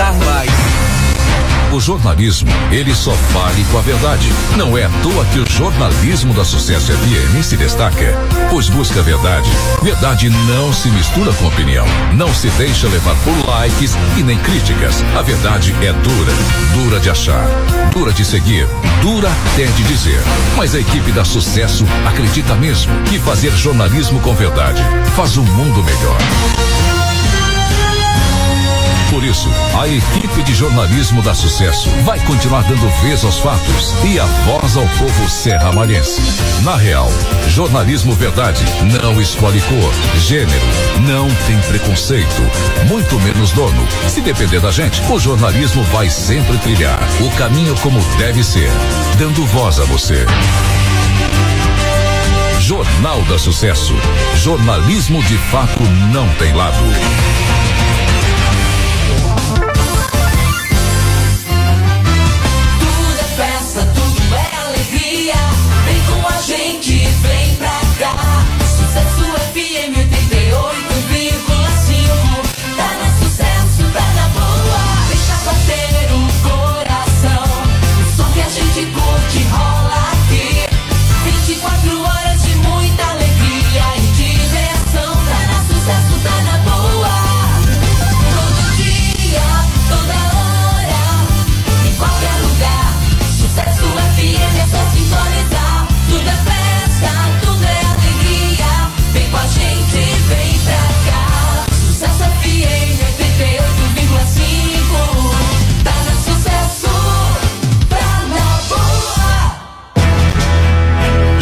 contar mais. O jornalismo, ele só vale com a verdade. Não é à toa que o jornalismo da Sucesso FM se destaca, pois busca a verdade. Verdade não se mistura com opinião, não se deixa levar por likes e nem críticas. A verdade é dura, dura de achar, dura de seguir, dura até de dizer. Mas a equipe da Sucesso acredita mesmo que fazer jornalismo com verdade faz o um mundo melhor. Por isso, a equipe de jornalismo da Sucesso vai continuar dando vez aos fatos e a voz ao povo serra-malhense. Na real, jornalismo verdade não escolhe cor, gênero, não tem preconceito, muito menos dono. Se depender da gente, o jornalismo vai sempre trilhar o caminho como deve ser, dando voz a você. Jornal da Sucesso. Jornalismo de fato não tem lado.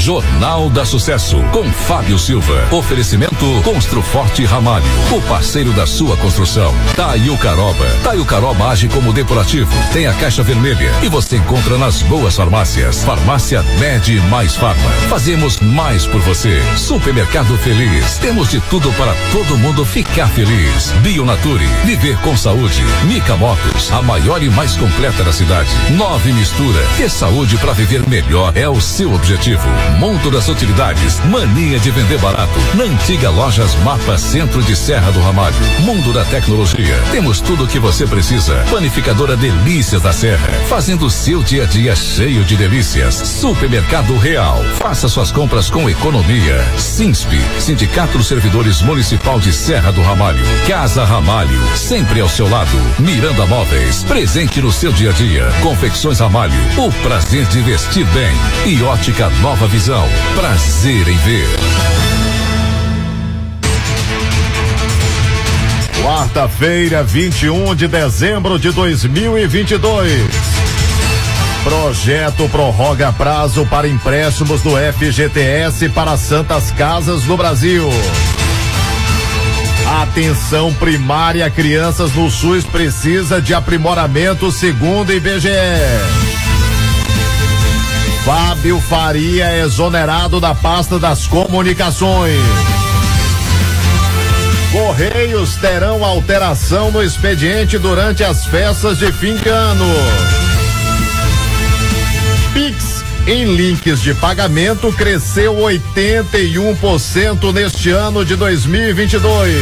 Jornal da Sucesso, com Fábio Silva. Oferecimento Construforte Ramalho, o parceiro da sua construção. Taio Caroba. Taio Caroba age como depurativo, tem a caixa vermelha e você encontra nas boas farmácias. Farmácia Med Mais Farma. Fazemos mais por você. Supermercado Feliz. Temos de tudo para todo mundo ficar feliz. Bionature, viver com saúde. Mica Motos, a maior e mais completa da cidade. Nove Mistura, ter saúde para viver melhor é o seu objetivo. Monto das utilidades, mania de vender barato. Na antiga Lojas Mapa Centro de Serra do Ramalho. Mundo da tecnologia. Temos tudo o que você precisa. Panificadora Delícias da Serra. Fazendo seu dia a dia cheio de delícias. Supermercado Real. Faça suas compras com economia. Sinspe, Sindicato dos Servidores Municipal de Serra do Ramalho. Casa Ramalho. Sempre ao seu lado. Miranda Móveis. Presente no seu dia a dia. Confecções Ramalho. O prazer de vestir bem. E ótica Nova Visão. Prazer em ver. Quarta-feira, 21 de dezembro de 2022. Projeto prorroga prazo para empréstimos do FGTS para Santas Casas no Brasil. Atenção primária, crianças no SUS precisa de aprimoramento segundo IBGE. Fábio Faria é exonerado da pasta das comunicações. Correios terão alteração no expediente durante as festas de fim de ano. Pix em links de pagamento cresceu 81% neste ano de 2022.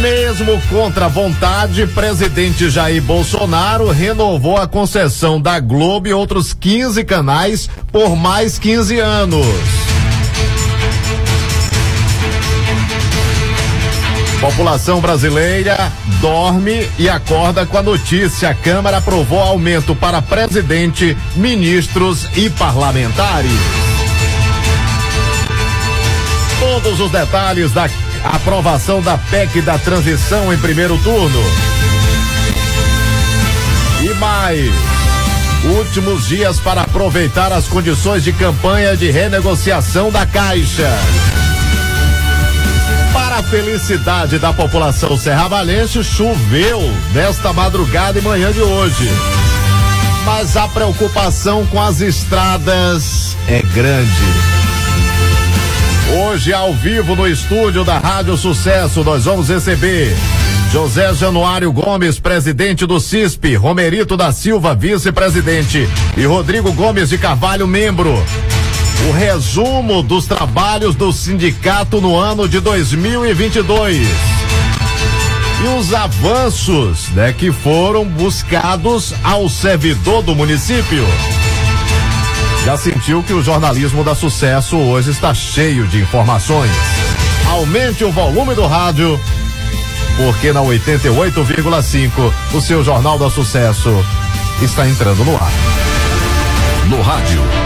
Mesmo contra a vontade, presidente Jair Bolsonaro renovou a concessão da Globo e outros 15 canais por mais 15 anos. População brasileira dorme e acorda com a notícia. A Câmara aprovou aumento para presidente, ministros e parlamentares. Todos os detalhes da aprovação da PEC da transição em primeiro turno. E mais. Últimos dias para aproveitar as condições de campanha de renegociação da Caixa. A felicidade da população serravalhense, choveu nesta madrugada e manhã de hoje. Mas a preocupação com as estradas é grande. Hoje, ao vivo no estúdio da Rádio Sucesso, nós vamos receber José Januário Gomes, presidente do CISP, Romerito da Silva, vice-presidente, e Rodrigo Gomes de Carvalho, membro. O resumo dos trabalhos do sindicato no ano de 2022. e os avanços, né, que foram buscados ao servidor do município. Já sentiu que o jornalismo da sucesso hoje está cheio de informações. Aumente o volume do rádio, porque na 88,5 o seu Jornal da Sucesso está entrando no ar. No rádio, no rádio,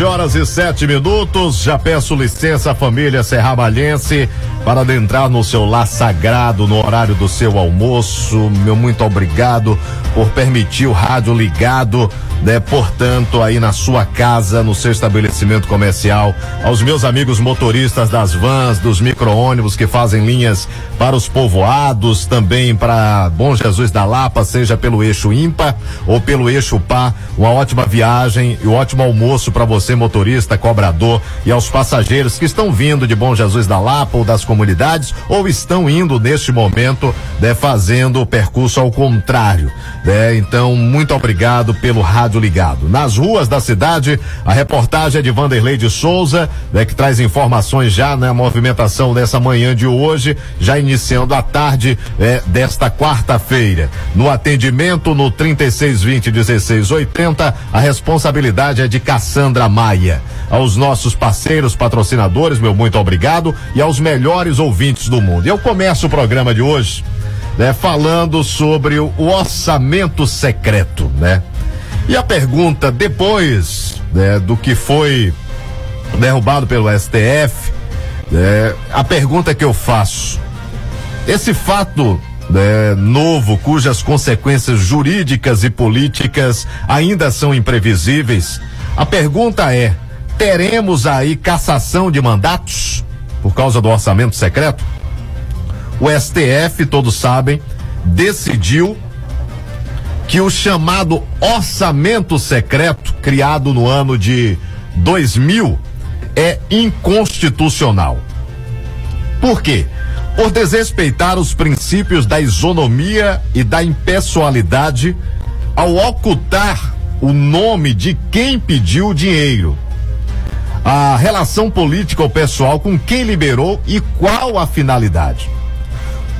12 horas e sete minutos. Já peço licença, família Serramalhense, para adentrar no seu lar sagrado no horário do seu almoço. Meu muito obrigado por permitir o rádio ligado né? Portanto, aí na sua casa, no seu estabelecimento comercial, aos meus amigos motoristas das vans, dos micro-ônibus que fazem linhas para os povoados, também para Bom Jesus da Lapa, seja pelo eixo ímpar ou pelo eixo pá, uma ótima viagem e um ótimo almoço para você, motorista, cobrador e aos passageiros que estão vindo de Bom Jesus da Lapa ou das comunidades ou estão indo neste momento, né, fazendo o percurso ao contrário, né? Então, muito obrigado pelo rádio rádio ligado. Nas ruas da cidade, a reportagem é de Vanderlei de Souza, né, que traz informações já na movimentação dessa manhã de hoje, já iniciando a tarde é, desta quarta-feira. No atendimento no 3620 1680, a responsabilidade é de Cassandra Maia. Aos nossos parceiros, patrocinadores, meu muito obrigado e aos melhores ouvintes do mundo. Eu começo o programa de hoje né, falando sobre o orçamento secreto, né? E a pergunta, depois né, do que foi derrubado pelo STF, né, a pergunta que eu faço: esse fato né, novo, cujas consequências jurídicas e políticas ainda são imprevisíveis, a pergunta é: teremos aí cassação de mandatos por causa do orçamento secreto? O STF, todos sabem, decidiu que o chamado orçamento secreto, criado no ano de 2000, é inconstitucional. Por quê? Por desrespeitar os princípios da isonomia e da impessoalidade ao ocultar o nome de quem pediu o dinheiro, a relação política ou pessoal com quem liberou e qual a finalidade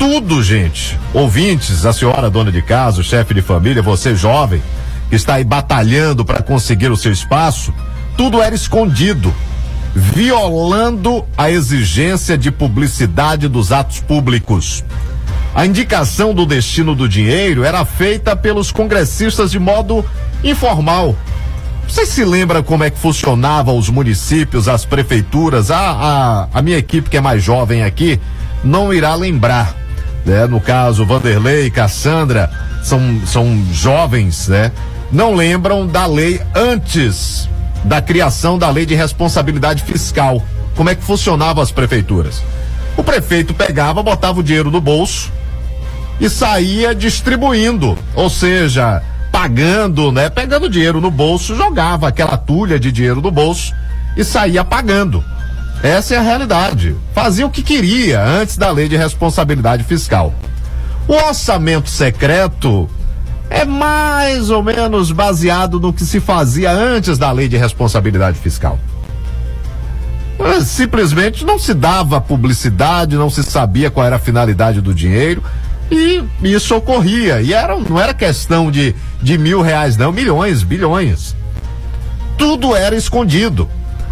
tudo, gente. Ouvintes, a senhora dona de casa, o chefe de família, você jovem, que está aí batalhando para conseguir o seu espaço, tudo era escondido, violando a exigência de publicidade dos atos públicos. A indicação do destino do dinheiro era feita pelos congressistas de modo informal. Você se lembra como é que funcionava os municípios, as prefeituras? A, a, a minha equipe que é mais jovem aqui não irá lembrar né? No caso, Vanderlei Cassandra são, são jovens, né? Não lembram da lei antes da criação da lei de responsabilidade fiscal. Como é que funcionavam as prefeituras? O prefeito pegava, botava o dinheiro no bolso e saía distribuindo, ou seja, pagando, né? Pegando dinheiro no bolso, jogava aquela tulha de dinheiro no bolso e saía pagando. Essa é a realidade. Fazia o que queria antes da lei de responsabilidade fiscal. O orçamento secreto é mais ou menos baseado no que se fazia antes da lei de responsabilidade fiscal. Simplesmente não se dava publicidade, não se sabia qual era a finalidade do dinheiro e isso ocorria. E era, não era questão de, de mil reais, não, milhões, bilhões. Tudo era escondido.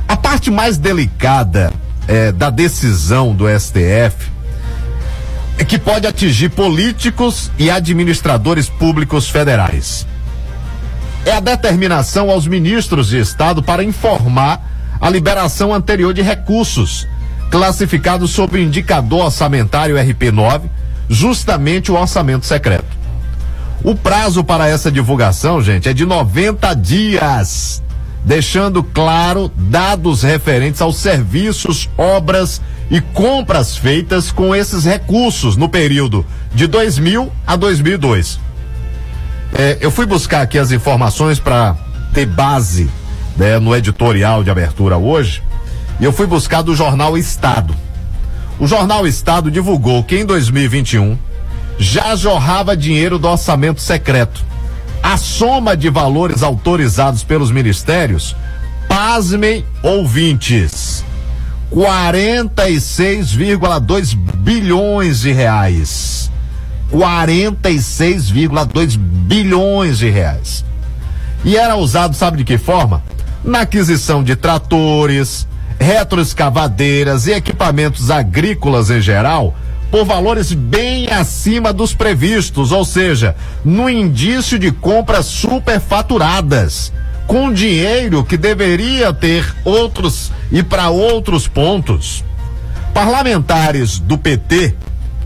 A parte mais delicada é, da decisão do STF é que pode atingir políticos e administradores públicos federais. É a determinação aos ministros de Estado para informar a liberação anterior de recursos classificados sob o indicador orçamentário RP9 justamente o orçamento secreto. O prazo para essa divulgação, gente, é de 90 dias, deixando claro dados referentes aos serviços, obras e compras feitas com esses recursos no período de 2000 a 2002. É, eu fui buscar aqui as informações para ter base né, no editorial de abertura hoje e eu fui buscar do jornal Estado. O jornal Estado divulgou que em 2021 já jorrava dinheiro do orçamento secreto. A soma de valores autorizados pelos ministérios, pasmem ouvintes, 46,2 bilhões de reais. 46,2 bilhões de reais. E era usado, sabe de que forma? Na aquisição de tratores, retroescavadeiras e equipamentos agrícolas em geral, por valores bem acima dos previstos, ou seja, no indício de compras superfaturadas, com dinheiro que deveria ter outros e para outros pontos. Parlamentares do PT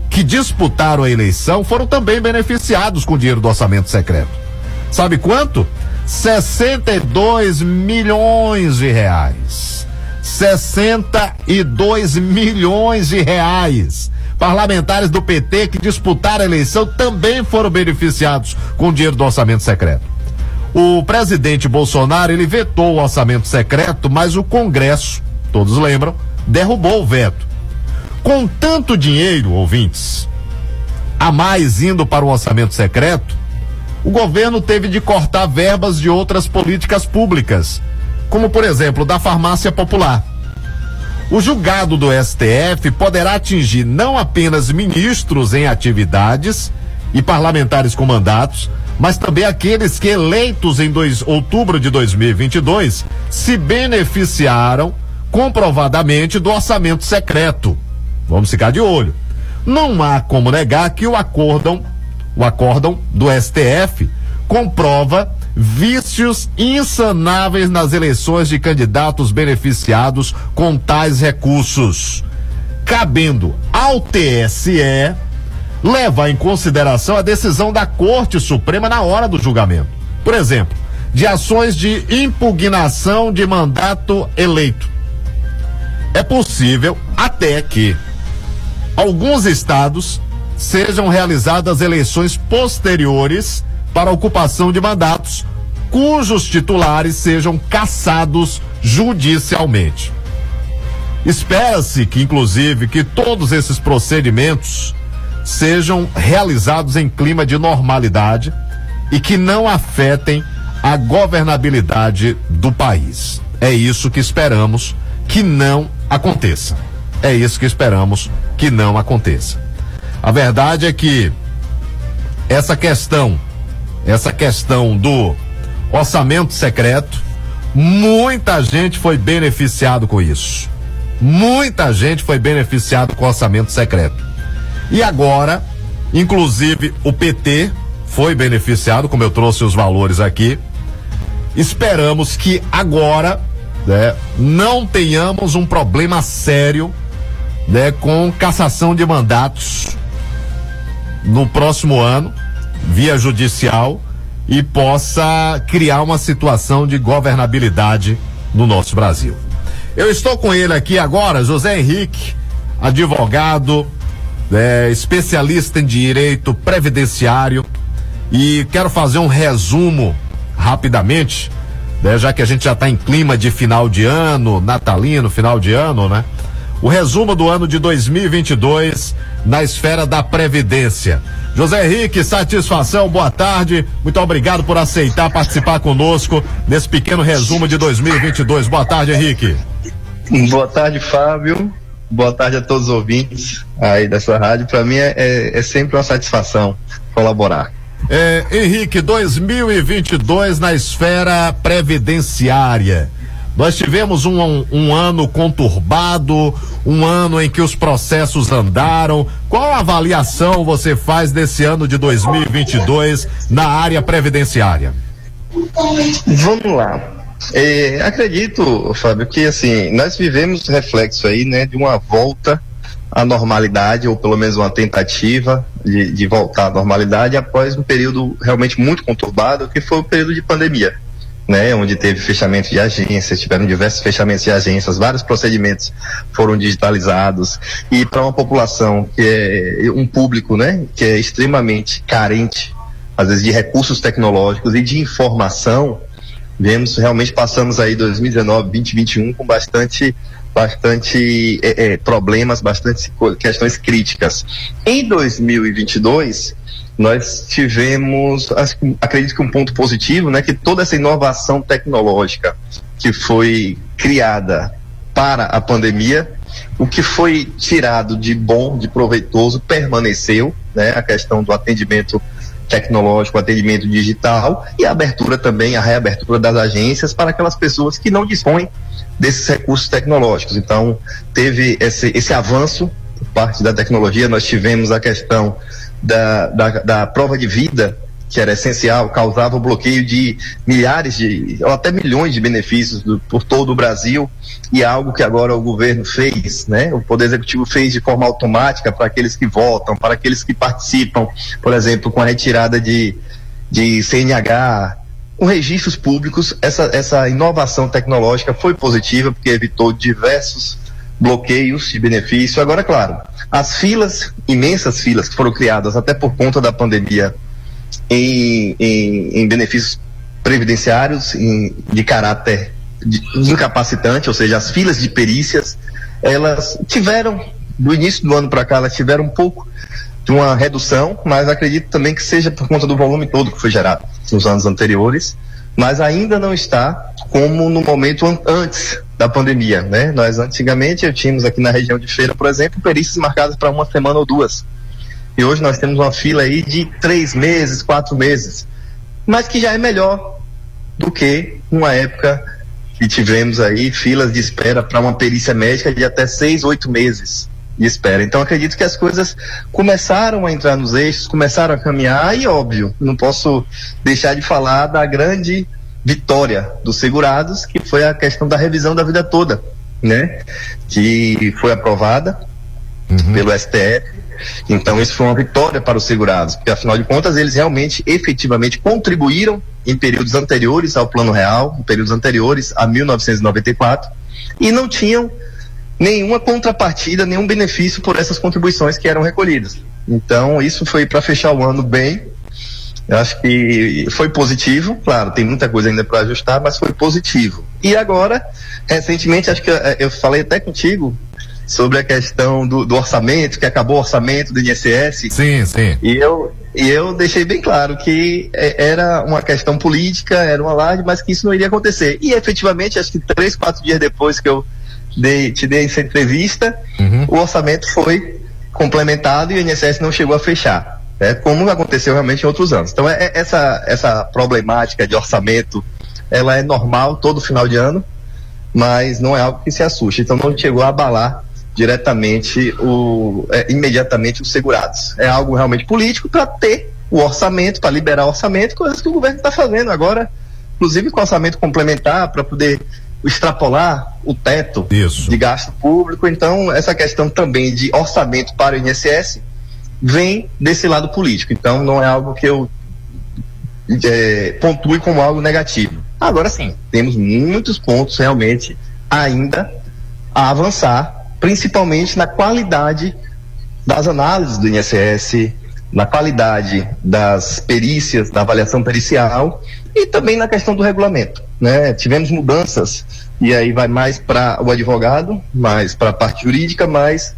que disputaram a eleição foram também beneficiados com dinheiro do orçamento secreto. Sabe quanto? 62 milhões de reais. 62 milhões de reais. Parlamentares do PT que disputaram a eleição também foram beneficiados com dinheiro do orçamento secreto. O presidente Bolsonaro ele vetou o orçamento secreto, mas o Congresso, todos lembram, derrubou o veto. Com tanto dinheiro, ouvintes, a mais indo para o orçamento secreto, o governo teve de cortar verbas de outras políticas públicas, como por exemplo da farmácia popular. O julgado do STF poderá atingir não apenas ministros em atividades e parlamentares com mandatos, mas também aqueles que eleitos em dois, outubro de 2022 se beneficiaram comprovadamente do orçamento secreto. Vamos ficar de olho. Não há como negar que o acórdão, o acórdão do STF comprova vícios insanáveis nas eleições de candidatos beneficiados com tais recursos, cabendo ao TSE levar em consideração a decisão da Corte Suprema na hora do julgamento. Por exemplo, de ações de impugnação de mandato eleito. É possível até que alguns estados sejam realizadas eleições posteriores para ocupação de mandatos cujos titulares sejam cassados judicialmente. Espera-se que, inclusive, que todos esses procedimentos sejam realizados em clima de normalidade e que não afetem a governabilidade do país. É isso que esperamos que não aconteça. É isso que esperamos que não aconteça. A verdade é que essa questão, essa questão do orçamento secreto, muita gente foi beneficiado com isso. Muita gente foi beneficiado com orçamento secreto. E agora, inclusive o PT foi beneficiado, como eu trouxe os valores aqui. Esperamos que agora né, não tenhamos um problema sério né, com cassação de mandatos no próximo ano, via judicial, e possa criar uma situação de governabilidade no nosso Brasil. Eu estou com ele aqui agora, José Henrique, advogado, é, especialista em direito previdenciário, e quero fazer um resumo rapidamente, né, já que a gente já está em clima de final de ano, natalino, final de ano, né? o resumo do ano de 2022 na esfera da Previdência. José Henrique, satisfação, boa tarde. Muito obrigado por aceitar participar conosco nesse pequeno resumo de 2022. Boa tarde, Henrique. Boa tarde, Fábio. Boa tarde a todos os ouvintes aí da sua rádio. Para mim é, é, é, sempre uma satisfação colaborar. É, Henrique, 2022 na esfera previdenciária. Nós tivemos um, um, um, ano conturbado, um ano em que os processos andaram. Qual avaliação você faz desse ano de 2022 na área previdenciária? Vamos lá. É, acredito, Fábio, que assim nós vivemos reflexo aí, né, de uma volta à normalidade, ou pelo menos uma tentativa de, de voltar à normalidade após um período realmente muito conturbado, que foi o período de pandemia. Né, onde teve fechamento de agências, tiveram diversos fechamentos de agências, vários procedimentos foram digitalizados e para uma população que é um público, né, que é extremamente carente, às vezes de recursos tecnológicos e de informação, vemos realmente passamos aí 2019, 2021 com bastante bastante é, é, problemas, bastante questões críticas. Em 2022 nós tivemos, acredito que um ponto positivo, né, que toda essa inovação tecnológica que foi criada para a pandemia, o que foi tirado de bom, de proveitoso, permaneceu, né, a questão do atendimento tecnológico, atendimento digital e a abertura também, a reabertura das agências para aquelas pessoas que não dispõem desses recursos tecnológicos. Então, teve esse, esse avanço parte da tecnologia, nós tivemos a questão da, da, da prova de vida que era essencial, causava o bloqueio de milhares de, ou até milhões de benefícios do, por todo o Brasil, e é algo que agora o governo fez, né? O Poder Executivo fez de forma automática para aqueles que votam, para aqueles que participam, por exemplo, com a retirada de, de CNH, com registros públicos, essa, essa inovação tecnológica foi positiva, porque evitou diversos bloqueios de benefício. Agora, claro, as filas, imensas filas que foram criadas até por conta da pandemia em, em, em benefícios previdenciários em, de caráter de, incapacitante, ou seja, as filas de perícias, elas tiveram, do início do ano para cá, elas tiveram um pouco de uma redução, mas acredito também que seja por conta do volume todo que foi gerado nos anos anteriores, mas ainda não está como no momento an antes da pandemia, né? Nós antigamente tínhamos aqui na região de Feira, por exemplo, perícias marcadas para uma semana ou duas. E hoje nós temos uma fila aí de três meses, quatro meses, mas que já é melhor do que uma época que tivemos aí filas de espera para uma perícia médica de até seis, oito meses de espera. Então acredito que as coisas começaram a entrar nos eixos, começaram a caminhar e óbvio, não posso deixar de falar da grande vitória dos segurados, que foi a questão da revisão da vida toda, né? Que foi aprovada uhum. pelo STF então, isso foi uma vitória para os segurados, porque afinal de contas, eles realmente, efetivamente, contribuíram em períodos anteriores ao Plano Real, em períodos anteriores a 1994, e não tinham nenhuma contrapartida, nenhum benefício por essas contribuições que eram recolhidas. Então, isso foi para fechar o ano bem. Eu acho que foi positivo, claro, tem muita coisa ainda para ajustar, mas foi positivo. E agora, recentemente, acho que eu, eu falei até contigo, sobre a questão do, do, orçamento, que acabou o orçamento do INSS. Sim, sim. E eu, e eu deixei bem claro que é, era uma questão política, era uma laje, mas que isso não iria acontecer. E efetivamente, acho que três, quatro dias depois que eu dei, te dei essa entrevista, uhum. o orçamento foi complementado e o INSS não chegou a fechar. Né, como aconteceu realmente em outros anos. Então, é, é, essa, essa problemática de orçamento, ela é normal todo final de ano, mas não é algo que se assuste. Então, não chegou a abalar diretamente o é, imediatamente os segurados. É algo realmente político para ter o orçamento, para liberar o orçamento, coisas que o governo está fazendo agora, inclusive com orçamento complementar para poder extrapolar o teto Isso. de gasto público. Então, essa questão também de orçamento para o INSS vem desse lado político. Então, não é algo que eu é, pontue como algo negativo. Agora sim, temos muitos pontos realmente ainda a avançar principalmente na qualidade das análises do INSS, na qualidade das perícias, da avaliação pericial e também na questão do regulamento. Né? Tivemos mudanças e aí vai mais para o advogado, mais para a parte jurídica, mas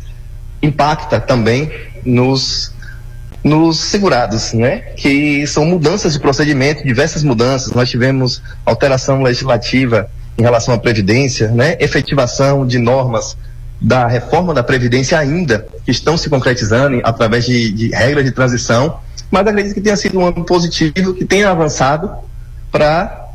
impacta também nos nos segurados, né? Que são mudanças de procedimento, diversas mudanças. Nós tivemos alteração legislativa em relação à previdência, né? Efetivação de normas da reforma da Previdência ainda, que estão se concretizando através de, de regras de transição, mas acredito que tenha sido um ano positivo, que tenha avançado para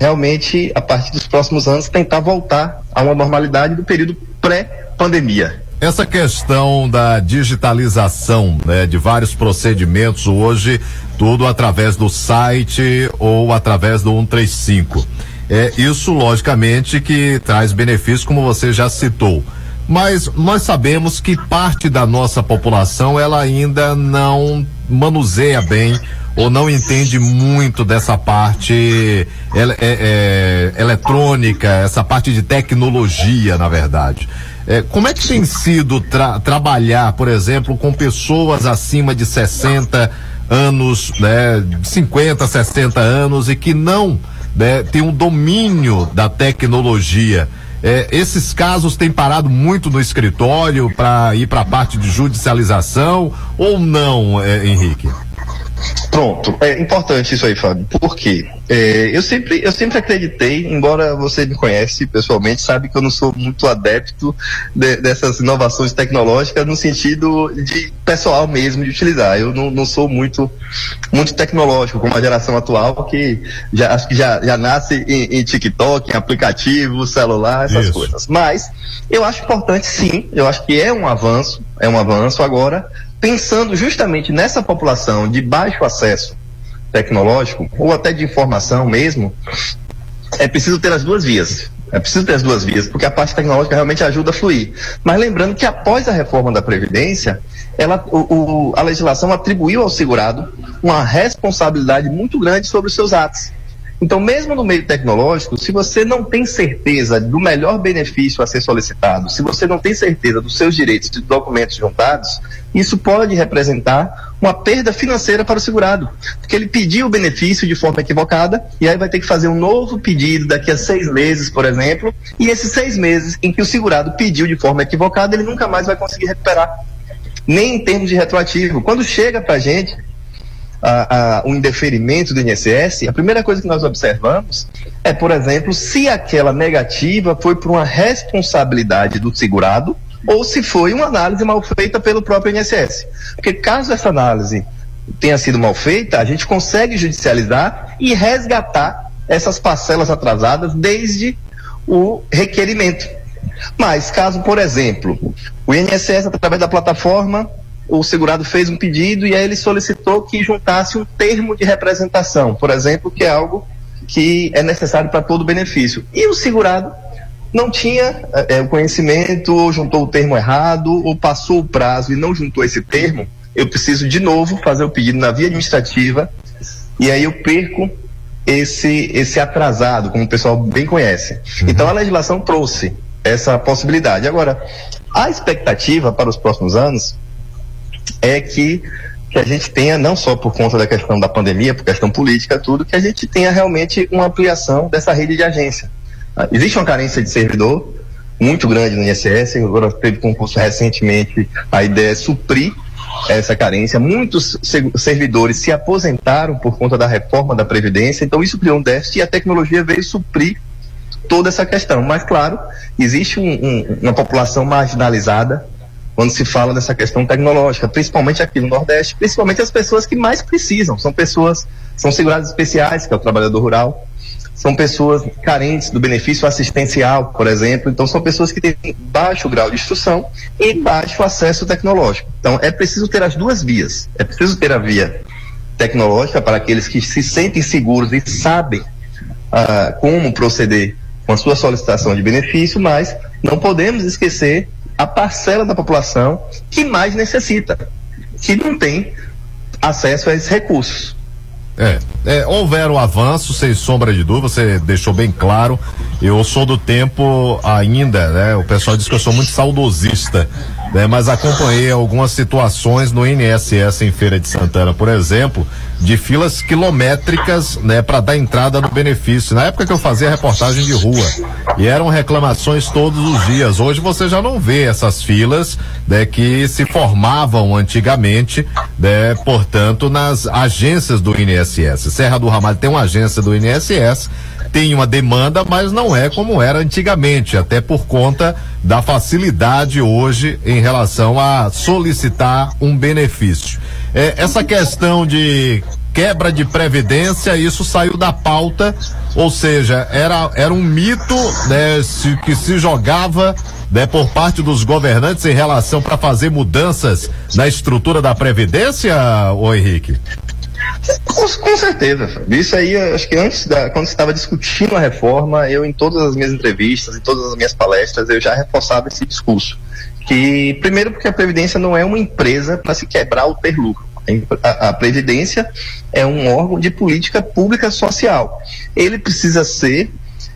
realmente, a partir dos próximos anos, tentar voltar a uma normalidade do período pré-pandemia. Essa questão da digitalização né, de vários procedimentos hoje, tudo através do site ou através do 135. É, isso, logicamente, que traz benefícios, como você já citou Mas nós sabemos que parte da nossa população ela ainda não manuseia bem ou não entende muito dessa parte é, é, eletrônica, essa parte de tecnologia, na verdade. É, como é que tem sido tra trabalhar, por exemplo, com pessoas acima de 60 anos, né, 50, 60 anos e que não né, tem um domínio da tecnologia? É, esses casos têm parado muito no escritório para ir para a parte de judicialização ou não, é, Henrique? Pronto, é importante isso aí, Fábio. Por quê? É, eu, sempre, eu sempre acreditei, embora você me conhece pessoalmente, sabe que eu não sou muito adepto de, dessas inovações tecnológicas no sentido de pessoal mesmo de utilizar. Eu não, não sou muito, muito tecnológico, como a geração atual, que já, acho que já, já nasce em, em TikTok, em aplicativo, celular, essas isso. coisas. Mas eu acho importante sim, eu acho que é um avanço, é um avanço agora pensando justamente nessa população de baixo acesso tecnológico, ou até de informação mesmo, é preciso ter as duas vias. É preciso ter as duas vias, porque a parte tecnológica realmente ajuda a fluir. Mas lembrando que após a reforma da Previdência, ela, o, o, a legislação atribuiu ao segurado uma responsabilidade muito grande sobre os seus atos. Então, mesmo no meio tecnológico, se você não tem certeza do melhor benefício a ser solicitado, se você não tem certeza dos seus direitos de documentos juntados, isso pode representar uma perda financeira para o segurado, porque ele pediu o benefício de forma equivocada e aí vai ter que fazer um novo pedido daqui a seis meses, por exemplo, e esses seis meses em que o segurado pediu de forma equivocada, ele nunca mais vai conseguir recuperar, nem em termos de retroativo. Quando chega para a gente a, um indeferimento do INSS, a primeira coisa que nós observamos é, por exemplo, se aquela negativa foi por uma responsabilidade do segurado ou se foi uma análise mal feita pelo próprio INSS. Porque caso essa análise tenha sido mal feita, a gente consegue judicializar e resgatar essas parcelas atrasadas desde o requerimento. Mas caso, por exemplo, o INSS, através da plataforma, o segurado fez um pedido e aí ele solicitou que juntasse um termo de representação, por exemplo, que é algo que é necessário para todo benefício. E o segurado não tinha é, o conhecimento, ou juntou o termo errado, ou passou o prazo e não juntou esse termo, eu preciso de novo fazer o pedido na via administrativa e aí eu perco esse, esse atrasado, como o pessoal bem conhece. Uhum. Então a legislação trouxe essa possibilidade. Agora, a expectativa para os próximos anos é que, que a gente tenha, não só por conta da questão da pandemia, por questão política, tudo, que a gente tenha realmente uma ampliação dessa rede de agência. Ah, existe uma carência de servidor muito grande no INSS, agora teve concurso recentemente, a ideia é suprir essa carência. Muitos servidores se aposentaram por conta da reforma da Previdência, então isso criou um déficit e a tecnologia veio suprir toda essa questão. Mas, claro, existe um, um, uma população marginalizada quando se fala dessa questão tecnológica, principalmente aqui no Nordeste, principalmente as pessoas que mais precisam, são pessoas, são segurados especiais, que é o trabalhador rural, são pessoas carentes do benefício assistencial, por exemplo, então são pessoas que têm baixo grau de instrução e baixo acesso tecnológico. Então é preciso ter as duas vias, é preciso ter a via tecnológica para aqueles que se sentem seguros e sabem ah, como proceder com a sua solicitação de benefício, mas não podemos esquecer a parcela da população que mais necessita, que não tem acesso a esses recursos. É, é, houveram avanços, sem sombra de dúvida, você deixou bem claro. Eu sou do tempo ainda, né? O pessoal diz que eu sou muito saudosista né? Mas acompanhei algumas situações no INSS em Feira de Santana, por exemplo, de filas quilométricas, né, para dar entrada no benefício. Na época que eu fazia reportagem de rua, e eram reclamações todos os dias. Hoje você já não vê essas filas, né, que se formavam antigamente, né, portanto, nas agências do INSS. Serra do Ramalho tem uma agência do INSS tem uma demanda, mas não é como era antigamente, até por conta da facilidade hoje em relação a solicitar um benefício. É, essa questão de quebra de previdência, isso saiu da pauta, ou seja, era, era um mito né, se, que se jogava né, por parte dos governantes em relação para fazer mudanças na estrutura da previdência, ô Henrique? Com, com certeza, Fábio. Isso aí, acho que antes da, quando estava discutindo a reforma, eu em todas as minhas entrevistas, em todas as minhas palestras, eu já reforçava esse discurso. Que, primeiro, porque a Previdência não é uma empresa para se quebrar ou ter lucro. A, a Previdência é um órgão de política pública social. Ele precisa ser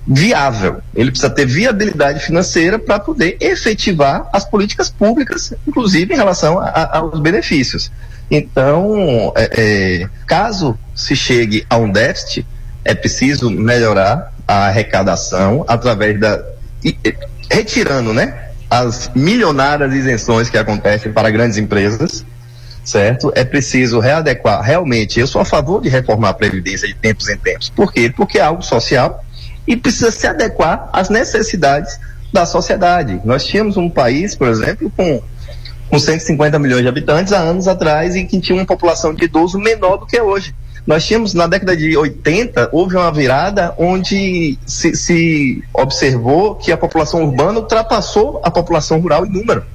viável. Ele precisa ter viabilidade financeira para poder efetivar as políticas públicas, inclusive em relação a, a, aos benefícios. Então, é, é, caso se chegue a um déficit, é preciso melhorar a arrecadação através da. E, retirando, né? As milionárias isenções que acontecem para grandes empresas, certo? É preciso readequar. Realmente, eu sou a favor de reformar a Previdência de tempos em tempos. Por quê? Porque é algo social e precisa se adequar às necessidades da sociedade. Nós tínhamos um país, por exemplo, com, com 150 milhões de habitantes há anos atrás e que tinha uma população de idoso menor do que hoje. Nós tínhamos, na década de 80, houve uma virada onde se, se observou que a população urbana ultrapassou a população rural em número.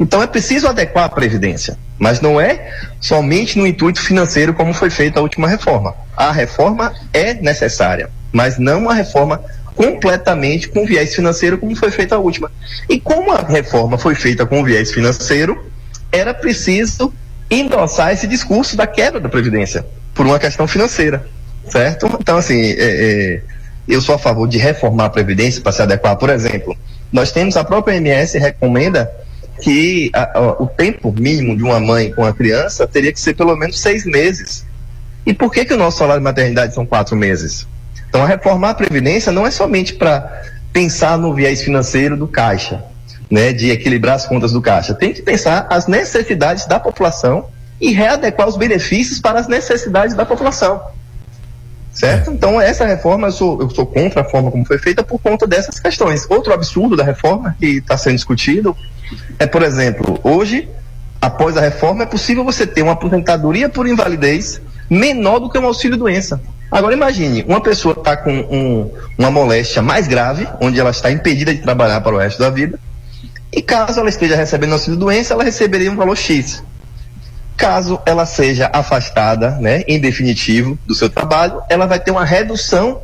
Então é preciso adequar a Previdência, mas não é somente no intuito financeiro como foi feita a última reforma. A reforma é necessária, mas não uma reforma completamente com viés financeiro como foi feita a última. E como a reforma foi feita com viés financeiro, era preciso endossar esse discurso da quebra da Previdência por uma questão financeira, certo? Então, assim, é, é, eu sou a favor de reformar a Previdência para se adequar. Por exemplo, nós temos a própria MS recomenda que a, a, o tempo mínimo de uma mãe com a criança teria que ser pelo menos seis meses. E por que, que o nosso salário de maternidade são quatro meses? Então, a reformar a Previdência não é somente para pensar no viés financeiro do caixa, né, de equilibrar as contas do caixa. Tem que pensar as necessidades da população e readequar os benefícios para as necessidades da população. Certo? É. Então, essa reforma, eu sou, eu sou contra a forma como foi feita por conta dessas questões. Outro absurdo da reforma que está sendo discutido é, por exemplo, hoje, após a reforma, é possível você ter uma aposentadoria por invalidez menor do que um auxílio-doença. Agora imagine, uma pessoa está com um, uma moléstia mais grave, onde ela está impedida de trabalhar para o resto da vida, e caso ela esteja recebendo auxílio doença, ela receberia um valor X. Caso ela seja afastada, né, em definitivo, do seu trabalho, ela vai ter uma redução,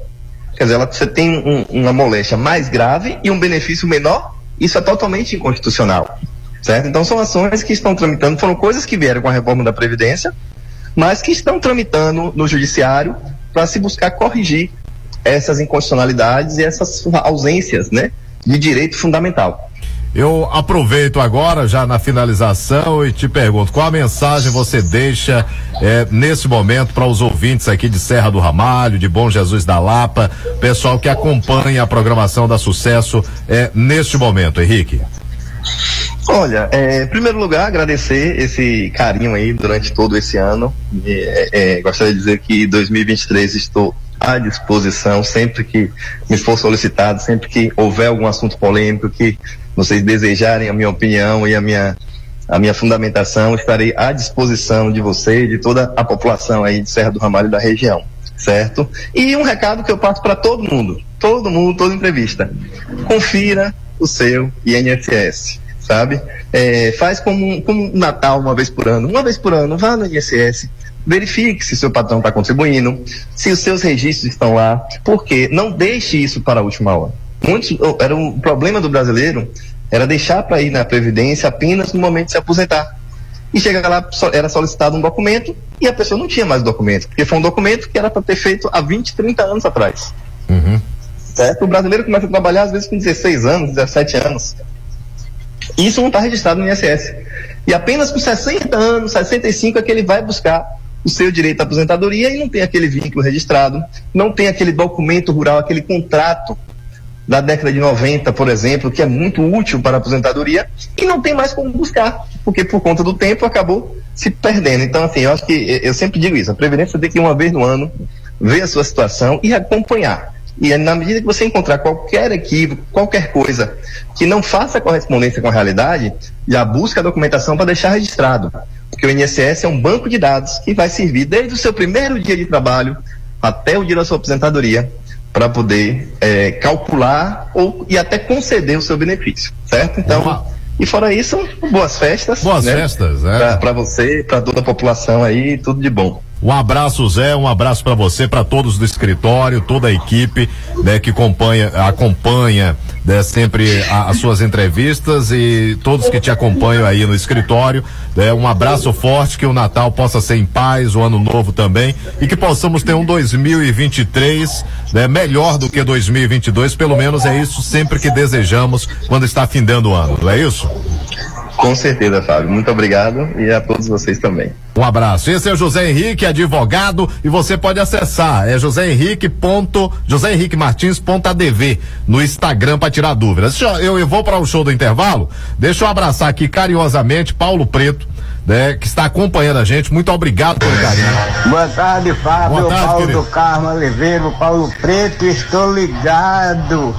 quer dizer, ela, você tem um, uma moléstia mais grave e um benefício menor, isso é totalmente inconstitucional. Certo? Então são ações que estão tramitando, foram coisas que vieram com a reforma da Previdência, mas que estão tramitando no Judiciário para se buscar corrigir essas inconstitucionalidades e essas ausências né, de direito fundamental. Eu aproveito agora, já na finalização, e te pergunto: qual a mensagem você deixa é, nesse momento para os ouvintes aqui de Serra do Ramalho, de Bom Jesus da Lapa, pessoal que acompanha a programação da Sucesso é, neste momento, Henrique? Olha, é, em primeiro lugar, agradecer esse carinho aí durante todo esse ano. É, é, gostaria de dizer que 2023 estou à disposição sempre que me for solicitado, sempre que houver algum assunto polêmico que vocês desejarem a minha opinião e a minha a minha fundamentação, estarei à disposição de você e de toda a população aí de Serra do Ramalho da região, certo? E um recado que eu passo para todo mundo, todo mundo, toda entrevista. Confira o seu INSS sabe? É, faz como, como um Natal uma vez por ano. Uma vez por ano, vá no INSS, verifique se seu patrão está contribuindo, se os seus registros estão lá, porque não deixe isso para a última hora. Muitos, era um problema do brasileiro era deixar para ir na previdência apenas no momento de se aposentar. E chega lá, era solicitado um documento e a pessoa não tinha mais documento, porque foi um documento que era para ter feito há 20, 30 anos atrás. Uhum. Certo? O brasileiro começa a trabalhar às vezes com 16 anos, 17 anos. Isso não está registrado no INSS. E apenas com 60 anos, 65 é que ele vai buscar o seu direito à aposentadoria e não tem aquele vínculo registrado, não tem aquele documento rural, aquele contrato da década de 90, por exemplo, que é muito útil para a aposentadoria, e não tem mais como buscar, porque por conta do tempo acabou se perdendo. Então, assim, eu acho que eu sempre digo isso: a Previdência tem que uma vez no ano ver a sua situação e acompanhar. E na medida que você encontrar qualquer equívoco, qualquer coisa que não faça correspondência com a realidade, já busca a documentação para deixar registrado. Porque o INSS é um banco de dados que vai servir desde o seu primeiro dia de trabalho até o dia da sua aposentadoria para poder é, calcular ou e até conceder o seu benefício, certo? Então, e fora isso, boas festas. Boas né? festas, é. Para você, para toda a população aí, tudo de bom. Um abraço, Zé, um abraço para você, para todos do escritório, toda a equipe, né, que acompanha, acompanha né, sempre a, as suas entrevistas e todos que te acompanham aí no escritório. Né, um abraço forte, que o Natal possa ser em paz, o ano novo também, e que possamos ter um 2023 né, melhor do que 2022, pelo menos é isso sempre que desejamos quando está findando o ano, não é isso? Com certeza, Fábio. Muito obrigado e a todos vocês também. Um abraço. Esse é o José Henrique, advogado, e você pode acessar. É José Henrique. Ponto, José Henrique Martins. Ponto ADV, no Instagram para tirar dúvidas. Eu, eu vou para o show do intervalo. Deixa eu abraçar aqui carinhosamente Paulo Preto né, que está acompanhando a gente. Muito obrigado pelo carinho. Boa tarde, Fábio. Boa tarde, Paulo querido. do Carmo Oliveira, Paulo Preto, estou ligado.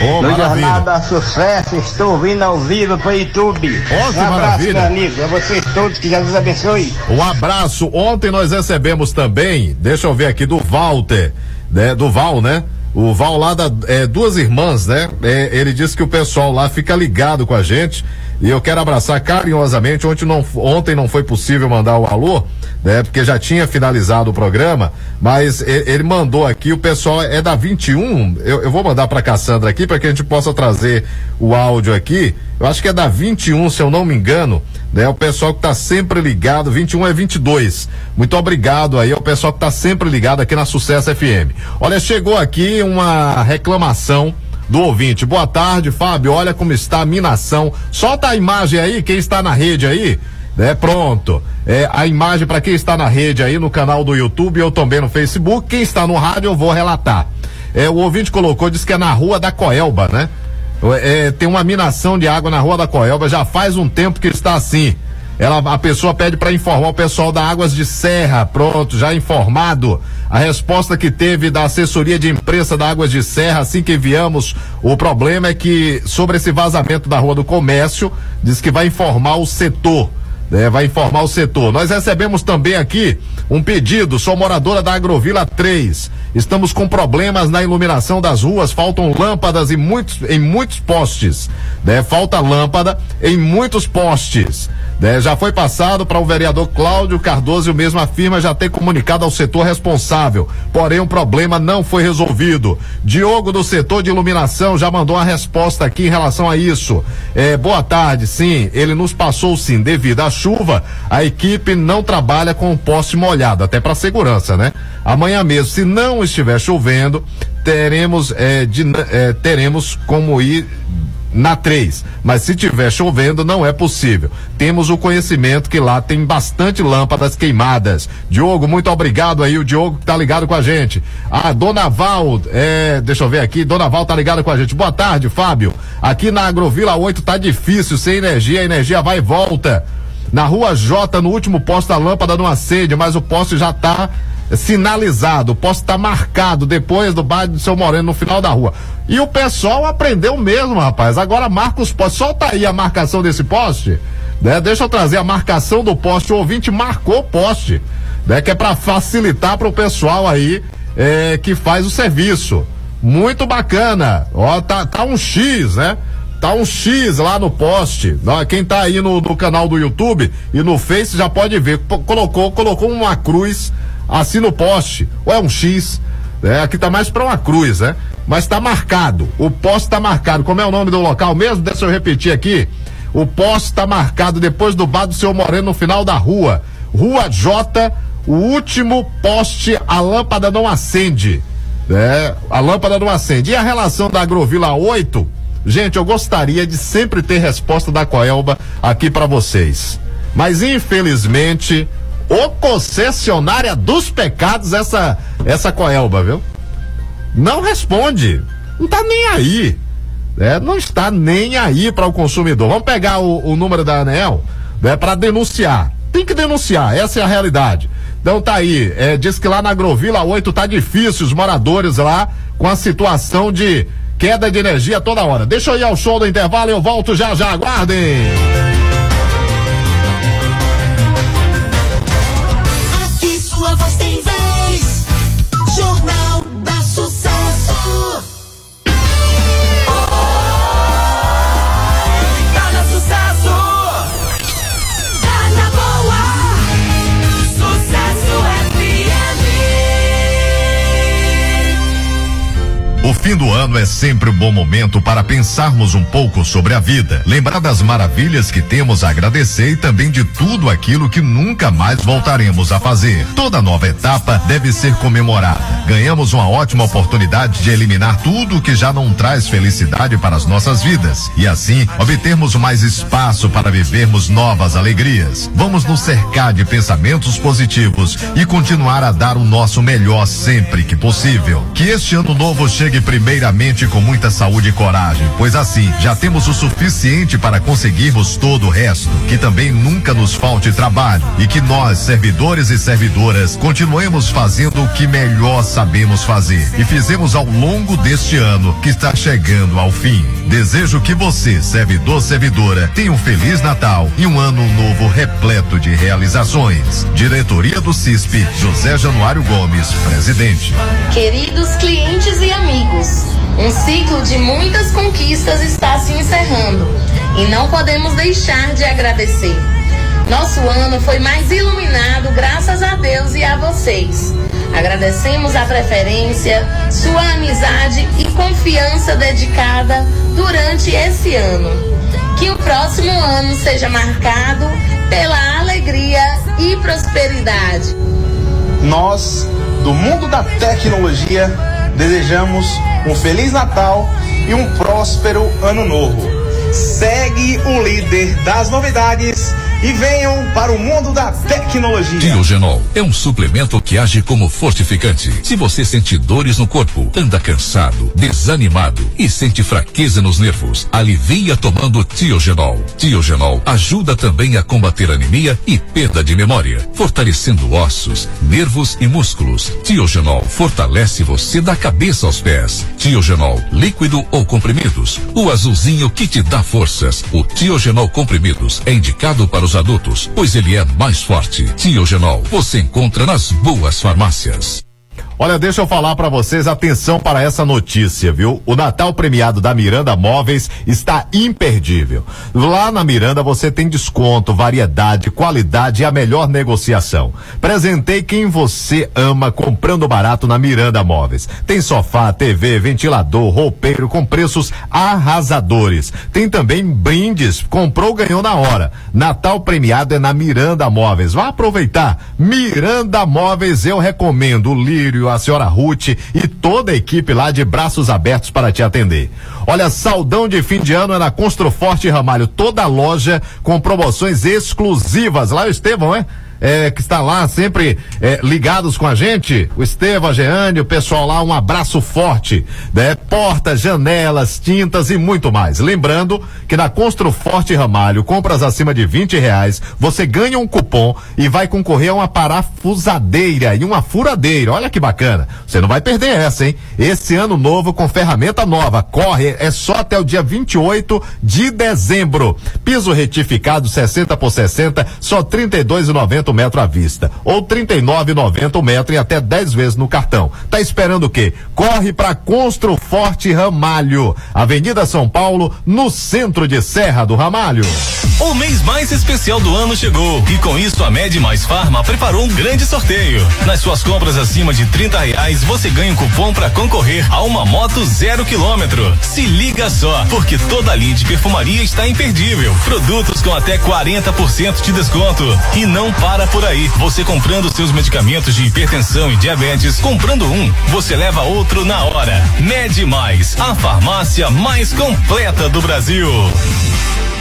Oh, no Jornal da Sucesso, estou vindo ao vivo para o YouTube. Oh, um abraço, maravilha. meu amigo. A vocês todos, que Jesus abençoe. Um abraço. Ontem nós recebemos também, deixa eu ver aqui, do Walter, né, do Val, né? O Val lá da é, duas irmãs, né? É, ele disse que o pessoal lá fica ligado com a gente e eu quero abraçar carinhosamente. Ontem não, ontem não foi possível mandar o alô, né? Porque já tinha finalizado o programa, mas ele, ele mandou aqui. O pessoal é da 21. Eu, eu vou mandar para Cassandra aqui para que a gente possa trazer o áudio aqui. Eu acho que é da 21, se eu não me engano, né? O pessoal que está sempre ligado. 21 é 22. Muito obrigado aí ao pessoal que está sempre ligado aqui na Sucesso FM. Olha, chegou aqui uma reclamação do ouvinte. Boa tarde, Fábio. Olha como está a minação. Solta a imagem aí, quem está na rede aí. É pronto. É a imagem para quem está na rede aí no canal do YouTube, eu também no Facebook. Quem está no rádio eu vou relatar. É, o ouvinte colocou, disse que é na rua da Coelba, né? É, tem uma minação de água na rua da Coelba, já faz um tempo que está assim. Ela, a pessoa pede para informar o pessoal da Águas de Serra, pronto, já informado. A resposta que teve da assessoria de imprensa da Águas de Serra, assim que enviamos, o problema é que sobre esse vazamento da Rua do Comércio, diz que vai informar o setor. É, vai informar o setor. Nós recebemos também aqui um pedido, sou moradora da Agrovila 3. Estamos com problemas na iluminação das ruas, faltam lâmpadas em muitos, em muitos postes. Né? Falta lâmpada em muitos postes. Né? Já foi passado para o vereador Cláudio Cardoso e o mesmo afirma já ter comunicado ao setor responsável. Porém, o problema não foi resolvido. Diogo do setor de iluminação já mandou uma resposta aqui em relação a isso. É, boa tarde, sim, ele nos passou sim, devido à chuva, a equipe não trabalha com o poste molhado, até para segurança, né? Amanhã mesmo, se não estiver chovendo, teremos, é, de, é, teremos como ir na 3. Mas se tiver chovendo, não é possível. Temos o conhecimento que lá tem bastante lâmpadas queimadas. Diogo, muito obrigado aí, o Diogo que tá ligado com a gente. A Dona Val, é, deixa eu ver aqui, Dona Val tá ligada com a gente. Boa tarde, Fábio. Aqui na Agrovila 8 tá difícil, sem energia, a energia vai e volta. Na rua J, no último posto, a lâmpada não acende, mas o poste já tá sinalizado, o poste tá marcado depois do bairro do seu Moreno, no final da rua. E o pessoal aprendeu mesmo, rapaz. Agora marca os postes. Solta aí a marcação desse poste. Né? Deixa eu trazer a marcação do poste. O ouvinte marcou o poste. Né? Que é para facilitar para o pessoal aí é, que faz o serviço. Muito bacana. Ó, tá, tá um X, né? Tá um X lá no poste. Quem tá aí no, no canal do YouTube e no Face já pode ver. Colocou, colocou uma cruz assim no poste. Ou é um X. É, aqui tá mais para uma cruz, né? Mas tá marcado. O poste tá marcado. Como é o nome do local mesmo? Deixa eu repetir aqui. O poste tá marcado depois do bar do seu Moreno no final da rua. Rua J, o último poste, a lâmpada não acende. É, a lâmpada não acende. E a relação da Agrovila 8? Gente, eu gostaria de sempre ter resposta da Coelba aqui para vocês. Mas infelizmente, o concessionária dos pecados, essa, essa Coelba, viu? Não responde. Não tá nem aí. É, não está nem aí para o consumidor. Vamos pegar o, o número da ANEL né, para denunciar. Tem que denunciar, essa é a realidade. Então tá aí, é, diz que lá na Agrovila 8 tá difícil os moradores lá com a situação de queda de energia toda hora. Deixa eu ir ao show do intervalo e eu volto já já, aguardem. É sempre um bom momento para pensarmos um pouco sobre a vida, lembrar das maravilhas que temos a agradecer e também de tudo aquilo que nunca mais voltaremos a fazer. Toda nova etapa deve ser comemorada. Ganhamos uma ótima oportunidade de eliminar tudo que já não traz felicidade para as nossas vidas e assim obtermos mais espaço para vivermos novas alegrias. Vamos nos cercar de pensamentos positivos e continuar a dar o nosso melhor sempre que possível. Que este ano novo chegue primeiramente com muita saúde e coragem, pois assim já temos o suficiente para conseguirmos todo o resto. Que também nunca nos falte trabalho e que nós, servidores e servidoras, continuemos fazendo o que melhor sabemos fazer e fizemos ao longo deste ano que está chegando ao fim. Desejo que você, servidor, servidora, tenha um feliz Natal e um ano novo repleto de realizações. Diretoria do CISP, José Januário Gomes, presidente. Queridos clientes e amigos, um ciclo de muitas conquistas está se encerrando e não podemos deixar de agradecer. Nosso ano foi mais iluminado graças a Deus e a vocês. Agradecemos a preferência, sua amizade e confiança dedicada durante esse ano. Que o próximo ano seja marcado pela alegria e prosperidade. Nós, do mundo da tecnologia, desejamos um Feliz Natal e um próspero Ano Novo. Segue o líder das novidades e venham para o mundo da tecnologia. Diogenol é um suplemento que age como fortificante. Se você sente dores no corpo, anda cansado, desanimado e sente fraqueza nos nervos, alivia tomando Tiogenol. Tiogenol ajuda também a combater anemia e perda de memória, fortalecendo ossos, nervos e músculos. Tiogenol fortalece você da cabeça aos pés. Tiogenol, líquido ou comprimidos. O azulzinho que te dá forças. O Tiogenol comprimidos é indicado para os adultos, pois ele é mais forte. Tiogenol, você encontra nas boas farmácias. Olha, deixa eu falar para vocês, atenção para essa notícia, viu? O Natal premiado da Miranda Móveis está imperdível. Lá na Miranda você tem desconto, variedade, qualidade e a melhor negociação. Presentei quem você ama comprando barato na Miranda Móveis. Tem sofá, TV, ventilador, roupeiro com preços arrasadores. Tem também brindes, comprou, ganhou na hora. Natal premiado é na Miranda Móveis. Vá aproveitar. Miranda Móveis eu recomendo. Lírio, a senhora Ruth e toda a equipe lá de braços abertos para te atender. Olha, saldão de fim de ano é na Construforte Ramalho, toda a loja com promoções exclusivas. Lá o Estevão, é? É, que está lá sempre é, ligados com a gente, o Estevam, a Geane, o pessoal lá, um abraço forte, né? Portas, janelas, tintas e muito mais. Lembrando que na Construforte Ramalho, compras acima de 20 reais, você ganha um cupom e vai concorrer a uma parafusadeira e uma furadeira. Olha que bacana. Você não vai perder essa, hein? Esse ano novo com ferramenta nova. Corre, é só até o dia 28 de dezembro. Piso retificado 60 por 60, só 32,90 metro à vista ou 39,90 o metro e até 10 vezes no cartão. Tá esperando o quê? Corre para Construforte Ramalho, Avenida São Paulo, no centro de Serra do Ramalho. O mês mais especial do ano chegou e com isso a Med Mais Farma preparou um grande sorteio. Nas suas compras acima de 30 reais você ganha um cupom para concorrer a uma moto zero quilômetro. Se liga só, porque toda a linha de perfumaria está imperdível. Produtos com até 40% de desconto e não para para por aí. Você comprando seus medicamentos de hipertensão e diabetes, comprando um, você leva outro na hora. Mede Mais, a farmácia mais completa do Brasil.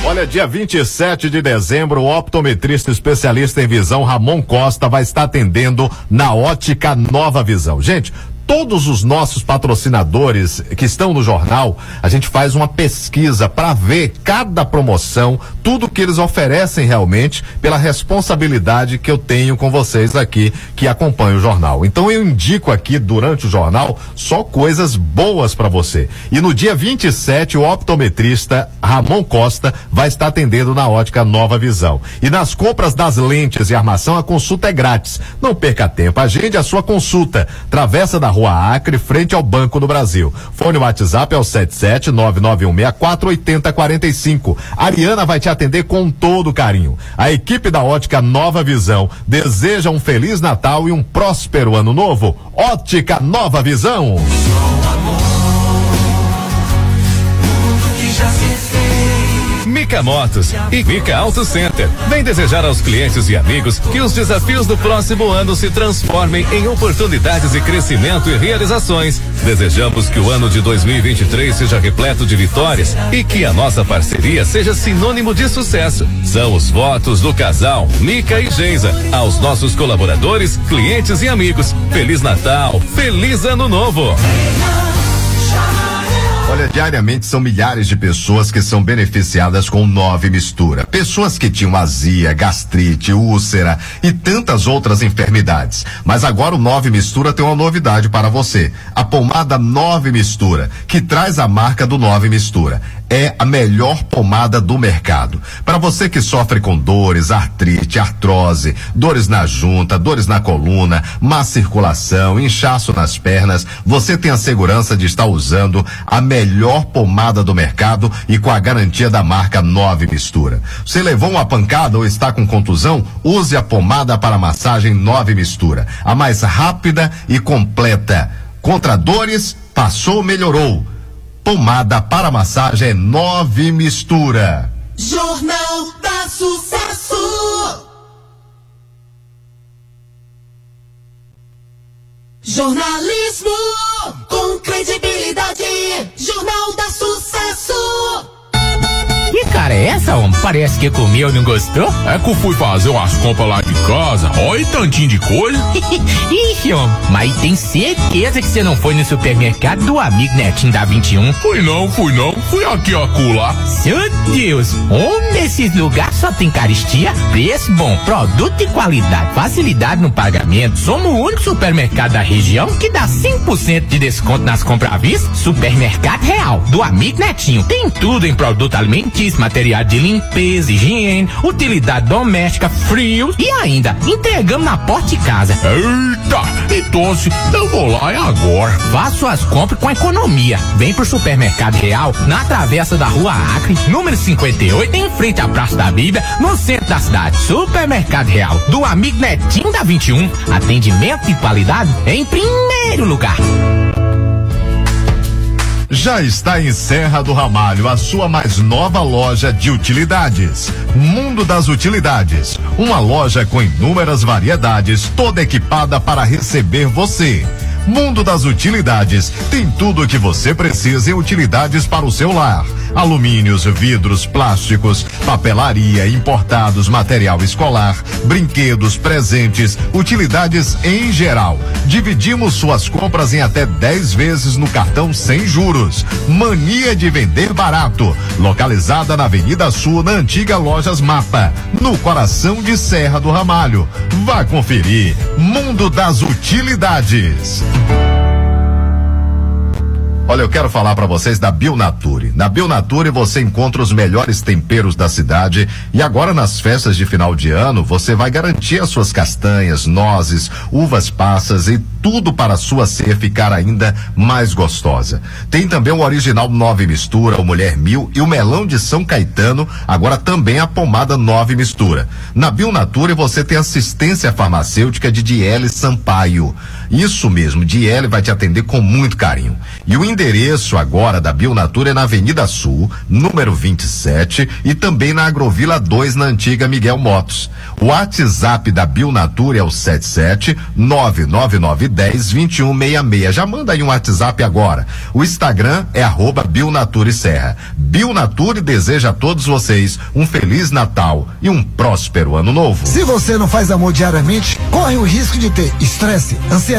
Olha, dia 27 de dezembro, o optometrista especialista em visão Ramon Costa vai estar atendendo na Ótica Nova Visão. Gente, todos os nossos patrocinadores que estão no jornal, a gente faz uma pesquisa para ver cada promoção, tudo que eles oferecem realmente, pela responsabilidade que eu tenho com vocês aqui que acompanham o jornal. Então eu indico aqui durante o jornal só coisas boas para você. E no dia 27, o optometrista Ramon Costa vai estar atendendo na ótica Nova Visão. E nas compras das lentes e armação, a consulta é grátis. Não perca tempo, agende a sua consulta. Travessa da Rua Acre, frente ao Banco do Brasil. Fone WhatsApp é o 77 99164 8045. Ariana vai te atender com todo carinho. A equipe da Ótica Nova Visão deseja um feliz Natal e um próspero ano novo. Ótica Nova Visão. Mica Motos e Mica Auto Center. Vem desejar aos clientes e amigos que os desafios do próximo ano se transformem em oportunidades de crescimento e realizações. Desejamos que o ano de 2023 seja repleto de vitórias e que a nossa parceria seja sinônimo de sucesso. São os votos do casal Mica e Geisa. Aos nossos colaboradores, clientes e amigos. Feliz Natal, feliz Ano Novo. Olha, diariamente são milhares de pessoas que são beneficiadas com Nove Mistura. Pessoas que tinham azia, gastrite, úlcera e tantas outras enfermidades. Mas agora o Nove Mistura tem uma novidade para você. A pomada Nove Mistura, que traz a marca do Nove Mistura é a melhor pomada do mercado. Para você que sofre com dores, artrite, artrose, dores na junta, dores na coluna, má circulação, inchaço nas pernas, você tem a segurança de estar usando a melhor pomada do mercado e com a garantia da marca Nove Mistura. Você levou uma pancada ou está com contusão? Use a pomada para massagem Nove Mistura, a mais rápida e completa. Contra dores, passou, melhorou Pomada para massagem nove mistura. Jornal da Sucesso. Jornalismo com credibilidade. Jornal da Sucesso. Cara é essa, homem? Parece que comeu e não gostou. É que eu fui fazer umas compras lá de casa. Olha tantinho de coisa. Ixi, homem. Mas tem certeza que você não foi no supermercado do amigo Netinho da 21? Fui não, fui não. Fui aqui acolá. Seu Deus. Onde nesses lugares só tem caristia, preço bom, produto de qualidade, facilidade no pagamento. Somos o único supermercado da região que dá 5% de desconto nas compras à vista. Supermercado Real, do amigo Netinho. Tem tudo em produto alimentício material de limpeza, higiene, utilidade doméstica, frio e ainda entregamos na porta de casa. Eita, então eu vou lá e agora. Faça suas compras com economia. Vem pro Supermercado Real, na travessa da Rua Acre, número 58, em frente à Praça da Bíblia, no centro da cidade. Supermercado Real, do amigo Netinho da 21. Atendimento e qualidade em primeiro lugar. Já está em Serra do Ramalho a sua mais nova loja de utilidades. Mundo das Utilidades. Uma loja com inúmeras variedades, toda equipada para receber você. Mundo das Utilidades tem tudo o que você precisa em utilidades para o seu lar alumínios, vidros, plásticos, papelaria, importados, material escolar, brinquedos, presentes, utilidades em geral. Dividimos suas compras em até 10 vezes no cartão sem juros. Mania de vender barato. Localizada na Avenida Sul, na antiga Lojas Mapa, no coração de Serra do Ramalho. Vá conferir. Mundo das Utilidades. Olha, eu quero falar para vocês da Bionature. Na Bionature você encontra os melhores temperos da cidade e agora nas festas de final de ano você vai garantir as suas castanhas, nozes, uvas passas e tudo para a sua ceia ficar ainda mais gostosa. Tem também o original Nove Mistura, o Mulher Mil e o melão de São Caetano, agora também a pomada Nove Mistura. Na Bionature você tem assistência farmacêutica de Diele Sampaio. Isso mesmo, Diele vai te atender com muito carinho. E o endereço agora da Bionatura é na Avenida Sul, número 27, e também na Agrovila 2, na antiga Miguel Motos. O WhatsApp da Bionatura é o 77 99910 2166. Já manda aí um WhatsApp agora. O Instagram é arroba Bionature Serra. Bionature deseja a todos vocês um feliz Natal e um próspero ano novo. Se você não faz amor diariamente, corre o risco de ter estresse, ansiedade,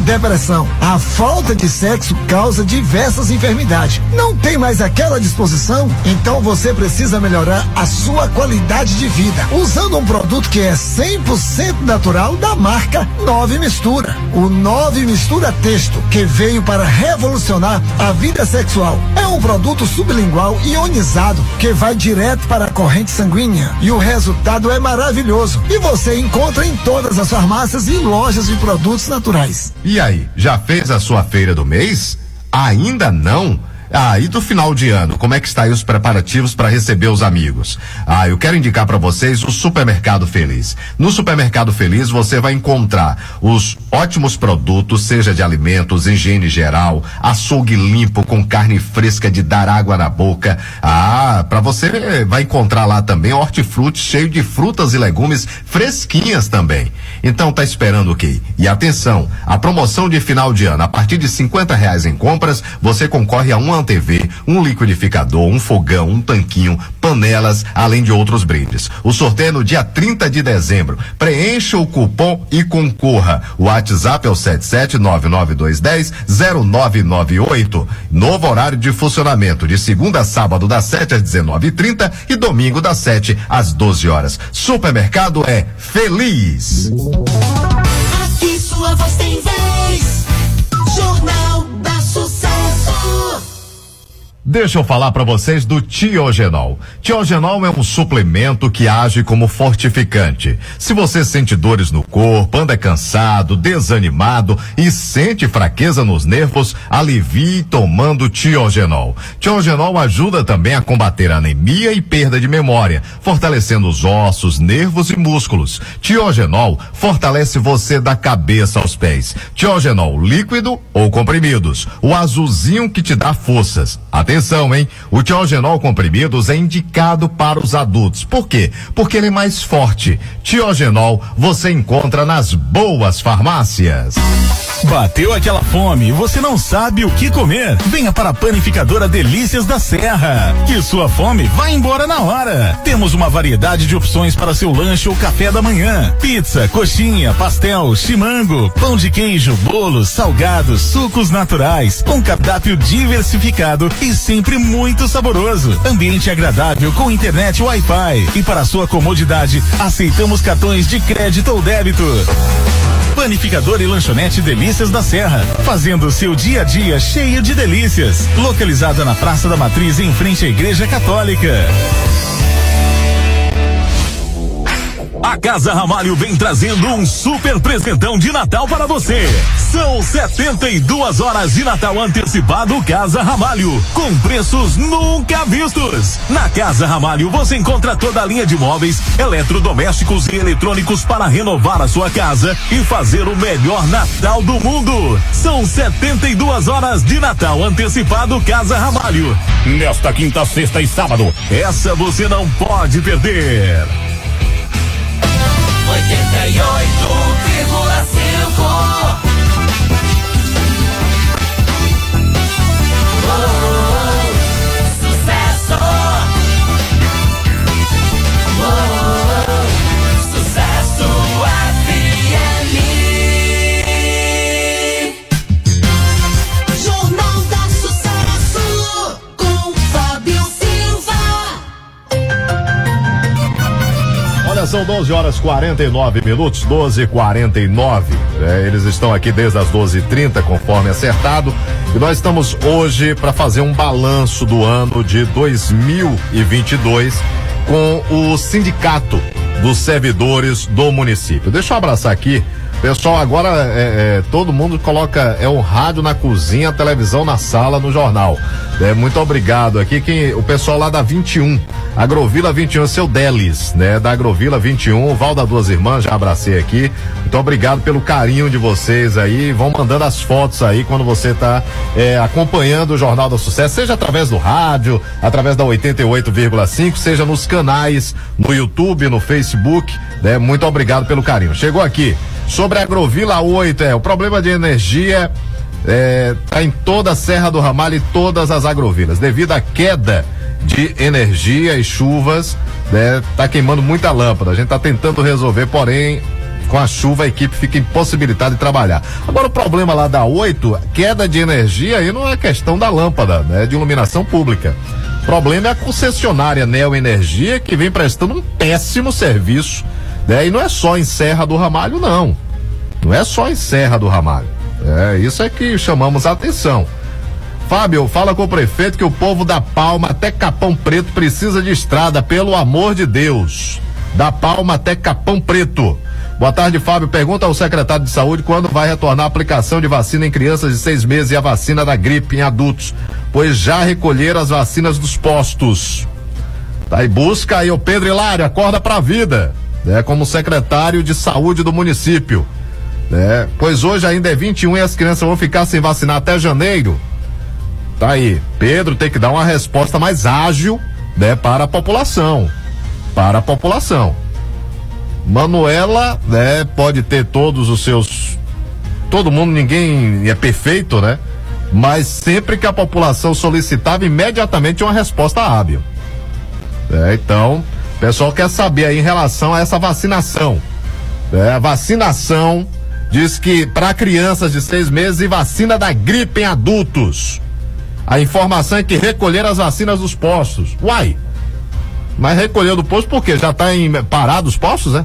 depressão. A falta de sexo causa diversas enfermidades. Não tem mais aquela disposição? Então você precisa melhorar a sua qualidade de vida usando um produto que é 100% natural da marca Nove Mistura. O Nove Mistura Texto, que veio para revolucionar a vida sexual. É um produto sublingual ionizado que vai direto para a corrente sanguínea e o resultado é maravilhoso. E você encontra em todas as farmácias e lojas de produtos naturais. E aí, já fez a sua feira do mês? Ainda não? Ah, e do final de ano, como é que está aí os preparativos para receber os amigos? Ah, eu quero indicar para vocês o Supermercado Feliz. No Supermercado Feliz você vai encontrar os ótimos produtos, seja de alimentos, higiene geral, açougue limpo com carne fresca de dar água na boca. Ah, para você vai encontrar lá também hortifruti cheio de frutas e legumes fresquinhas também. Então tá esperando o quê? E atenção, a promoção de final de ano, a partir de 50 reais em compras, você concorre a uma TV, um liquidificador, um fogão, um tanquinho, panelas, além de outros brindes. O sorteio é no dia 30 de dezembro. Preencha o cupom e concorra. O WhatsApp é o 77992100998. Novo horário de funcionamento de segunda a sábado das 7 às 19:30 e domingo das 7 às 12 horas. Supermercado é feliz. Aqui sua voz tem vez. Jornal Deixa eu falar para vocês do Tiogenol. Tiogenol é um suplemento que age como fortificante. Se você sente dores no corpo, anda cansado, desanimado e sente fraqueza nos nervos, alivie tomando Tiogenol. Tiogenol ajuda também a combater anemia e perda de memória, fortalecendo os ossos, nervos e músculos. Tiogenol fortalece você da cabeça aos pés. Tiogenol líquido ou comprimidos. O azulzinho que te dá forças. Atenção, hein? O Tiogenol comprimidos é indicado para os adultos. Por quê? Porque ele é mais forte. Tiogenol você encontra nas boas farmácias. Bateu aquela fome e você não sabe o que comer? Venha para a panificadora Delícias da Serra, que sua fome vai embora na hora. Temos uma variedade de opções para seu lanche ou café da manhã: pizza, coxinha, pastel, chimango, pão de queijo, bolos, salgados, sucos naturais, um cardápio diversificado e sempre muito saboroso. Ambiente agradável com internet Wi-Fi. E para sua comodidade, aceitamos cartões de crédito ou débito. Panificador e lanchonete Delícias da Serra, fazendo seu dia a dia cheio de delícias. Localizada na Praça da Matriz, em frente à Igreja Católica. A Casa Ramalho vem trazendo um super presentão de Natal para você. São 72 horas de Natal antecipado Casa Ramalho, com preços nunca vistos. Na Casa Ramalho você encontra toda a linha de móveis, eletrodomésticos e eletrônicos para renovar a sua casa e fazer o melhor Natal do mundo. São 72 horas de Natal antecipado Casa Ramalho. Nesta quinta, sexta e sábado. Essa você não pode perder. 88,5 são 12 horas 49 minutos, 12 e 49 é, Eles estão aqui desde as 12 h 30 conforme acertado. E nós estamos hoje para fazer um balanço do ano de 2022 com o Sindicato dos Servidores do Município. Deixa eu abraçar aqui. Pessoal, agora é, é, todo mundo coloca é o rádio na cozinha, a televisão na sala, no jornal. É, muito obrigado aqui. Quem, o pessoal lá da 21, Agrovila 21, seu Delis, né? Da Agrovila 21, Val da Duas Irmãs, já abracei aqui. Muito obrigado pelo carinho de vocês aí. Vão mandando as fotos aí quando você tá é, acompanhando o Jornal do Sucesso, seja através do rádio, através da 88,5, seja nos canais, no YouTube, no Facebook, né? Muito obrigado pelo carinho. Chegou aqui sobre a Agrovila 8, é, o problema de energia é, tá em toda a Serra do Ramalho e todas as agrovilas. Devido à queda de energia e chuvas, né, tá queimando muita lâmpada. A gente tá tentando resolver, porém, com a chuva a equipe fica impossibilitada de trabalhar. Agora o problema lá da 8, queda de energia aí não é questão da lâmpada, né, de iluminação pública. O problema é a concessionária Neo Energia que vem prestando um péssimo serviço, né? E não é só em Serra do Ramalho não. Não é só em Serra do Ramalho. É, isso é que chamamos a atenção. Fábio, fala com o prefeito que o povo da Palma até Capão Preto precisa de estrada, pelo amor de Deus. Da Palma até Capão Preto. Boa tarde, Fábio. Pergunta ao secretário de saúde quando vai retornar a aplicação de vacina em crianças de seis meses e a vacina da gripe em adultos, pois já recolheram as vacinas dos postos. Tá aí, busca aí o Pedro Hilário, acorda pra vida, né? Como secretário de saúde do município, né? Pois hoje ainda é 21 e as crianças vão ficar sem vacinar até janeiro. Tá aí, Pedro tem que dar uma resposta mais ágil, né? Para a população, para a população. Manuela, né? Pode ter todos os seus, todo mundo, ninguém é perfeito, né? Mas sempre que a população solicitava imediatamente uma resposta hábil. É, então, o pessoal quer saber aí em relação a essa vacinação. É, vacinação diz que para crianças de seis meses e vacina da gripe em adultos. A informação é que recolheram as vacinas dos postos. Uai! Mas recolheu do posto por quê? Já está em parado os postos, né?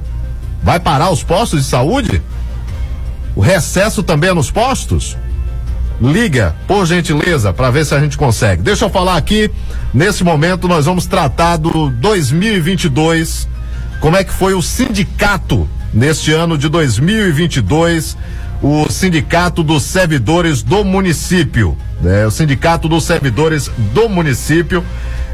Vai parar os postos de saúde? O recesso também é nos postos? Liga, por gentileza, para ver se a gente consegue. Deixa eu falar aqui, nesse momento nós vamos tratar do 2022, como é que foi o sindicato neste ano de 2022, o sindicato dos servidores do município, né? O sindicato dos servidores do município,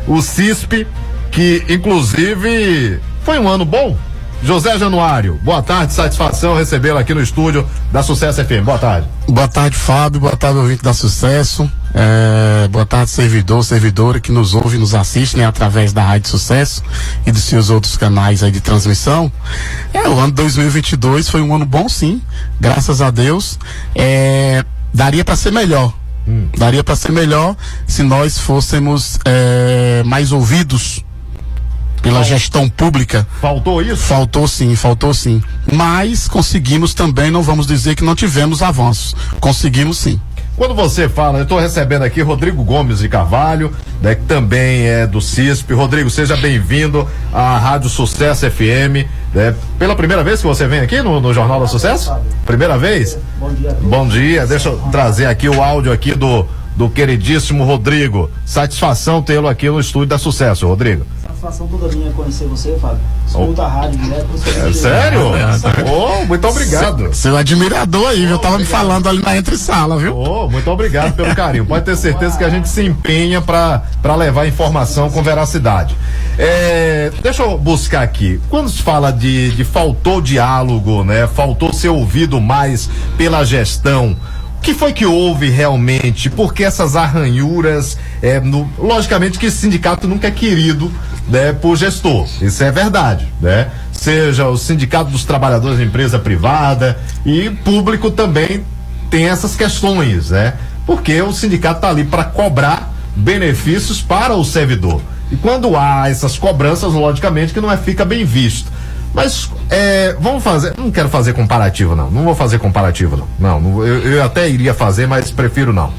o CISP, que inclusive foi um ano bom. José Januário, boa tarde, satisfação recebê-lo aqui no estúdio da Sucesso FM. Boa tarde. Boa tarde, Fábio. Boa tarde, ouvinte da Sucesso. É, boa tarde, servidor, servidora que nos ouve e nos assiste né, através da Rádio Sucesso e dos seus outros canais aí de transmissão. É, o ano 2022 foi um ano bom, sim, graças a Deus. É, daria para ser melhor. Daria para ser melhor se nós fôssemos é, mais ouvidos pela gestão pública. Faltou isso? Faltou sim, faltou sim. Mas conseguimos também, não vamos dizer que não tivemos avanços. Conseguimos sim. Quando você fala, eu estou recebendo aqui Rodrigo Gomes de Carvalho, né, que também é do CISP. Rodrigo, seja bem-vindo à Rádio Sucesso FM. né? pela primeira vez que você vem aqui no, no Jornal da Sucesso? Primeira vez? Bom dia. Bom dia. Deixa eu trazer aqui o áudio aqui do, do queridíssimo Rodrigo. Satisfação tê-lo aqui no estúdio da Sucesso, Rodrigo. Satisfação toda minha conhecer você, Fábio. Escuta a rádio direto seu É sério? Oh, muito obrigado. Seu admirador aí, viu? Tava me falando ali na entre-sala, viu? Oh, muito obrigado pelo carinho. Pode ter certeza que a gente se empenha para levar informação com veracidade. É, deixa eu buscar aqui. Quando se fala de, de faltou diálogo, né? Faltou ser ouvido mais pela gestão. Que foi que houve realmente? Por que essas arranhuras? É, no- logicamente que esse sindicato nunca é querido né, por gestor. Isso é verdade, né? Seja o sindicato dos trabalhadores da empresa privada e público também tem essas questões, né? Porque o sindicato está ali para cobrar benefícios para o servidor. E quando há essas cobranças, logicamente que não é fica bem visto. Mas é, vamos fazer. Não quero fazer comparativo, não. Não vou fazer comparativo, não. Não, eu, eu até iria fazer, mas prefiro não.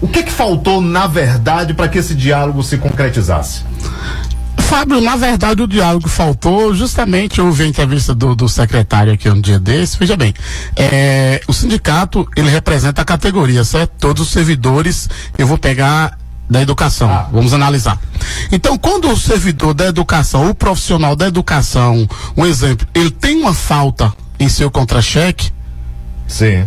O que que faltou, na verdade, para que esse diálogo se concretizasse? Fábio, na verdade o diálogo faltou, justamente eu ouvi a entrevista do, do secretário aqui um dia desse, veja bem, é, o sindicato, ele representa a categoria, certo? Todos os servidores, eu vou pegar da educação, vamos analisar. Então, quando o servidor da educação, o profissional da educação, um exemplo, ele tem uma falta em seu contra-cheque, Sim.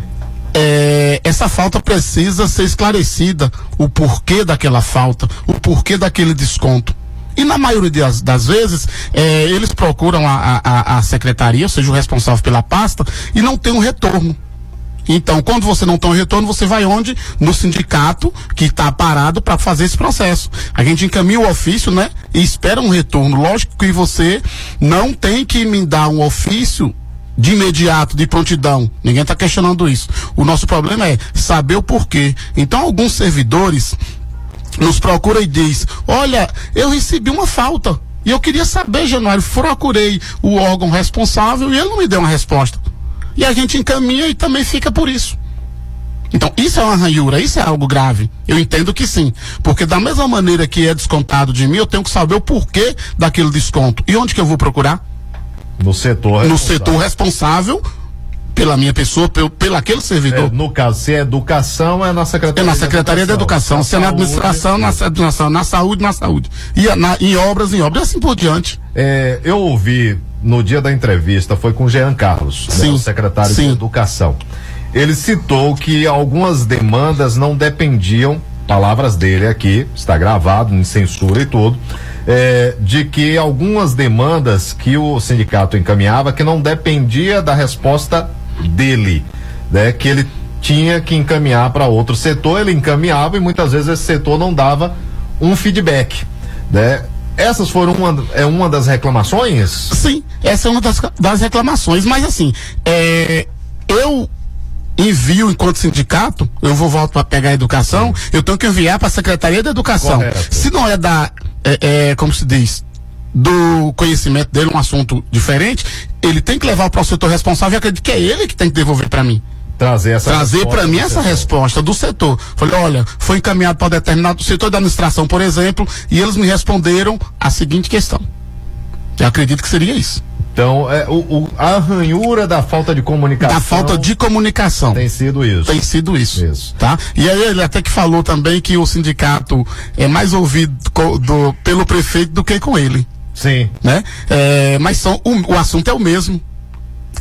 é, essa falta precisa ser esclarecida, o porquê daquela falta, o porquê daquele desconto. E na maioria das, das vezes, é, eles procuram a, a, a secretaria, ou seja, o responsável pela pasta, e não tem um retorno. Então, quando você não tem um retorno, você vai onde? No sindicato que está parado para fazer esse processo. A gente encaminha o ofício, né? E espera um retorno. Lógico que você não tem que me dar um ofício de imediato, de prontidão. Ninguém está questionando isso. O nosso problema é saber o porquê. Então, alguns servidores nos procuram e diz: Olha, eu recebi uma falta. E eu queria saber, Januário, procurei o órgão responsável e ele não me deu uma resposta. E a gente encaminha e também fica por isso. Então, isso é uma ranhura, isso é algo grave. Eu entendo que sim. Porque da mesma maneira que é descontado de mim, eu tenho que saber o porquê daquele desconto. E onde que eu vou procurar? No setor. No responsável. setor responsável pela minha pessoa, pelo, pelo aquele servidor. É, no caso, se é educação, é na É Secretaria, na Secretaria da Educação, se é na administração, na administração, na saúde, na saúde. E na- em obras, em obras, e assim por diante. É, eu ouvi no dia da entrevista foi com Jean Carlos, né, Sim, o secretário sim. de Educação. Ele citou que algumas demandas não dependiam, palavras dele aqui, está gravado, em censura e tudo, é, de que algumas demandas que o sindicato encaminhava que não dependia da resposta dele, né? Que ele tinha que encaminhar para outro setor, ele encaminhava e muitas vezes esse setor não dava um feedback, né? Essas foram uma, é uma das reclamações? Sim, essa é uma das, das reclamações, mas assim, é, eu envio enquanto sindicato, eu vou voltar para pegar a educação, eu tenho que enviar para a Secretaria da Educação. Correto. Se não é da, é, é, como se diz, do conhecimento dele, um assunto diferente, ele tem que levar para o setor responsável e acredito que é ele que tem que devolver para mim. Trazer essa Trazer para mim essa setor. resposta do setor. Falei, olha, foi encaminhado para determinado setor da administração, por exemplo, e eles me responderam a seguinte questão. Eu acredito que seria isso. Então, é, o, o- a ranhura da falta de comunicação. Da falta de comunicação. Tem sido isso. Tem sido isso. Isso. Tá? E aí ele até que falou também que o sindicato é mais ouvido co- do- pelo prefeito do que com ele. Sim. Né? É, mas são, o, o assunto é o mesmo.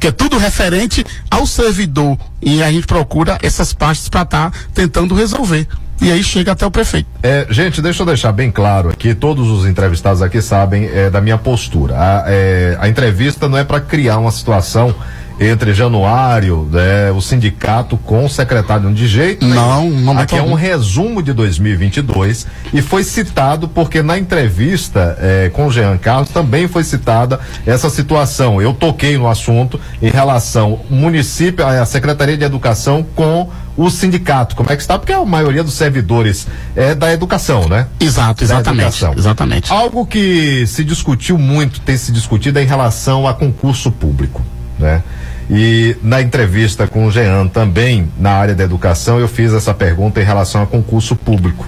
Que é tudo referente ao servidor. E a gente procura essas partes para estar tentando resolver. E aí chega até o prefeito. É, gente, deixa eu deixar bem claro aqui, todos os entrevistados aqui sabem é, da minha postura. A, é, a entrevista não é para criar uma situação entre Januário, né, o sindicato com o secretário de jeito nenhum. Não, não Aqui é um resumo de 2022 e foi citado porque na entrevista é, com o Jean Carlos também foi citada essa situação. Eu toquei no assunto em relação ao município, a Secretaria de Educação com o sindicato. Como é que está? Porque a maioria dos servidores é da educação, né? Exato, exatamente. educação. Exatamente. Algo que se discutiu muito, tem se discutido é em relação a concurso público, né? E na entrevista com o Jean também, na área da educação, eu fiz essa pergunta em relação a concurso público.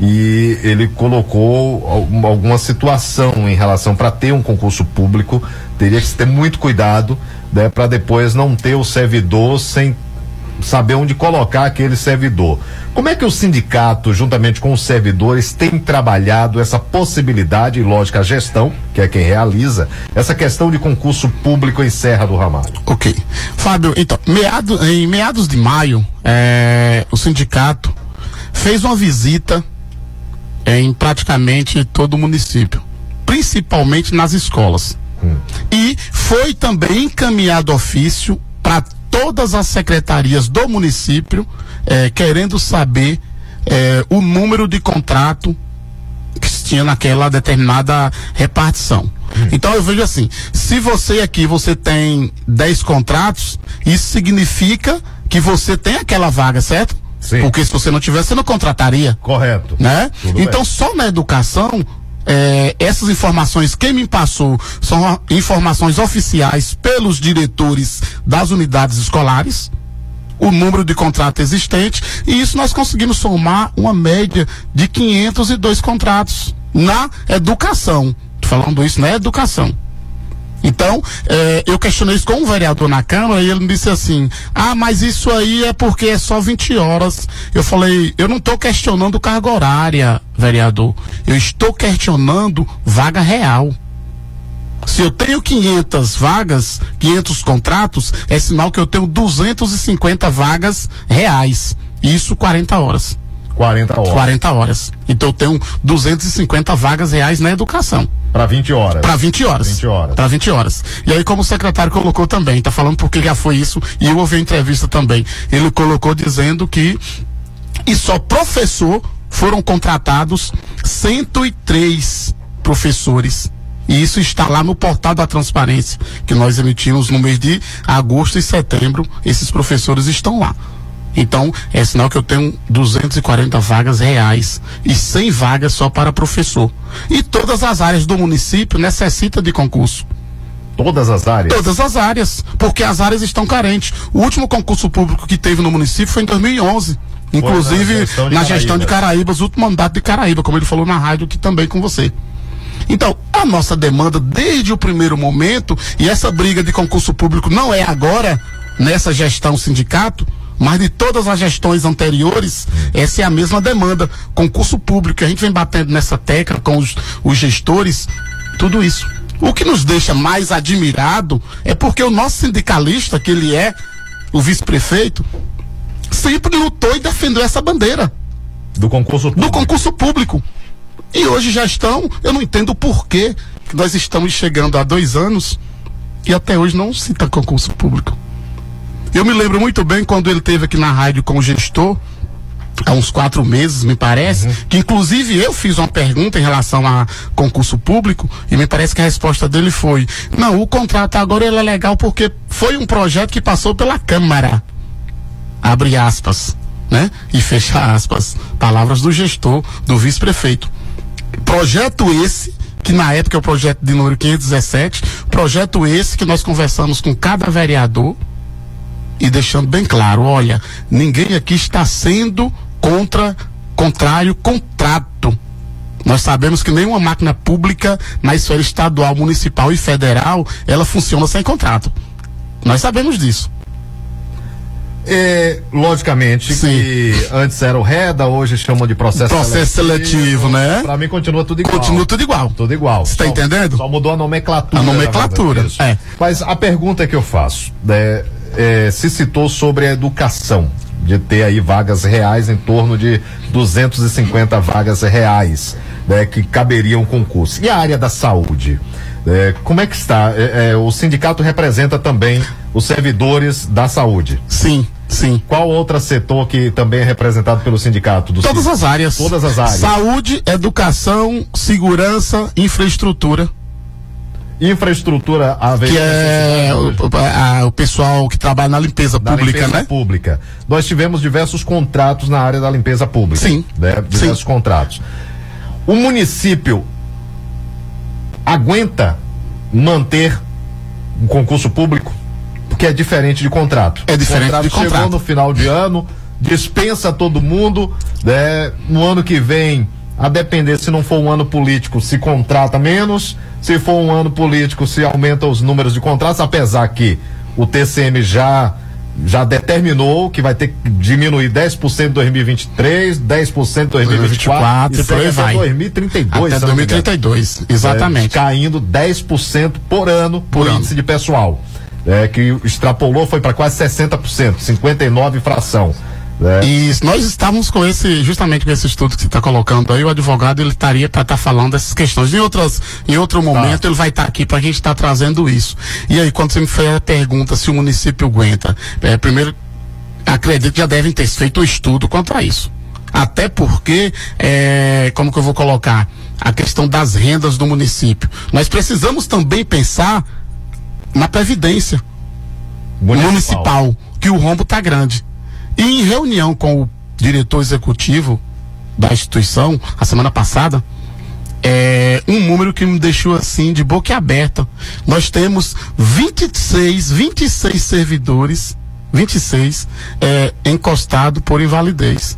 E ele colocou algum- alguma situação em relação para ter um concurso público, teria que ter muito cuidado, né, para depois não ter o servidor sem saber onde colocar aquele servidor. Como é que o sindicato, juntamente com os servidores, tem trabalhado essa possibilidade, e lógico, a gestão, que é quem realiza, essa questão de concurso público em Serra do Ramalho? Ok. Fábio, então, meado- em meados de maio, eh, o sindicato fez uma visita em praticamente todo o município, principalmente nas escolas. E foi também encaminhado ofício para todas as secretarias do município, eh, querendo saber eh, o número de contrato que tinha naquela determinada repartição. Então eu vejo assim, se você aqui você tem 10 contratos, isso significa que você tem aquela vaga, certo? Sim. Porque se você não tivesse, você não contrataria. Correto. Né? Tudo então bem. só na educação, é, essas informações quem me passou são informações oficiais pelos diretores das unidades escolares o número de contrato existente e isso nós conseguimos somar uma média de 502 contratos na educação. Tô falando isso na educação. Então, eh, eu questionei isso com um vereador na Câmara e ele me disse assim: ah, mas isso aí é porque é só 20 horas. Eu falei: eu não estou questionando carga horária, vereador. Eu estou questionando vaga real. Se eu tenho 500 vagas, 500 contratos, é sinal que eu tenho 250 vagas reais. Isso 40 horas. 40 horas. 40 horas. Então eu tenho 250 vagas reais na educação. Para 20 horas. Para 20 horas. 20 horas. Para 20 horas. E aí, como o secretário colocou também, tá falando porque já foi isso, e eu ouvi a entrevista também. Ele colocou dizendo que e só professor foram contratados 103 professores. E isso está lá no portal da transparência, que nós emitimos no mês de agosto e setembro. Esses professores estão lá. Então, é sinal que eu tenho 240 vagas reais e 100 vagas só para professor. E todas as áreas do município necessitam de concurso. Todas as áreas? Todas as áreas, porque as áreas estão carentes. O último concurso público que teve no município foi em 2011. Inclusive na gestão de na gestão de Caraíbas. O último mandato de Caraíba, como ele falou na rádio aqui também com você. Então, a nossa demanda desde o primeiro momento, e essa briga de concurso público não é agora, nessa gestão sindicato, mas de todas as gestões anteriores, essa é a mesma demanda. Concurso público, a gente vem batendo nessa tecla com os, os gestores, tudo isso. O que nos deixa mais admirado é porque o nosso sindicalista, que ele é o vice-prefeito, sempre lutou e defendeu essa bandeira. Do concurso público. Do concurso público. E hoje já estão, eu não entendo porquê que nós estamos chegando há dois anos e até hoje não cita concurso público. Eu me lembro muito bem quando ele teve aqui na rádio com o gestor, há uns quatro meses, me parece, uhum. que inclusive eu fiz uma pergunta em relação a concurso público e me parece que a resposta dele foi: não, o contrato agora ele é legal porque foi um projeto que passou pela Câmara. Abre aspas, né? E fecha aspas. Palavras do gestor, do vice-prefeito. Projeto esse que na época é o projeto de número 517, projeto esse que nós conversamos com cada vereador e deixando bem claro, olha, ninguém aqui está sendo contra contrário contrato. Nós sabemos que nenhuma máquina pública na esfera estadual, municipal e federal, ela funciona sem contrato. Nós sabemos disso. É, logicamente Sim. que antes era o REDA, hoje chamam de processo, processo seletivo, seletivo né? Pra mim continua tudo igual. Continua tudo igual. Tudo igual. Você tá entendendo? Só mudou a nomenclatura. A nomenclatura, é. Mas a pergunta que eu faço, né, é, se citou sobre a educação, de ter aí vagas reais em torno de 250 vagas reais, né, que caberiam concurso. E a área da saúde? É, como é que está? É, é, o sindicato representa também os servidores da saúde. Sim, sim. Qual outro setor que também é representado pelo sindicato? Todas as áreas. Todas as áreas. Saúde, educação, segurança, infraestrutura. Infraestrutura a Que é o, a, o, pessoal que trabalha na limpeza da pública, limpeza né? pública. Nós tivemos diversos contratos na área da limpeza pública. Sim. Né? Diversos sim. contratos. O município aguenta manter um concurso público? Porque é diferente de contrato. É diferente contrato de contrato. Chegou no final de ano, dispensa todo mundo, né? No ano que vem, a depender se não for um ano político, se contrata menos, se for um ano político, se aumenta os números de contratos, apesar que o TCM já já determinou que vai ter que diminuir 10% em 2023, 10% em 2024 e por aí vai. 2032. Até 2032, exatamente. É, caindo 10% por ano por ano. índice de pessoal. É, que extrapolou foi para quase 60%, 59 fração. É. E nós estávamos com esse, justamente com esse estudo que você está colocando aí, o advogado ele estaria para estar tá falando dessas questões. Em, outras, em outro momento tá. ele vai estar tá aqui para a gente estar tá trazendo isso. E aí, quando você me fez a pergunta se o município aguenta, é, primeiro, acredito que já devem ter feito o um estudo quanto a isso. Até porque, é, como que eu vou colocar? A questão das rendas do município. Nós precisamos também pensar na previdência municipal, municipal que o rombo está grande. E em reunião com o diretor executivo da instituição, a semana passada, é um número que me deixou assim de boca aberta. Nós temos 26, 26 servidores, 26 é, encostado por invalidez.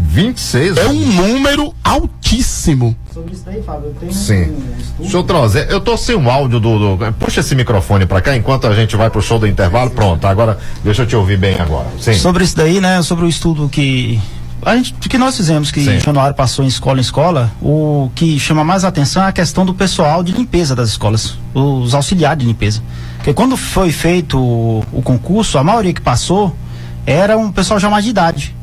26? É um número altíssimo. Sobre isso daí, Fábio, eu tenho Sim. Um eu trazer, eu tô sem o áudio do, do, Puxa esse microfone pra cá enquanto a gente vai pro show do intervalo. Pronto, agora deixa eu te ouvir bem agora. Sim. Sobre isso daí, né? Sobre o estudo que. A gente, que nós fizemos, que o Januário passou em escola em escola, o que chama mais atenção é a questão do pessoal de limpeza das escolas, os auxiliares de limpeza. Porque quando foi feito o, o concurso, a maioria que passou era um pessoal já mais de idade.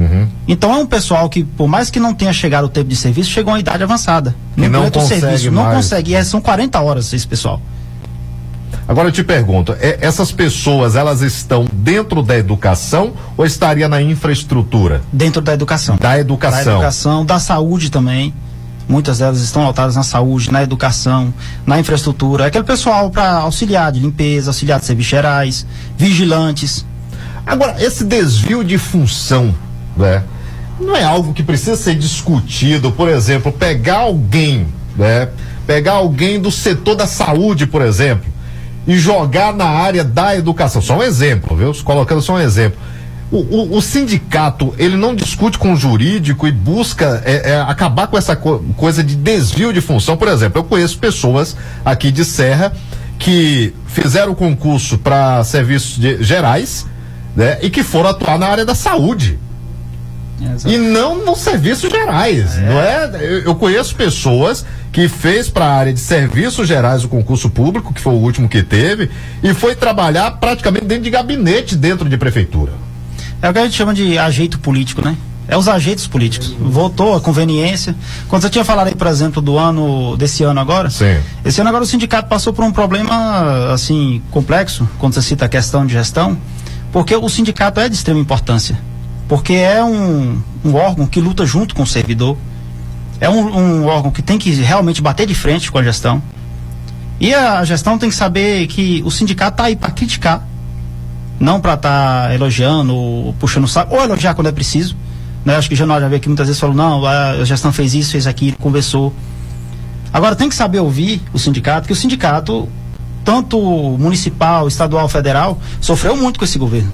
Uhum. Então é um pessoal que, por mais que não tenha chegado o tempo de serviço, chegou a uma idade avançada. Não, não consegue serviço, mais. não consegue. É, são 40 horas esse pessoal. Agora eu te pergunto, é, essas pessoas, elas estão dentro da educação ou estaria na infraestrutura? Dentro da educação. Da educação. Da educação, da saúde também. Muitas delas estão lotadas na saúde, na educação, na infraestrutura. Aquele pessoal para auxiliar de limpeza, auxiliar de serviços gerais, vigilantes. Agora, esse desvio de função né? Não é algo que precisa ser discutido, por exemplo, pegar alguém, né? Pegar alguém do setor da saúde, por exemplo, e jogar na área da educação. Só um exemplo, viu? Colocando só um exemplo. O, o, o, sindicato ele não discute com o jurídico e busca é, é, acabar com essa co coisa de desvio de função. Por exemplo, eu conheço pessoas aqui de Serra que fizeram concurso para serviços de, gerais né, e que foram atuar na área da saúde. E não nos serviços gerais, é. não é? Eu, eu, conheço pessoas que fez para a área de serviços gerais o concurso público, que foi o último que teve, e foi trabalhar praticamente dentro de gabinete dentro de prefeitura. É o que a gente chama de ajeito político, né? É os ajeitos políticos. Votou a conveniência. Quando você tinha falado aí, por exemplo, do ano, desse ano agora. Sim. Esse ano agora o sindicato passou por um problema, assim, complexo, quando você cita a questão de gestão, porque o sindicato é de extrema importância. Porque é um, um órgão que luta junto com o servidor. É um, um órgão que tem que realmente bater de frente com a gestão. E a gestão tem que saber que o sindicato está aí para criticar, não para estar tá elogiando ou puxando o saco, ou elogiar quando é preciso. Né? Acho que o Januário já veio aqui muitas vezes falou, não, a gestão fez isso, fez aquilo, conversou. Agora tem que saber ouvir o sindicato, que o sindicato, tanto municipal, estadual, federal, sofreu muito com esse governo.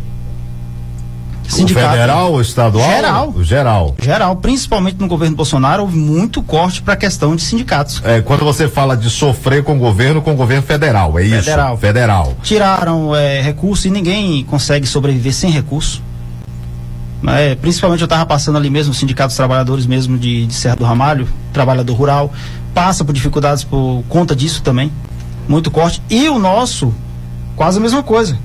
Sindicato, o federal, o estadual? Geral. Geral. Geral, principalmente no governo Bolsonaro, houve muito corte para a questão de sindicatos. É, quando você fala de sofrer com o governo, com o governo federal, é isso? Federal. Federal. Tiraram é, recursos e ninguém consegue sobreviver sem recurso. É, principalmente eu estava passando ali mesmo, o Sindicato dos Trabalhadores mesmo de, de Serra do Ramalho, trabalhador rural, passa por dificuldades por conta disso também. Muito corte. E o nosso, quase a mesma coisa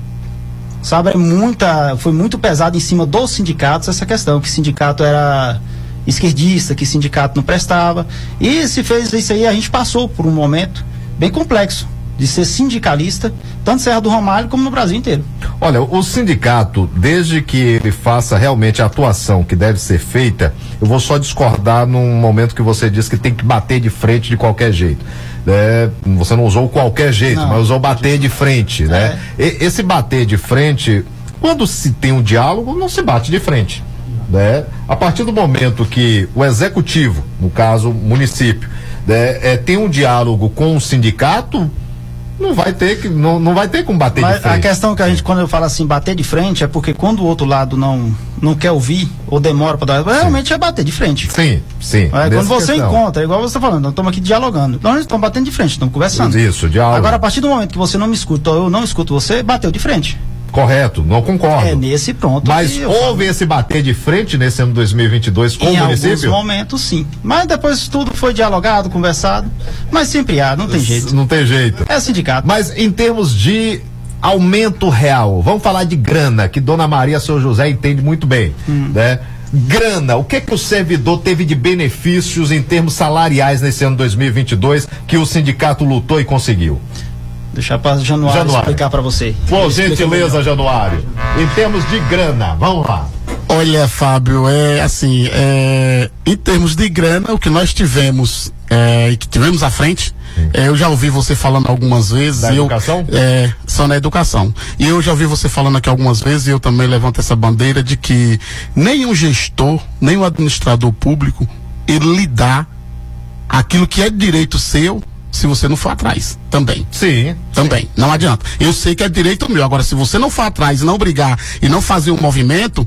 sabe, é muita, foi muito pesado em cima dos sindicatos essa questão, que sindicato era esquerdista, que sindicato não prestava. E se fez isso aí, a gente passou por um momento bem complexo de ser sindicalista, tanto Serra do Ramalho como no Brasil inteiro. Olha, o sindicato, desde que ele faça realmente a atuação que deve ser feita, eu vou só discordar num momento que você disse que tem que bater de frente de qualquer jeito. É, você não usou qualquer jeito, não, mas usou bater de frente, né? É. E, esse bater de frente, quando se tem um diálogo, não se bate de frente. Né? A partir do momento que o executivo, no caso o município, né, é, tem um diálogo com o sindicato, não vai ter que não, não vai ter como bater Mas de frente. A questão que a gente quando eu falo assim bater de frente é porque quando o outro lado não não quer ouvir ou demora para dar, realmente é bater de frente. Sim, sim. É, quando você questão. encontra, igual você está falando, nós estamos aqui dialogando. Nós estamos batendo de frente, estamos conversando. Isso, diálogo. Agora a partir do momento que você não me escuta ou eu não escuto você, bateu de frente. Correto, não concordo. É nesse pronto. Mas houve esse bater de frente nesse ano 2022 com em o município? Em alguns momentos, sim. Mas depois tudo foi dialogado, conversado. Mas sempre há, não tem jeito. Não tem jeito. É sindicato. Mas em termos de aumento real, vamos falar de grana, que Dona Maria São José entende muito bem, hum. né? Grana, o que que o servidor teve de benefícios em termos salariais nesse ano 2022 que o sindicato lutou e conseguiu? Deixar para Januário, Januário explicar para você. Por gentileza, Januário. Em termos de grana, vamos lá. Olha, Fábio, é assim, é, em termos de grana, o que nós tivemos é, e que tivemos à frente, é, eu já ouvi você falando algumas vezes. Da educação? Eu, é, só na educação. E eu já ouvi você falando aqui algumas vezes, e eu também levanto essa bandeira de que nenhum gestor, nenhum administrador público, ele lhe dá aquilo que é direito seu se você não for atrás também. Sim. Também. Sim. Não adianta. Eu sei que é direito meu. Agora, se você não for atrás e não brigar e não fazer um movimento.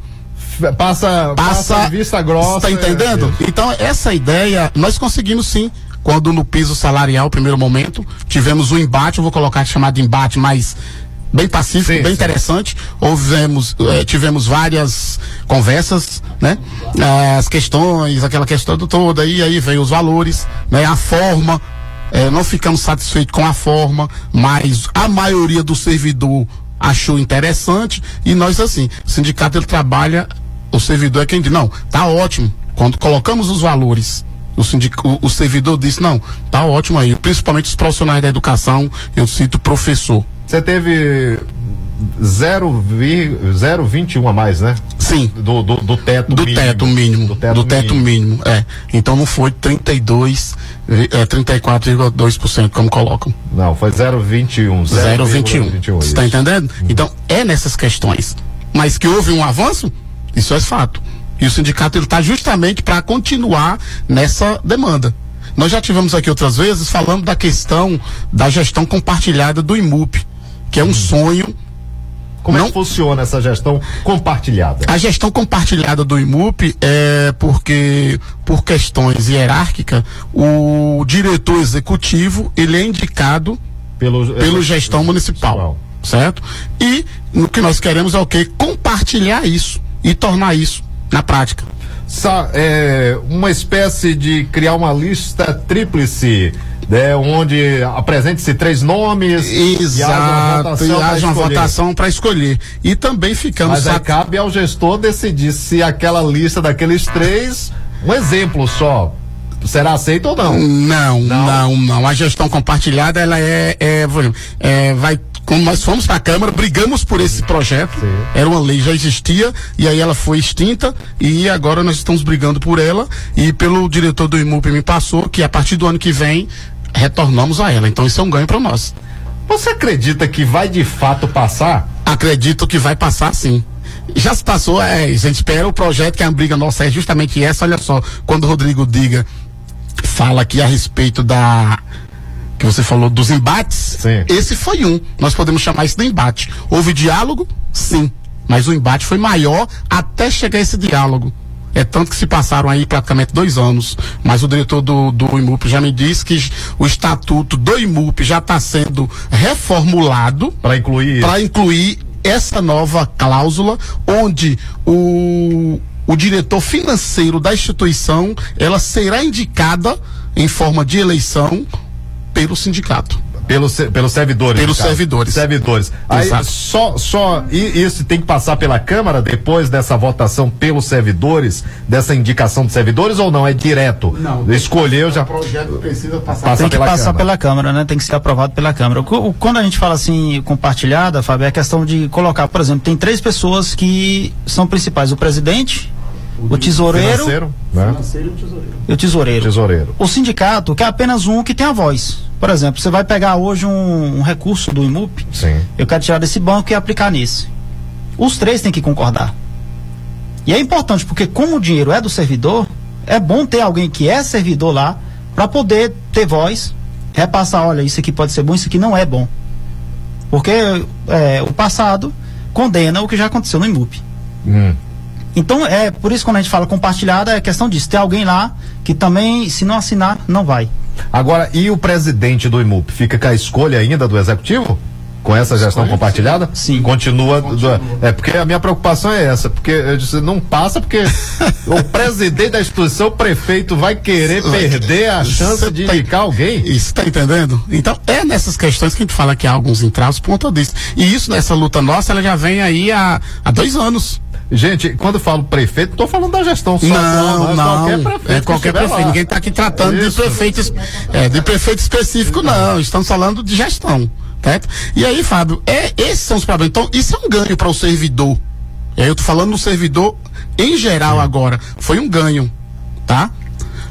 Passa, passa, passa vista grossa. Tá entendendo? É, é. Então, essa ideia, nós conseguimos sim. Quando no piso salarial, primeiro momento, tivemos um embate, eu vou colocar chamado de embate, mas bem pacífico, sim, bem sim. interessante. Houvemos, eh, tivemos várias conversas, né? As questões, aquela questão toda, e aí veio os valores, né? A forma, é, não ficamos satisfeitos com a forma, mas a maioria do servidor achou interessante e nós assim, o sindicato ele trabalha, o servidor é quem diz, não, tá ótimo. Quando colocamos os valores, o, sindic, o, o servidor disse, não, tá ótimo aí, principalmente os profissionais da educação, eu cito professor. Você teve 0,21 a mais, né? Sim. Do, do, do teto do mínimo. Teto mínimo. Do teto, do teto mínimo. mínimo. é. Então não foi 32, é, 34,2% como colocam. Não, foi 0,21. 0,21. Você está entendendo? Uhum. Então é nessas questões. Mas que houve um avanço, isso é fato. E o sindicato está justamente para continuar nessa demanda. Nós já tivemos aqui outras vezes falando da questão da gestão compartilhada do IMUP, que é um uhum. sonho como não, é que funciona essa gestão compartilhada? A gestão compartilhada do IMUP é porque, por questões hierárquicas, o diretor executivo ele é indicado pelo, pelo gestão municipal, municipal, certo? E o que nós queremos é o quê? Compartilhar isso e tornar isso na prática. sa- é, uma espécie de criar uma lista tríplice, né, onde apresente-se três nomes Exato, e haja uma votação para escolher. E também ficamos Mas aí cabe ao gestor decidir se aquela lista daqueles três, um exemplo só, será aceito ou não. Não, não, não. A gestão compartilhada, ela é, é, é, vai quando nós fomos para a Câmara, brigamos por esse projeto. Era uma lei, já existia, e aí ela foi extinta, e agora nós estamos brigando por ela, e pelo diretor do IMUP me passou que a partir do ano que vem retornamos a ela. Então isso é um ganho para nós. Você acredita que vai de fato passar? Acredito que vai passar sim. Já se passou, é, a gente espera o projeto que a briga nossa é justamente essa. Olha só, quando o Rodrigo Diga fala aqui a respeito da. que você falou dos embates, esse foi um. Nós podemos chamar isso de embate. Houve diálogo? Sim. Mas o embate foi maior até chegar esse diálogo. É tanto que se passaram aí praticamente dois anos. Mas o diretor do, do IMUP já me disse que o estatuto do IMUP já está sendo reformulado para incluir para incluir essa nova cláusula onde o, o diretor financeiro da instituição ela será indicada em forma de eleição pelo sindicato. Pelos, pelos servidores. Pelos servidores. Servidores. Aí, Exato. só, só, e isso tem que passar pela Câmara depois dessa votação pelos servidores, dessa indicação de servidores ou não? É direto? Não. Escolheu já. O projeto precisa passar Passa tem que pela passar Câmara. pela Câmara, né? Tem que ser aprovado pela Câmara. O o- Quando a gente fala assim, compartilhada, Fábio, é a questão de colocar, por exemplo, tem três pessoas que são principais: o presidente, o, tesoureiro Financeiro, né? e o tesoureiro. Tesoureiro. O sindicato, que é apenas um que tem a voz. Por exemplo, você vai pegar hoje um, um recurso do IMUP, Sim. eu quero tirar desse banco e aplicar nesse. Os três têm que concordar. E é importante, porque como o dinheiro é do servidor, é bom ter alguém que é servidor lá para poder ter voz, repassar, olha, isso aqui pode ser bom, isso aqui não é bom. Porque é, o passado condena o que já aconteceu no IMUP. Hum. Então, é por isso que quando a gente fala compartilhada, é questão disso. Ter alguém lá que também, se não assinar, não vai. Agora, e o presidente do IMUP? Fica com a escolha ainda do executivo? Com essa gestão Escolha, compartilhada? sim. Continua. do- é porque a minha preocupação é essa, porque eu disse, não passa porque o presidente da instituição, o prefeito, vai querer perder a chance de indicar alguém. Isso, tá entendendo? Então, é nessas questões que a gente fala que há alguns entraves por conta disso. E isso, nessa luta nossa, ela já vem aí há, há dois anos. Gente, quando eu falo prefeito, não tô falando da gestão só. Não, mas não. Qualquer prefeito. é que qualquer prefeito. lá. Ninguém está aqui tratando Isso. de prefeito, é, de prefeito específico, não. Estamos falando de gestão, certo? E aí, Fábio, é, esses são os problemas. Então, isso é um ganho para o servidor. E aí eu tô falando do servidor em geral agora. Foi um ganho, tá?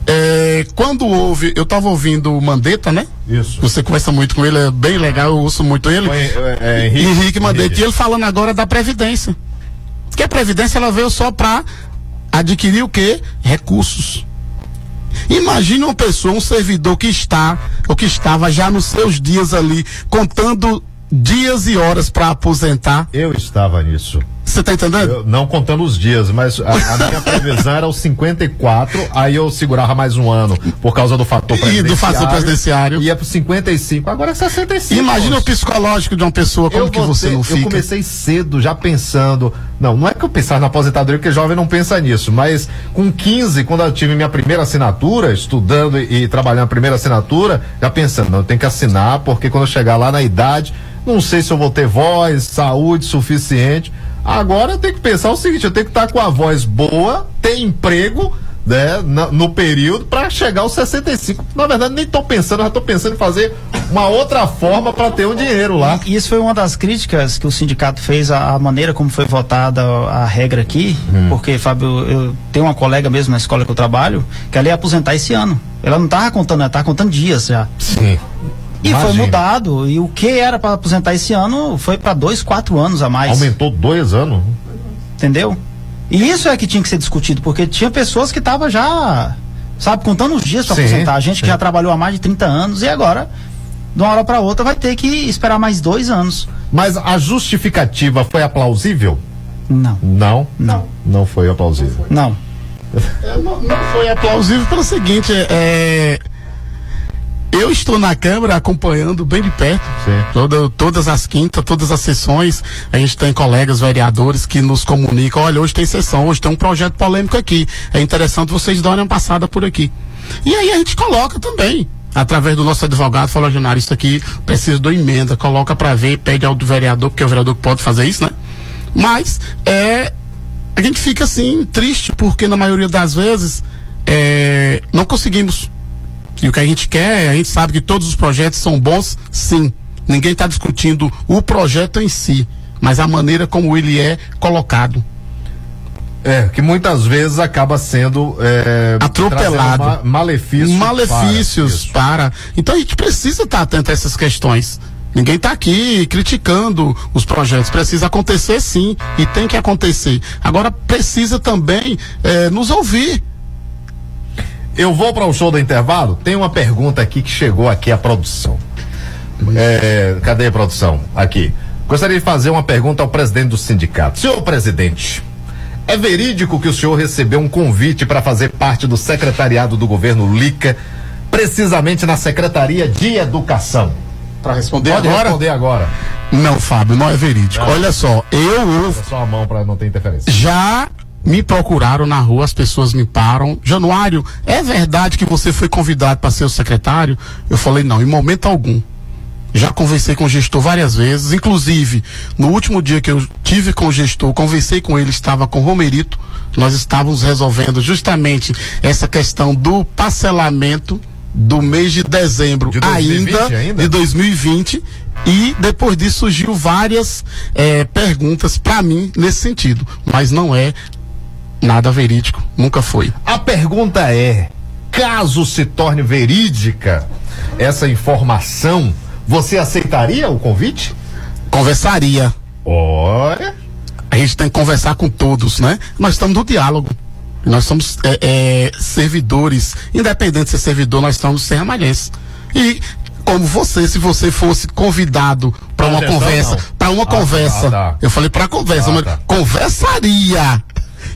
É, quando houve, eu estava ouvindo o Mandetta, né? Isso. Você conversa muito com ele, é bem legal, eu ouço muito ele. Foi, é, é, Henrique- Henrique Mandetta. Henrique. E ele falando agora da Previdência. Que a Previdência ela veio só para adquirir o quê? Recursos. Imagine uma pessoa, um servidor que está, ou que estava já nos seus dias ali, contando dias e horas para aposentar. Eu estava nisso. Você tá entendendo? Eu- não contando os dias, mas a, a minha previsão era os 54, aí eu segurava mais um ano por causa do fator E presidenciário. do fator presidenciário. Ia pro 55, agora é 65. Imagina o psicológico de uma pessoa, como Eu que você voltei- não fica? Eu comecei cedo, já pensando. Não, não é que eu pensava na aposentadoria, porque jovem não pensa nisso, mas com 15, quando eu tive minha primeira assinatura, estudando e, e trabalhando a primeira assinatura, já pensando, não, eu tenho que assinar, porque quando eu chegar lá na idade, não sei se eu vou ter voz, saúde suficiente. Agora eu tenho que pensar o seguinte: eu tenho que estar com a voz boa, ter emprego. Né, no período para chegar aos 65. Na verdade, nem tô pensando, já tô pensando em fazer uma outra forma para ter um dinheiro lá. E isso foi uma das críticas que o sindicato fez à, à maneira como foi votada a regra aqui, Hum. porque, Fábio, eu tenho uma colega mesmo na escola que eu trabalho, que ela ia aposentar esse ano. Ela não estava contando, ela estava contando dias já. Sim. E foi Imagina. mudado. E o que era para aposentar esse ano foi para dois, quatro anos a mais. Aumentou dois anos. Entendeu? E isso é que tinha que ser discutido, porque tinha pessoas que estavam já, sabe, contando os dias para aposentar. A gente que sim. já trabalhou há mais de 30 anos e agora, de uma hora para outra, vai ter que esperar mais dois anos. Mas a justificativa foi aplausível? Não. Não? Não. Não foi aplausível. Não. É, não, não foi aplausível pelo seguinte, é, Eu estou na Câmara acompanhando bem de perto. Toda, todas as quintas, todas as sessões. A gente tem colegas vereadores que nos comunicam: olha, hoje tem sessão, hoje tem um projeto polêmico aqui. É interessante vocês darem uma passada por aqui. E aí a gente coloca também. Através do nosso advogado, fala, Janário, isso aqui precisa de uma emenda, coloca para ver, pede ao do vereador, porque é o vereador que pode fazer isso, né? Mas é, a gente fica assim, triste, porque na maioria das vezes é, não conseguimos. E o que a gente quer, a gente sabe que todos os projetos são bons, sim. Ninguém está discutindo o projeto em si, mas a maneira como ele é colocado. É, que muitas vezes acaba sendo é, Atropelado. ma- malefícios. malefícios para. Então a gente precisa estar atento a essas questões. Ninguém está aqui criticando os projetos. Precisa acontecer sim, e tem que acontecer. Agora precisa também eh, nos ouvir. Eu vou para o show do intervalo. Tem uma pergunta aqui que chegou aqui à produção. É, cadê a produção? Aqui. Gostaria de fazer uma pergunta ao presidente do sindicato. Senhor presidente, é verídico que o senhor recebeu um convite para fazer parte do secretariado do governo Lica, precisamente na Secretaria de Educação? Para responder Pode agora? responder agora. Não, Fábio, não é verídico. Não. Olha só, eu Usa só a mão para não ter interferência. já me procuraram na rua, as pessoas me param. Januário, é verdade que você foi convidado para ser o secretário? Eu falei, não, em momento algum. Já conversei com o gestor várias vezes, inclusive no último dia que eu tive com o gestor, conversei com ele, estava com o Romerito, nós estávamos resolvendo justamente essa questão do parcelamento do mês de dezembro De 2020 ainda, ainda? de 2020 e depois disso surgiu várias eh, perguntas para mim nesse sentido, mas não é nada verídico, nunca foi. A pergunta é: caso se torne verídica essa informação, você aceitaria o convite? Conversaria. Olha. A gente tem que conversar com todos, né? Nós estamos no diálogo. Nós somos é, é, servidores, independente de ser servidor, nós somos serramalhenses. E como você, se você fosse convidado para uma gestão, conversa, para uma Ah, conversa, tá, tá. eu falei para conversa, Ah, mas tá. conversaria.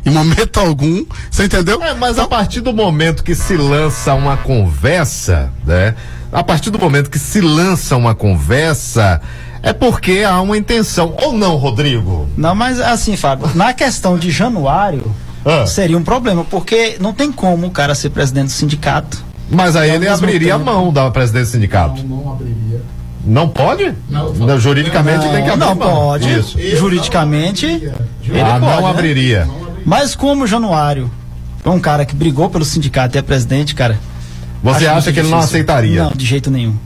Em momento algum, você entendeu? É, mas a partir do momento que se lança uma conversa, né? A partir do momento que se lança uma conversa, é porque há uma intenção. Ou não, Rodrigo? Não, mas assim, Fábio, na questão de Januário, Ah. seria um problema, porque não tem como o cara ser presidente do sindicato. Mas aí ele abriria a tempo- mão da presidência do sindicato. não abriria. Não pode? Não, juridicamente tem que abrir não mão. pode. Isso. Juridicamente, ele ah, pode, não né? Mas como o Januário é um cara que brigou pelo sindicato e é presidente, cara. Você acha que ele não difícil. aceitaria? Não, de jeito nenhum.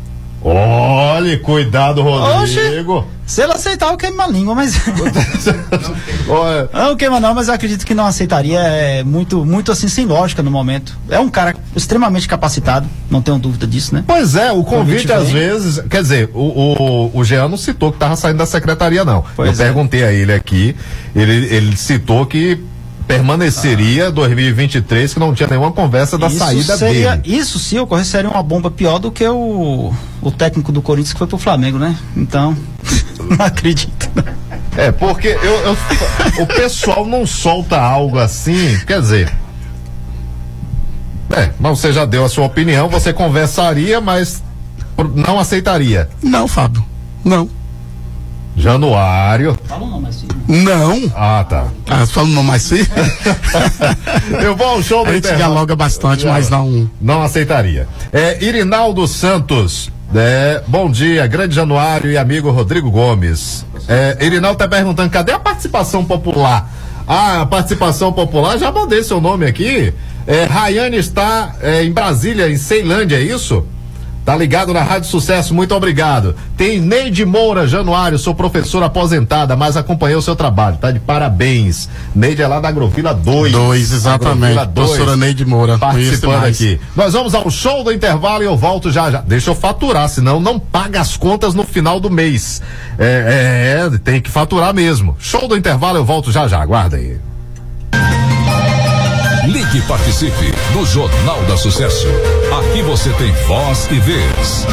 Olhe, cuidado, Rodrigo. Se ele aceitar, eu queimo a língua, mas. Olha, não queima não, mas eu acredito que não aceitaria. É muito, muito assim, sem lógica no momento. É um cara extremamente capacitado, não tenho dúvida disso, né? Pois é, o convite, Convite às vezes. Quer dizer, o, o, o Jean não citou que estava saindo da secretaria, não. Pois Eu é. perguntei a ele aqui, ele, ele citou que permaneceria 2023, que não tinha nenhuma conversa da Isso saída seria, dele. Isso se ocorrer seria uma bomba pior do que o, o técnico do Corinthians que foi pro Flamengo, né? Então, não acredito. É, porque eu, eu- o pessoal não solta algo assim, quer dizer. É, mas você já deu a sua opinião, você conversaria, mas não aceitaria. Não, Fábio. Não. Januário. Fala não, mas Não. Ah, tá. Ah, falando não mais sim. Eu vou ao show do A gente dialoga bastante, mas não. Não aceitaria. É, Irinaldo Santos. É, bom dia, grande Januário e amigo Rodrigo Gomes. É, Irinaldo tá perguntando, cadê a participação popular? Ah, a participação popular, já mandei seu nome aqui. É, Rayane está é, em Brasília, em Ceilândia, é isso? Tá ligado na Rádio Sucesso, muito obrigado. Tem Neide Moura, Januário, sou professora aposentada, mas acompanhei o seu trabalho, tá de parabéns. Neide é lá da Agrovila 2. Dois, exatamente. Agrovila Professora Neide Moura. participando aqui. Nós vamos ao show do intervalo e eu volto já já. Deixa eu faturar, senão não paga as contas no final do mês. É, é, é, tem que faturar mesmo. Show do intervalo, eu volto já já. Aguarda aí. Ligue e participe do Jornal da Sucesso. Aqui você tem voz e vez.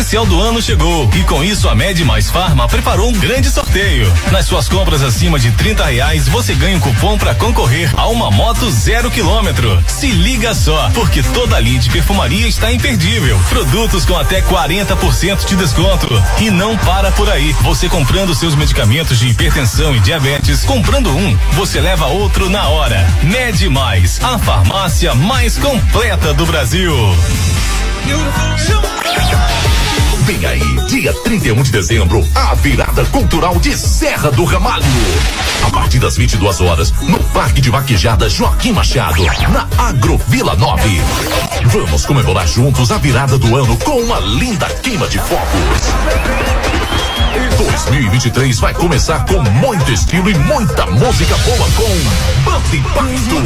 Especial do ano chegou e com isso a Med Mais Farma preparou um grande sorteio. Nas suas compras acima de 30 reais você ganha um cupom para concorrer a uma moto zero quilômetro. Se liga só, porque toda a linha de perfumaria está imperdível. Produtos com até 40% de desconto. E não para por aí. Você comprando seus medicamentos de hipertensão e diabetes, comprando um, você leva outro na hora. Med Mais, a farmácia mais completa do Brasil. Vem aí, dia 31 de dezembro, a virada cultural de Serra do Ramalho. A partir das 22 horas, no Parque de Vaquejada Joaquim Machado, na Agrovila 9. Vamos comemorar juntos a virada do ano com uma linda queima de fogos. 2023 vai começar com muito estilo e muita música boa com Banda Impacto.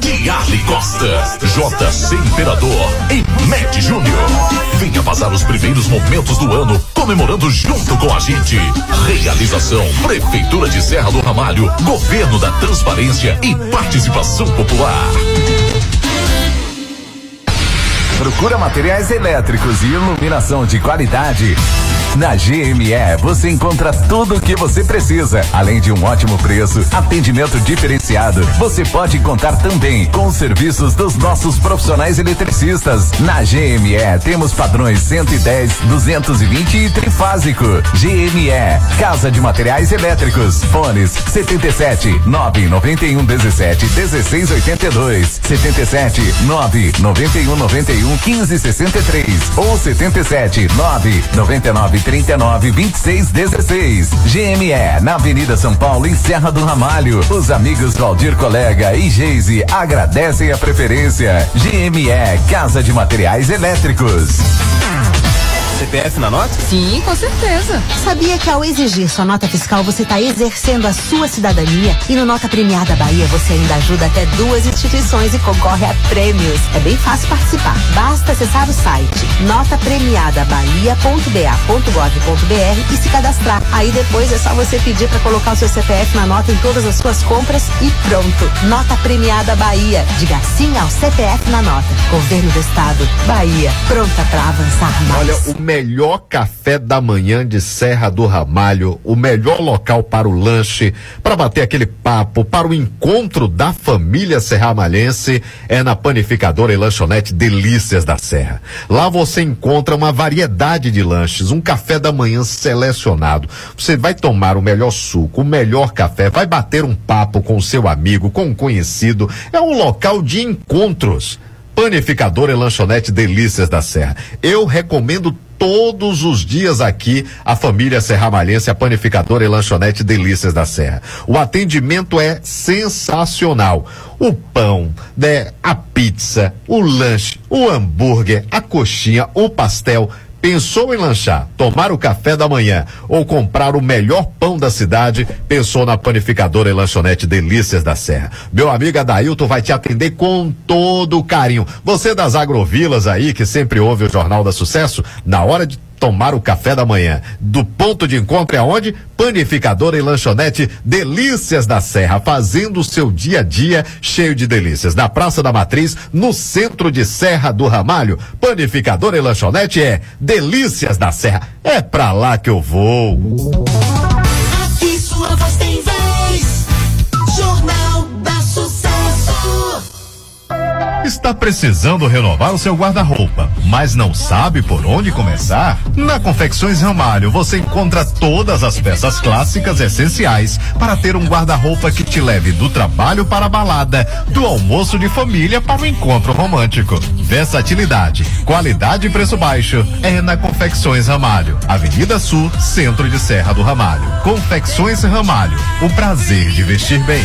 Diarli Costa, JC Imperador e Matt Júnior. Venha passar os primeiros momentos do ano comemorando junto com a gente. Realização Prefeitura de Serra do Ramalho, Governo da Transparência e Participação Popular. Procura materiais elétricos e iluminação de qualidade. Na GME você encontra tudo o que você precisa, além de um ótimo preço, atendimento diferenciado. Você pode contar também com os serviços dos nossos profissionais eletricistas. Na GME temos padrões 110, 220 e trifásico. GME, Casa de Materiais Elétricos. Fones 77 991 17 16 82 77 9 91 91 15 63 ou 77 9 99 39 26 16. GME, na Avenida São Paulo, em Serra do Ramalho. Os amigos Valdir Colega e Geise agradecem a preferência. GME, Casa de Materiais Elétricos. CPF na nota? Sim, com certeza. Sabia que ao exigir sua nota fiscal você está exercendo a sua cidadania? E no Nota Premiada Bahia você ainda ajuda até duas instituições e concorre a prêmios. É bem fácil participar. Basta acessar o site notapremiadabahia.ba.gov.br e se cadastrar. Aí depois é só você pedir para colocar o seu CPF na nota em todas as suas compras e pronto. Nota Premiada Bahia. Diga sim ao CPF na nota. Governo do Estado. Bahia. Pronta para avançar mais. Olha, o melhor café da manhã de Serra do Ramalho, o melhor local para o lanche, para bater aquele papo, para o encontro da família serramalhense é na panificadora e lanchonete Delícias da Serra. Lá você encontra uma variedade de lanches, um café da manhã selecionado. Você vai tomar o melhor suco, o melhor café, vai bater um papo com seu amigo, com um conhecido. É um local de encontros. Panificadora e lanchonete Delícias da Serra. Eu recomendo todos os dias aqui a família Serramalhense, a panificadora e lanchonete Delícias da Serra. O atendimento é sensacional. O pão, né, a pizza, o lanche, o hambúrguer, a coxinha, o pastel. Pensou em lanchar, tomar o café da manhã ou comprar o melhor pão da cidade? Pensou na panificadora e lanchonete Delícias da Serra. Meu amigo Adailton vai te atender com todo carinho. Você das agrovilas aí que sempre ouve o Jornal da Sucesso, na hora de tomar o café da manhã. Do ponto de encontro é onde? Panificadora e lanchonete Delícias da Serra, fazendo o seu dia a dia cheio de delícias. Na Praça da Matriz, no centro de Serra do Ramalho, panificadora e lanchonete é Delícias da Serra. É pra lá que eu vou. Está precisando renovar o seu guarda-roupa, mas não sabe por onde começar? Na Confecções Ramalho você encontra todas as peças clássicas essenciais para ter um guarda-roupa que te leve do trabalho para a balada, do almoço de família para o encontro romântico. Versatilidade, qualidade e preço baixo é na Confecções Ramalho, Avenida Sul, Centro de Serra do Ramalho. Confecções Ramalho, o prazer de vestir bem.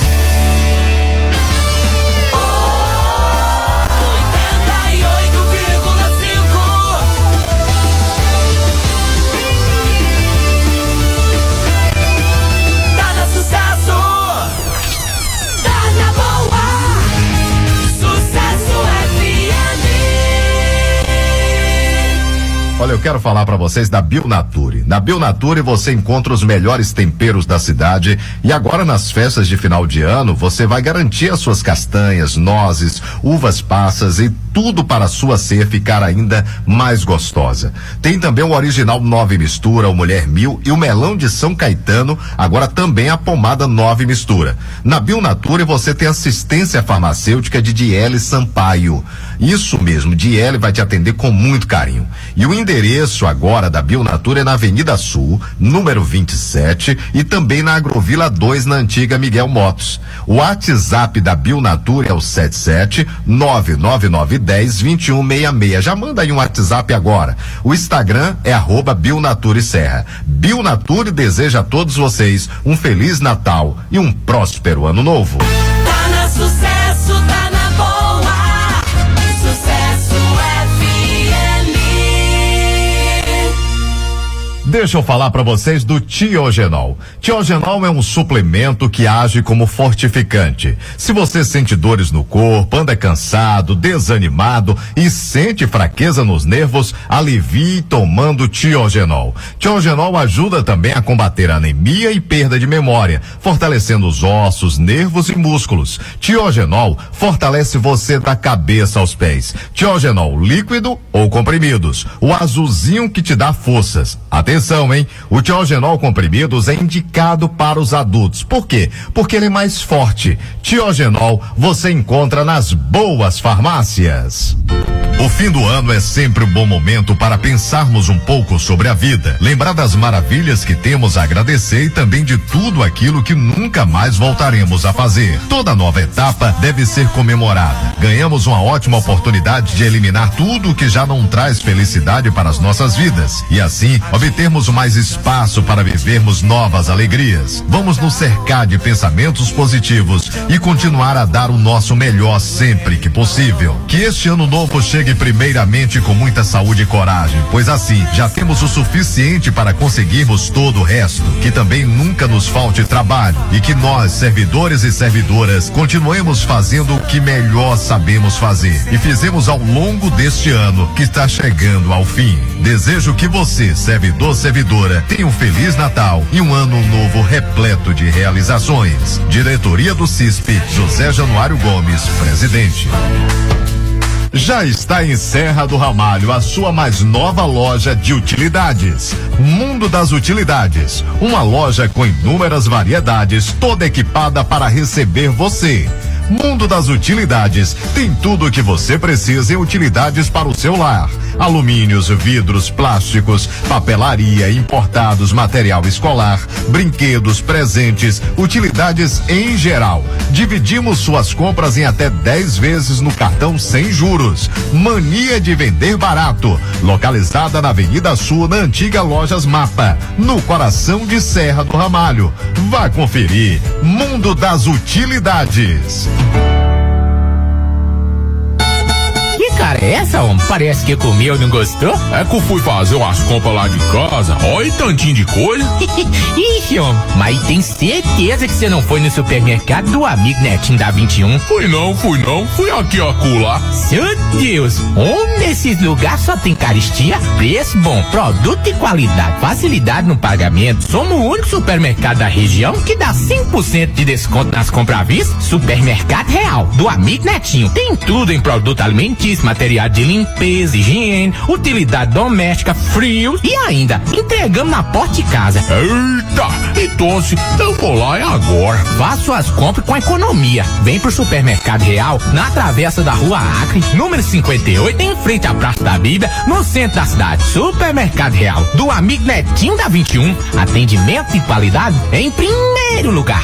Olha, eu quero falar para vocês da Bionature. Na Bionature você encontra os melhores temperos da cidade e agora nas festas de final de ano você vai garantir as suas castanhas, nozes, uvas passas e tudo para a sua ceia ficar ainda mais gostosa. Tem também o original nove mistura, o Mulher Mil e o melão de São Caetano, agora também a pomada nove mistura. Na Bionature você tem assistência farmacêutica de Diele Sampaio. Isso mesmo, Diele vai te atender com muito carinho. E o endereço agora da Bionatura é na Avenida Sul, número 27, e também na Agrovila 2, na antiga Miguel Motos. O WhatsApp da Bionatura é o 77 99910 2166. Já manda aí um WhatsApp agora. O Instagram é arroba Bionature Serra. Bionature deseja a todos vocês um feliz Natal e um próspero ano novo. Deixa eu falar para vocês do Tiogenol. Tiogenol é um suplemento que age como fortificante. Se você sente dores no corpo, anda cansado, desanimado e sente fraqueza nos nervos, alivie tomando Tiogenol. Tiogenol ajuda também a combater anemia e perda de memória, fortalecendo os ossos, nervos e músculos. Tiogenol fortalece você da cabeça aos pés. Tiogenol líquido ou comprimidos. O azulzinho que te dá forças. Atenção, hein? O Tiogenol comprimidos é indicado para os adultos. Por quê? Porque ele é mais forte. Tiogenol você encontra nas boas farmácias. O fim do ano é sempre um bom momento para pensarmos um pouco sobre a vida, lembrar das maravilhas que temos a agradecer e também de tudo aquilo que nunca mais voltaremos a fazer. Toda nova etapa deve ser comemorada. Ganhamos uma ótima oportunidade de eliminar tudo que já não traz felicidade para as nossas vidas e assim obtermos mais espaço para vivermos novas alegrias. Vamos nos cercar de pensamentos positivos e continuar a dar o nosso melhor sempre que possível. Que este ano novo chegue primeiramente com muita saúde e coragem, pois assim já temos o suficiente para conseguirmos todo o resto. Que também nunca nos falte trabalho e que nós, servidores e servidoras, continuemos fazendo o que melhor sabemos fazer e fizemos ao longo deste ano que está chegando ao fim. Desejo que você, servidor, servidora, tenha um feliz Natal e um ano novo repleto de realizações. Diretoria do CISP, José Januário Gomes, presidente. Já está em Serra do Ramalho a sua mais nova loja de utilidades. Mundo das Utilidades. Uma loja com inúmeras variedades, toda equipada para receber você. Mundo das Utilidades tem tudo o que você precisa em utilidades para o seu lar. Alumínios, vidros, plásticos, papelaria, importados, material escolar, brinquedos, presentes, utilidades em geral. Dividimos suas compras em até 10 vezes no cartão sem juros. Mania de vender barato. Localizada na Avenida Sul, na antiga Lojas Mapa, no coração de Serra do Ramalho. Vá conferir. Mundo das Utilidades. Que cara é essa, homem? Parece que comeu e não gostou. É que eu fui fazer umas compras lá de casa. Olha tantinho de coisa. Ixi, homem, mas tem certeza que você não foi no supermercado do amigo Netinho da 21? Fui não, fui não. Fui aqui acolá. Seu Deus, onde nesses lugares só tem caristia, preço bom, produto e qualidade, facilidade no pagamento. Somos o único supermercado da região que dá 5% de desconto nas compras à vista. Supermercado Real, do amigo Netinho. Tem tudo em produto alimentício, material de limpeza, higiene, utilidade doméstica, frio e ainda entregamos na porta de casa. Eita, então eu vou lá é agora. Faça suas compras com economia. Vem pro Supermercado Real, na travessa da Rua Acre, número 58, em frente à Praça da Bíblia, no centro da cidade. Supermercado Real, do amigo Netinho da 21. Atendimento e qualidade em primeiro lugar.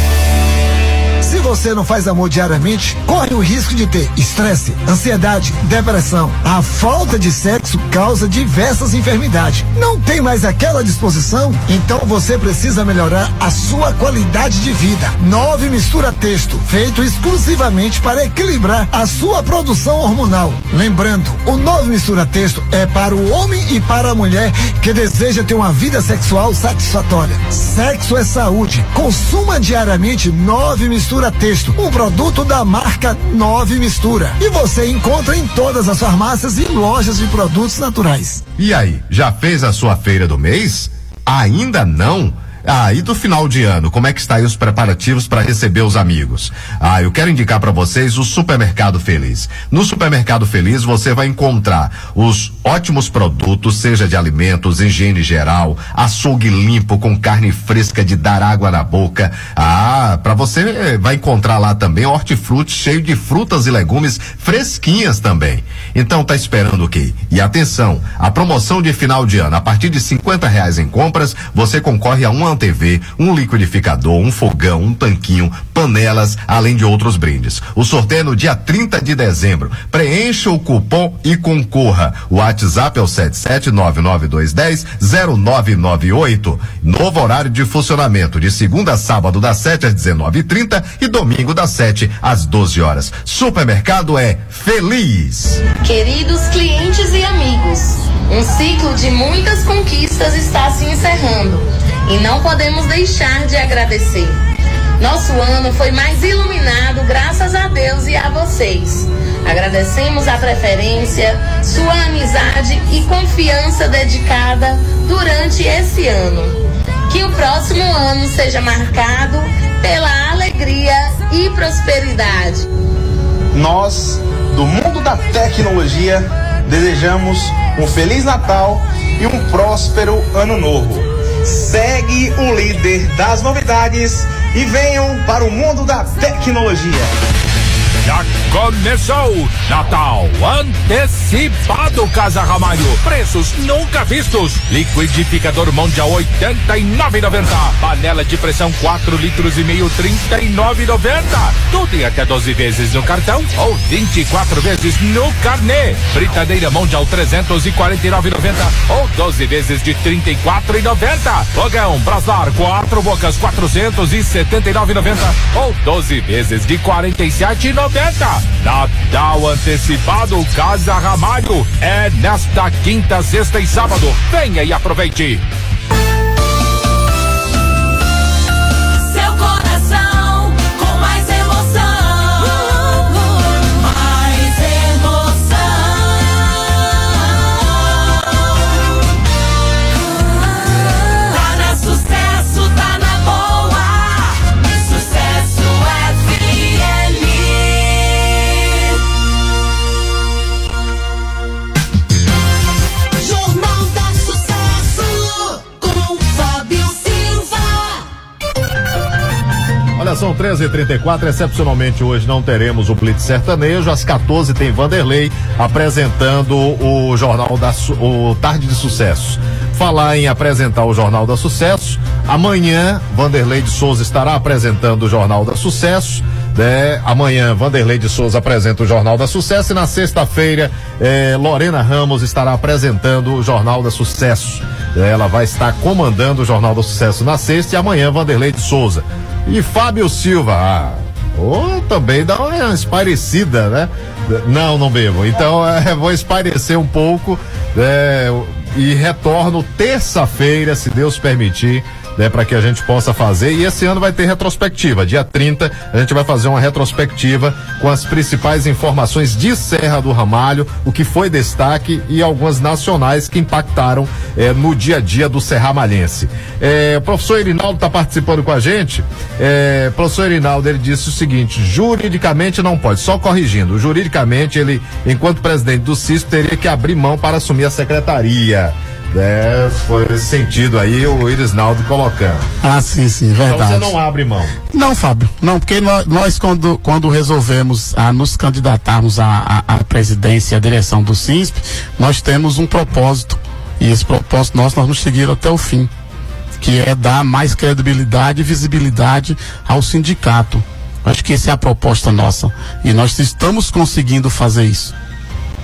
Você não faz amor diariamente, corre o risco de ter estresse, ansiedade, depressão. A falta de sexo causa diversas enfermidades. Não tem mais aquela disposição? Então você precisa melhorar a sua qualidade de vida. Nove Mistura Texto, feito exclusivamente para equilibrar a sua produção hormonal. Lembrando, o Nove Mistura Texto é para o homem e para a mulher que deseja ter uma vida sexual satisfatória. Sexo é saúde. Consuma diariamente Nove Mistura Texto, um produto da marca Nove Mistura. E você encontra em todas as farmácias e lojas de produtos naturais. E aí, já fez a sua feira do mês? Ainda não? Ah, e do final de ano, como é que está aí os preparativos para receber os amigos? Ah, eu quero indicar para vocês o Supermercado Feliz. No Supermercado Feliz você vai encontrar os ótimos produtos, seja de alimentos, higiene geral, açougue limpo com carne fresca de dar água na boca. Ah, para você eh, vai encontrar lá também hortifruti cheio de frutas e legumes fresquinhas também. Então tá esperando o quê? E atenção, a promoção de final de ano, a partir de 50 reais em compras, você concorre a uma TV, um liquidificador, um fogão, um tanquinho, panelas, além de outros brindes. O sorteio é no dia 30 de dezembro. Preencha o cupom e concorra. O WhatsApp é o 77992100998. Novo horário de funcionamento de segunda a sábado das 7 às 19:30 e domingo das 7 às 12 horas. Supermercado é feliz. Queridos clientes e amigos, um ciclo de muitas conquistas está se encerrando e não podemos deixar de agradecer. Nosso ano foi mais iluminado graças a Deus e a vocês. Agradecemos a preferência, sua amizade e confiança dedicada durante esse ano. Que o próximo ano seja marcado pela alegria e prosperidade. Nós, do mundo da tecnologia, desejamos um Feliz Natal e um próspero Ano Novo. Segue o líder das novidades e venham para o mundo da tecnologia. Começou Natal antecipado Casa Ramalho. Preços nunca vistos. Liquidificador Mundial 89,90. Panela de pressão 4 litros e meio 39,90. Tudo em até 12 vezes no cartão ou 24 vezes no carnê. Britadeira Mundial 349,90 ou 12 vezes de 34,90. Fogão Braslar 4 bocas 479,90 ou 12 vezes de 47,90. Natal antecipado Casa Ramalho é nesta quinta, sexta e sábado. Venha e aproveite. São 13h34. Excepcionalmente hoje não teremos o Blitz Sertanejo. Às 14 tem Vanderlei apresentando o Jornal da o Tarde de Sucesso. Falar em apresentar o Jornal da Sucesso. Amanhã, Vanderlei de Souza estará apresentando o Jornal da Sucesso. né? amanhã, Vanderlei de Souza apresenta o Jornal da Sucesso. E na sexta-feira, eh, Lorena Ramos estará apresentando o Jornal da Sucesso. Ela vai estar comandando o Jornal do Sucesso na sexta e amanhã Vanderlei de Souza. E Fábio Silva, ah, oh, também dá uma esparecida, né? Não, não bebo. Então, é, vou esparecer um pouco é, e retorno terça-feira, se Deus permitir, né, para que a gente possa fazer. E esse ano vai ter retrospectiva. Dia 30, a gente vai fazer uma retrospectiva com as principais informações de Serra do Ramalho, o que foi destaque e algumas nacionais que impactaram eh, no dia a dia do Serramalhense. Eh, o professor Irinaldo está participando com a gente. Eh, professor Irinaldo, ele disse o seguinte: juridicamente não pode, só corrigindo. Juridicamente, ele, enquanto presidente do CISP, teria que abrir mão para assumir a secretaria. É, foi nesse sentido aí o Irisnaldo colocando. Ah, sim, sim, Então verdade. você não abre mão. Não, Fábio, não, porque nós, nós quando, quando resolvemos a nos candidatarmos à, à, à presidência e à direção do CISP, nós temos um propósito. E esse propósito nosso nós vamos seguir até o fim. Que é dar mais credibilidade e visibilidade ao sindicato. Acho que essa é a proposta nossa. E nós estamos conseguindo fazer isso.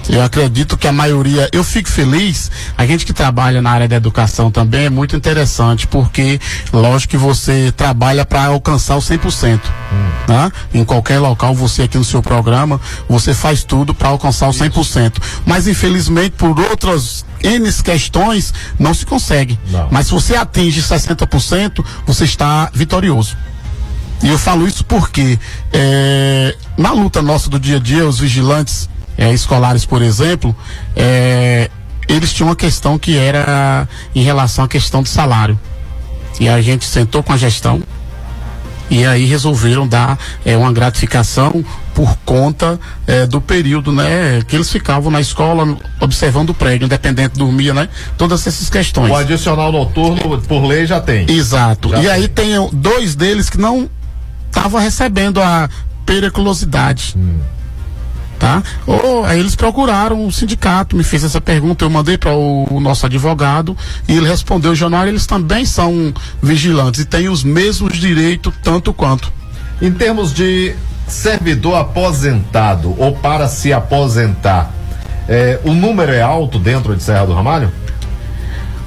Eu acredito que a maioria, eu fico feliz, a gente que trabalha na área da educação também é muito interessante, porque lógico que você trabalha para alcançar o 100%. Né? Em qualquer local, você aqui no seu programa, você faz tudo para alcançar o 100%. Mas infelizmente, por outras N questões, não se consegue. Mas se você atinge 60%, você está vitorioso. E eu falo isso porque é, na luta nossa do dia a dia, os vigilantes é, escolares, por exemplo, é, eles tinham uma questão que era em relação à questão do salário. E a gente sentou com a gestão e aí resolveram dar é, uma gratificação por conta é, do período, né, que eles ficavam na escola observando o prédio, independente dormia, né? Todas essas questões. O adicional noturno, por lei, já tem. Exato. Já e tem. aí tem dois deles que não estavam recebendo a periculosidade. Tá? Ou, aí eles procuraram o sindicato, me fez essa pergunta, eu mandei para o, o nosso advogado e ele respondeu, Januário, eles também são vigilantes e têm os mesmos direitos tanto quanto. Em termos de servidor aposentado ou para se aposentar, é, o número é alto dentro de Serra do Ramalho?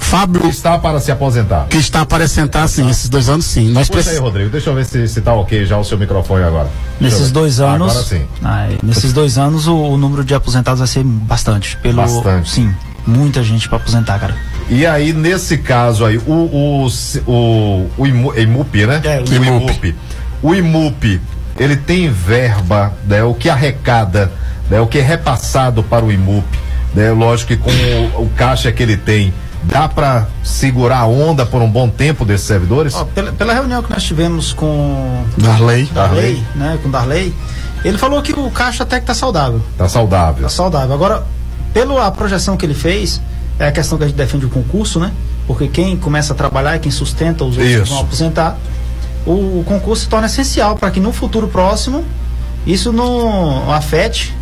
Fábio. Está para se aposentar. Que está para sentar, sim, esses dois anos, sim. Nós Puxa aí. Rodrigo, deixa eu ver se, se tá ok já o seu microfone agora. Deixa Nesses dois anos. Agora sim. Nesses dois anos o, o número de aposentados vai ser bastante. Pelo, Bastante. Sim, muita gente para aposentar, cara. E aí, nesse caso aí, o, o, o, o Imu- IMUP, né? É, o o IMUP. O IMUP, ele tem verba, né? O que arrecada, né? O que é repassado para o IMUP, né? Lógico que com o, o caixa que ele tem, dá para segurar a onda por um bom tempo desses servidores? Ó, pela, pela reunião que nós tivemos com Darley. Darley, né, com Darley, ele falou que o caixa até que tá saudável. Tá saudável. Tá saudável. Agora, pela projeção que ele fez, é a questão que a gente defende o concurso, né? Porque quem começa a trabalhar é quem sustenta os outros que Isso. vão aposentar. O, o concurso se torna essencial para que no futuro próximo isso não afete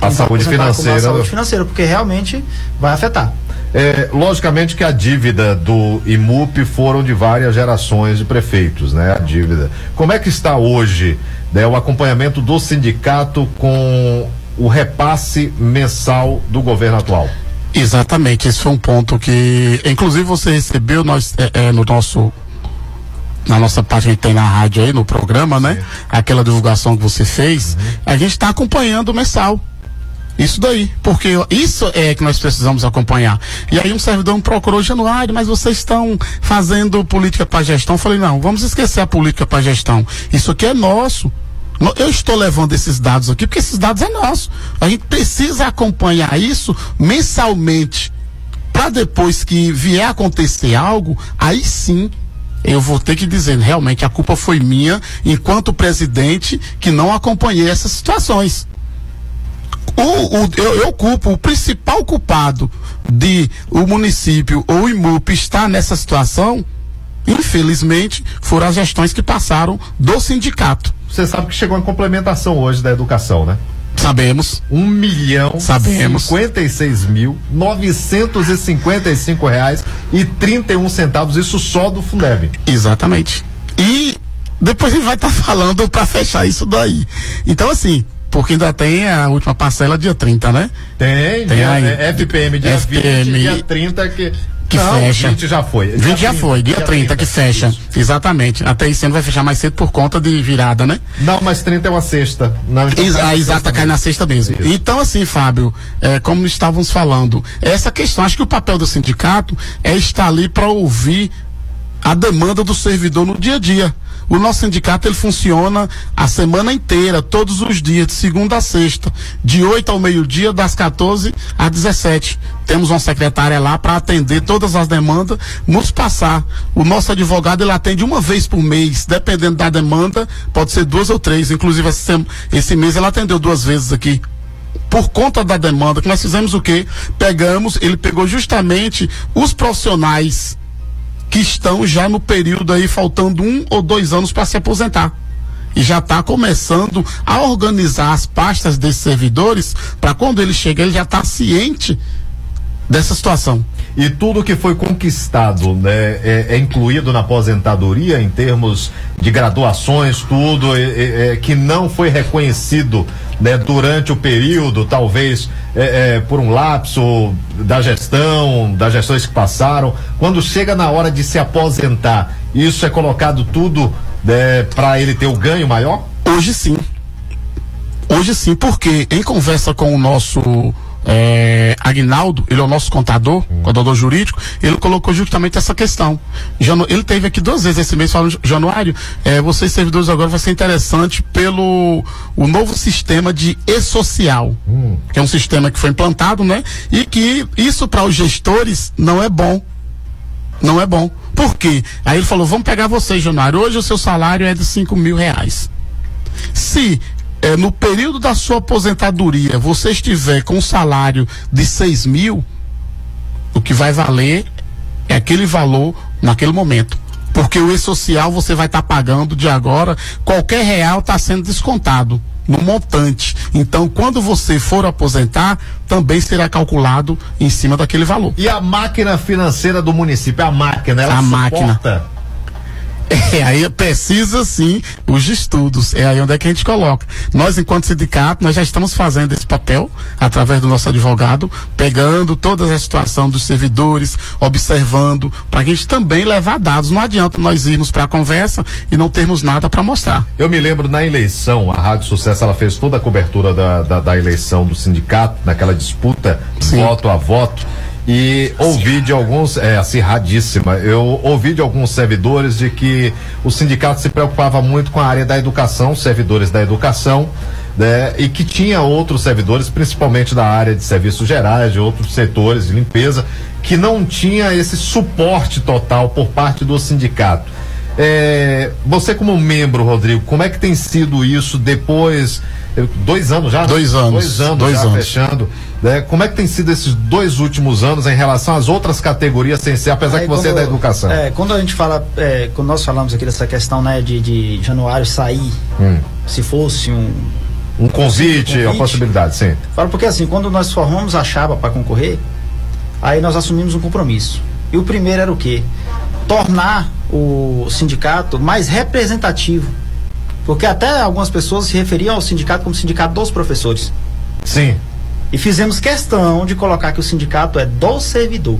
A saúde financeira. A saúde financeira, porque realmente vai afetar. É, logicamente que a dívida do IMUP foram de várias gerações de prefeitos, né? A dívida. Como é que está hoje né, o acompanhamento do sindicato com o repasse mensal do governo atual? Exatamente, esse foi um ponto que, inclusive, você recebeu nós é, é, no nosso na nossa página que tem na rádio aí, no programa, né? Aquela divulgação que você fez, a gente está acompanhando o mensal. Isso daí, porque isso é que nós precisamos acompanhar. E aí um servidor me procurou, Januário, mas vocês estão fazendo política para gestão. Eu falei, não, vamos esquecer a política para gestão. Isso aqui é nosso. No- Eu estou levando esses dados aqui porque esses dados é nosso. A gente precisa acompanhar isso mensalmente. Para depois que vier acontecer algo, aí sim eu vou ter que dizer, realmente a culpa foi minha, enquanto presidente, que não acompanhei essas situações. O, o- eu, eu culpo o principal culpado de o município ou o IMUP estar nessa situação, infelizmente, foram as gestões que passaram do sindicato. Você sabe que chegou em complementação hoje da educação, né? Sabemos. Um milhão Sabemos. 56 mil 955 reais e 31 centavos, isso só do Fundeb. Exatamente. E depois a gente vai estar falando para fechar isso daí. Então, assim, porque ainda tem a última parcela dia 30, né? Tem, Tem dia, aí. é, FPM dia FPM 20, dia 30 que. que não, fecha. 20 já foi. 20 já foi, dia 30 que fecha. Exatamente. Até esse ano vai fechar mais cedo por conta de virada, né? Não, mas 30 é uma sexta. Não, então Ex- cai na a sexta exata cai mesmo. na sexta mesmo. Então, assim, Fábio, é, como estávamos falando, essa questão, acho que o papel do sindicato é estar ali para ouvir a demanda do servidor no dia a dia. O nosso sindicato ele funciona a semana inteira, todos os dias, de segunda a sexta, de 8 ao meio-dia, das 14 às 17. Temos uma secretária lá para atender todas as demandas, nos passar. O nosso advogado ele atende uma vez por mês, dependendo da demanda, pode ser duas ou três. Inclusive, esse, mês ele atendeu duas vezes aqui por conta da demanda, que nós fizemos o quê? Pegamos, ele pegou justamente os profissionais que estão já no período aí, faltando um ou dois anos para se aposentar. E já está começando a organizar as pastas desses servidores para quando ele chega, ele já está ciente dessa situação. E tudo que foi conquistado né, é, é incluído na aposentadoria em termos de graduações, tudo é, é, é, que não foi reconhecido né, durante o período, talvez é, é, por um lapso da gestão, das gestões que passaram. Quando chega na hora de se aposentar, isso é colocado tudo né, para ele ter o ganho maior? Hoje sim. Hoje sim, porque em conversa com o nosso é, Agnaldo, ele é o nosso contador, contador jurídico, ele colocou justamente essa questão. Janu- ele teve aqui duas vezes esse mês falando, Januário, é, vocês servidores agora vai ser interessante pelo o novo sistema de e-social, que é um sistema que foi implantado, né? E que isso para os gestores não é bom. Não é bom. Por quê? Aí ele falou, vamos pegar você, Januário, hoje o seu salário é de cinco mil reais. Se eh, no período da sua aposentadoria você estiver com um salário de 6 mil, o que vai valer é aquele valor naquele momento. Porque o E-Social você vai estar pagando de agora, qualquer real está sendo descontado no montante. Então, quando você for aposentar, também será calculado em cima daquele valor. E a máquina financeira do município, a máquina, ela A máquina. É, aí precisa sim os estudos. É aí onde é que a gente coloca. Nós, enquanto sindicato, nós já estamos fazendo esse papel através do nosso advogado, pegando toda a situação dos servidores, observando, para a gente também levar dados. Não adianta nós irmos para a conversa e não termos nada para mostrar. Eu me lembro na eleição, a Rádio Sucesso ela fez toda a cobertura da, da, da eleição do sindicato, naquela disputa voto a voto. E ouvi de alguns, é acirradíssima, eu ouvi de alguns servidores de que o sindicato se preocupava muito com a área da educação, servidores da educação, né, e que tinha outros servidores, principalmente da área de serviços gerais, de outros setores de limpeza, que não tinha esse suporte total por parte do sindicato. É, você como membro, Rodrigo, como é que tem sido isso depois? eh, Dois anos já? Dois anos. Dois anos Dois já anos. fechando. né? Como é que tem sido esses dois últimos anos em relação às outras categorias sem ser, apesar Aí que você é quando- da educação? É, quando a gente fala, é, quando nós falamos aqui dessa questão, né, de, de Januário sair, Hum. se fosse um. Um convite, um a possibilidade, sim. Falo porque assim, quando nós formamos a chapa para concorrer, aí nós assumimos um compromisso. E o primeiro era o quê? Tornar o sindicato mais representativo. Porque até algumas pessoas se referiam ao sindicato como sindicato dos professores. Sim. E fizemos questão de colocar que o sindicato é do servidor.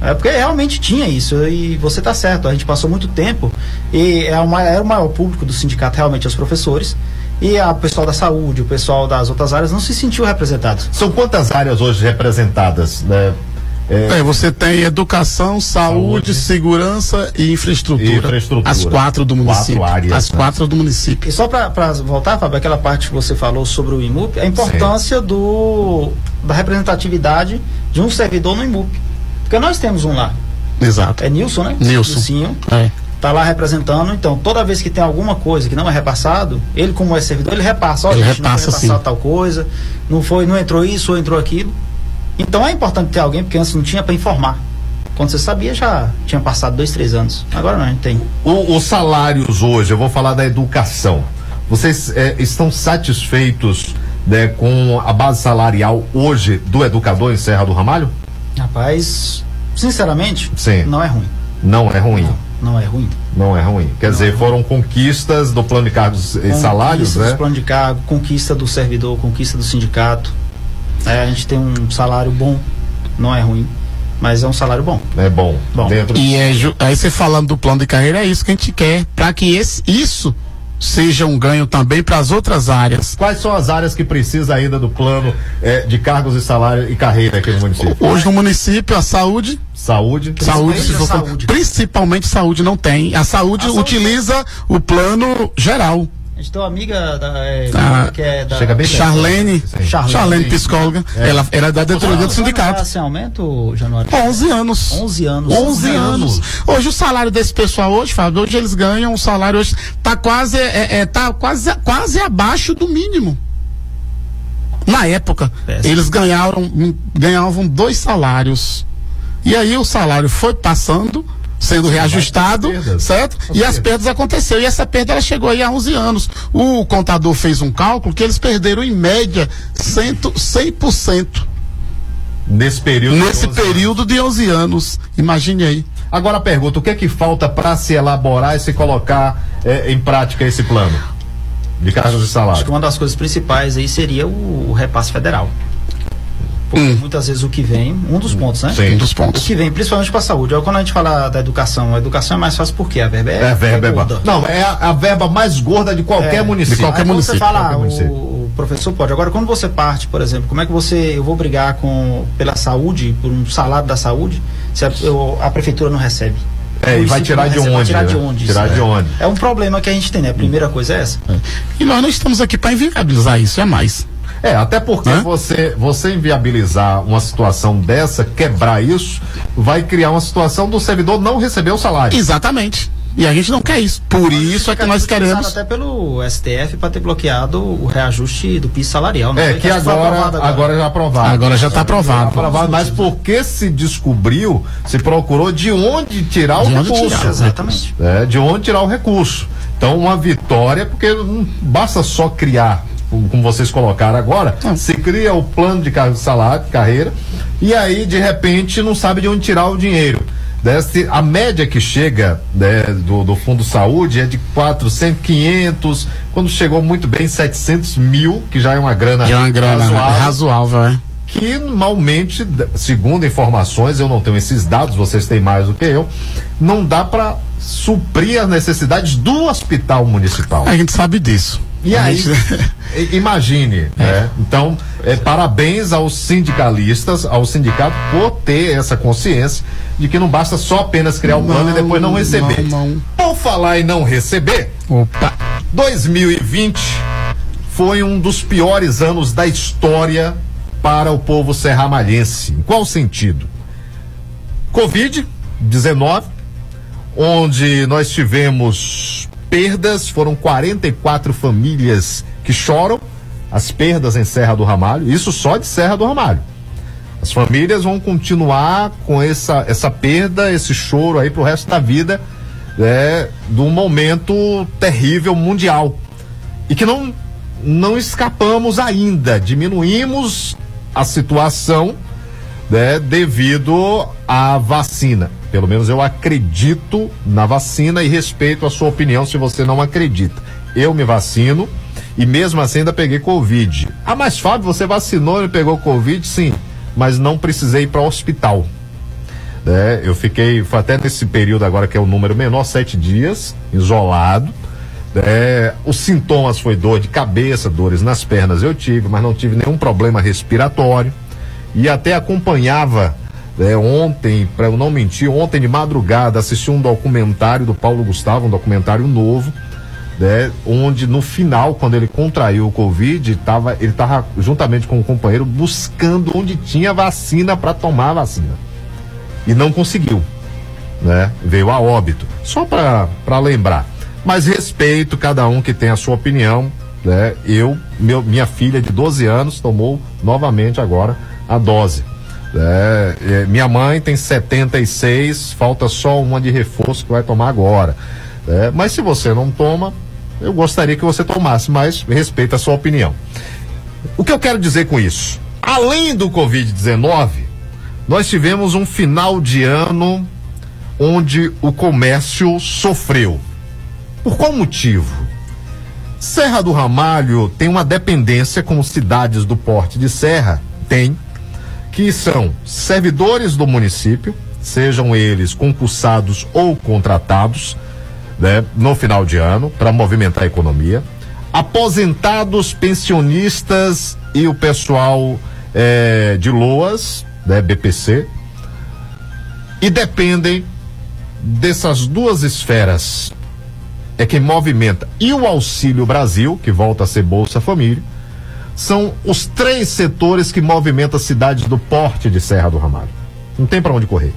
É porque realmente tinha isso, e você está certo, a gente passou muito tempo, e é o maior, era o maior público do sindicato realmente os professores, e a- o pessoal da saúde, o pessoal das outras áreas não se sentiu representado. São quantas áreas hoje representadas, né? É, você tem educação, saúde, segurança e infraestrutura. E infraestrutura. As quatro do Quatro município. áreas, As né? quatro do município. E só para voltar, Fábio, aquela parte que você falou sobre o IMUP, a importância do, da representatividade de um servidor no IMUP. Porque nós temos um lá. Exato. É Nilson, né? Nilson. Nilcinho. É. Tá lá representando, então toda vez que tem alguma coisa que não é repassado, ele como é servidor, ele repassa, ó, Ele gente, não repassa, foi repassado sim. tal coisa, não foi, não entrou isso ou entrou aquilo. Então é importante ter alguém, porque antes não tinha para informar. Quando você sabia, já tinha passado dois, três anos. Agora não, a gente tem. O- os salários hoje, eu vou falar da educação. Vocês eh, estão satisfeitos né, com a base salarial hoje do educador em Serra do Ramalho? Rapaz, sinceramente, Sim. não é ruim. Não é ruim. Não é ruim. Não é ruim. Quer dizer, foram conquistas do plano de cargos e salários, Conquista né? dos planos de cargo, conquista do servidor, conquista do sindicato. É, a gente tem um salário bom, não é ruim, mas é um salário bom. É bom. Bom. Dentro E é, ju- aí você falando do plano de carreira, é isso que a gente quer, para que esse, isso seja um ganho também para as outras áreas. Quais são as áreas que precisa ainda do plano eh, de cargos e salário e carreira aqui no município? Hoje no município a saúde Saúde. Saúde, se for- saúde. principalmente saúde não tem. A saúde A saúde- utiliza o plano geral. A gente tem uma amiga da, é, Ah, que é da. chega bem. Charlene, Charlene. Charlene, psicóloga, É. ela era da diretoria do sindicato. Sem aumento, Januário? 11 anos. 11 anos. 11 anos. Hoje o salário desse pessoal hoje, Fábio, hoje eles ganham um salário hoje tá quase é, é, tá quase quase abaixo do mínimo. Na época, Péssimo. eles ganharam ganhavam dois salários. E aí o salário foi passando, sendo reajustado, certo? E as perdas. aconteceram. E essa perda ela chegou aí a 11 anos. O contador fez um cálculo que eles perderam em média 100%, 100% Nesse período. nesse 12 anos. período de 11 anos. Imagine aí. Agora a pergunta: o que é que falta para se elaborar e se colocar eh, em prática esse plano de cargos e Acho que salário? uma das coisas principais aí seria o, o repasse federal. Porque muitas vezes o que vem, um dos pontos, né? Sim. Um dos O pontos. que vem, principalmente para a saúde. Quando a gente fala da educação, a educação é mais fácil porque a verba é, É a verba, é gorda. Não, é a, a verba mais gorda de qualquer É, município. de qualquer Aí quando município, Você fala, qualquer município. o, o professor pode. Agora, quando você parte, por exemplo, como é que você. Eu vou brigar com pela saúde, por um salário da saúde, se a, eu- a prefeitura não recebe? É, O e vai tirar de recebe, vai onde, Tirar de né? onde? Tirar isso, de é. onde? É um problema que a gente tem, né? A primeira coisa é essa. E nós não estamos aqui para inviabilizar isso, é mais. É, até porque Hã? você, você inviabilizar uma situação dessa, quebrar isso, vai criar uma situação do servidor não receber o salário. Exatamente. E a gente não quer isso. Por isso é que nós queremos. até pelo STF para ter bloqueado o reajuste do piso salarial. não É, foi? que foi agora, aprovado agora. já aprovado. Agora já está aprovado. aprovado, mas porque se descobriu, se procurou de onde tirar o De onde recurso. tirar, exatamente. É, de onde tirar o recurso. Então, uma vitória, porque não basta só criar, como vocês colocaram agora, se cria o plano de salário, carreira, e aí, de repente, não sabe de onde tirar o dinheiro. Desse, a média que chega né, do, do Fundo Saúde é de 400, 500, quando chegou muito bem 700 mil, que já é uma grana, É uma grana razoável razoável, é. que normalmente, segundo informações, eu não tenho esses dados, vocês têm mais do que eu, não dá para suprir as necessidades do hospital municipal. A gente sabe disso. E aí, imagine, né? Então, é, parabéns aos sindicalistas, ao sindicato, por ter essa consciência de que não basta só apenas criar o plano e depois não receber. Não, não. Por falar em não receber, Opa. 2020 foi um dos piores anos da história para o povo serramalhense. Em qual sentido? Covid-19, onde nós tivemos perdas, foram 44 famílias que choram as perdas em Serra do Ramalho, isso só de Serra do Ramalho. As famílias vão continuar com essa, essa perda, esse choro aí pro resto da vida, né, de um momento terrível mundial. E que não, não escapamos ainda, diminuímos a situação né, devido à vacina. Pelo menos eu acredito na vacina e respeito a sua opinião se você não acredita. Eu me vacino e mesmo assim ainda peguei Covid. Ah, mas Fábio, você vacinou e pegou Covid? Sim, mas não precisei ir para o hospital. né? eu fiquei, foi até nesse período agora que é o número menor, sete dias, isolado. né? os sintomas foi dor de cabeça, dores nas pernas eu tive, mas não tive nenhum problema respiratório. E até acompanhava né, ontem, para eu não mentir, ontem de madrugada assisti um documentário do Paulo Gustavo, um documentário novo, né, onde no final, quando ele contraiu o Covid, tava, ele estava juntamente com o companheiro buscando onde tinha vacina para tomar a vacina. E não conseguiu. Né? Veio a óbito. Só para lembrar. Mas respeito cada um que tem a sua opinião. Né? Eu, meu, minha filha de 12 anos tomou novamente agora a dose. Né? É, minha mãe tem 76, falta só uma de reforço que vai tomar agora. né? mas se você não toma, eu gostaria que você tomasse, mas respeita a sua opinião. O que eu quero dizer com isso? Além do Covid-19, nós tivemos um final de ano onde o comércio sofreu. Por qual motivo? Serra do Ramalho tem uma dependência com cidades do porte de Serra, tem, que são servidores do município, sejam eles concursados ou contratados, né, no final de ano para movimentar a economia. Aposentados, pensionistas e o pessoal eh, de Loas, né, BPC, e dependem dessas duas esferas é quem movimenta e o Auxílio Brasil, que volta a ser Bolsa Família, são os três setores que movimentam cidades do porte de Serra do Ramalho. Não tem para onde correr.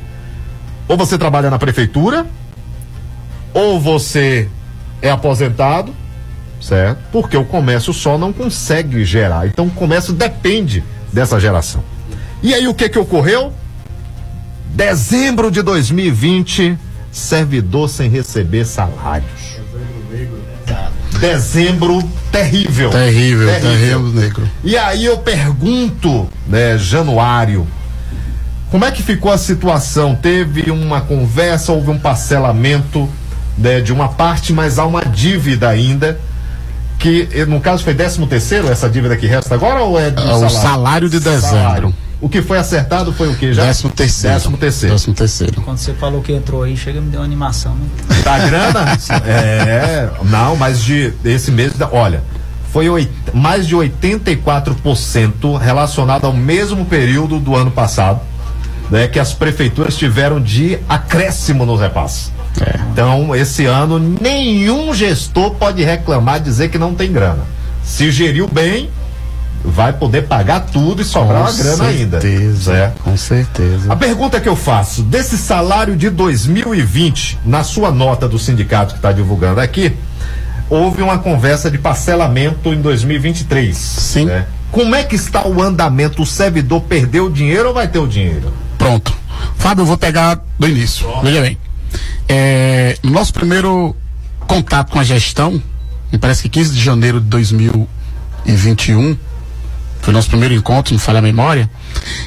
Ou você trabalha na prefeitura, ou você é aposentado, certo? Porque o comércio só não consegue gerar. Então o comércio depende dessa geração. E aí o que que ocorreu? Dezembro de 2020, servidor sem receber salários. Dezembro terrível. Terrível, terrível, negro. E aí eu pergunto, né, Januário, como é que ficou a situação? Teve uma conversa, houve um parcelamento né, de uma parte, mas há uma dívida ainda. Que no caso foi 13 terceiro essa dívida que resta agora ou é do É o salário de dezembro. Salário. O que foi acertado foi o que já? Décimo terceiro. Décimo terceiro. Décimo terceiro. Quando você falou que entrou aí, chega me deu uma animação, né? Da grana? é, não, mas de esse mês, olha, foi oit- mais de 84% relacionado ao mesmo período do ano passado, né, que as prefeituras tiveram de acréscimo nos repasses. Então, esse ano, nenhum gestor pode reclamar, dizer que não tem grana. Se geriu bem, vai poder pagar tudo e sobrar uma grana ainda. certo? Com certeza. A pergunta que eu faço, desse salário de 2020, na sua nota do sindicato que está divulgando aqui, houve uma conversa de parcelamento em 2023. Sim. Como é que está o andamento? O servidor perdeu o dinheiro ou vai ter o dinheiro? Pronto. Fábio, eu vou pegar do início. Veja bem. É, no nosso primeiro contato com a gestão, me parece que 15 de janeiro de 2021, foi o nosso primeiro encontro, não falha a memória,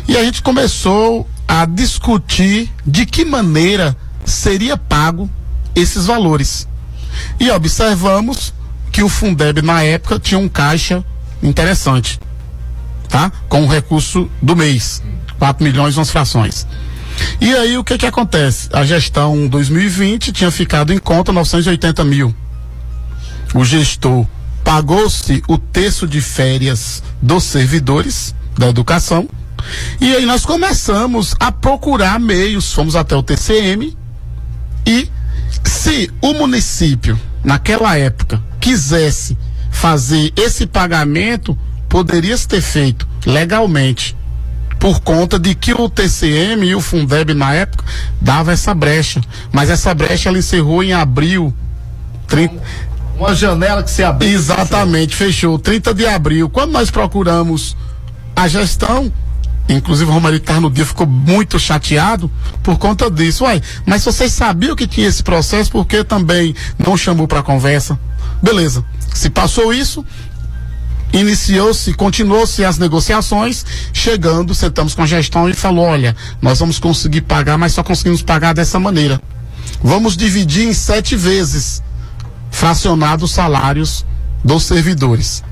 e a gente começou a discutir de que maneira seria pago esses valores. E observamos que o Fundeb na época tinha um caixa interessante, tá? Com o recurso do mês, 4 milhões umas frações. E aí o que que acontece? A gestão 2020 tinha ficado em conta 980 mil. O gestor pagou-se o terço de férias dos servidores da educação. E aí nós começamos a procurar meios, fomos até o TCM e se o município, naquela época, quisesse fazer esse pagamento, poderia ter feito legalmente. Por conta de que o TCM e o Fundeb na época dava essa brecha. Mas essa brecha ela encerrou em abril. 30, Uma janela que se abriu. Exatamente, fechou. 30 de abril. Quando nós procuramos a gestão, inclusive o Romário estava no dia, ficou muito chateado por conta disso. Uai, mas vocês sabiam que tinha esse processo, por que também não chamou para conversa? Beleza. Se passou isso, iniciou-se, continuou-se as negociações, chegando, sentamos com a gestão e falou, olha, nós vamos conseguir pagar, mas só conseguimos pagar dessa maneira. Vamos dividir em sete vezes, fracionado os salários dos servidores.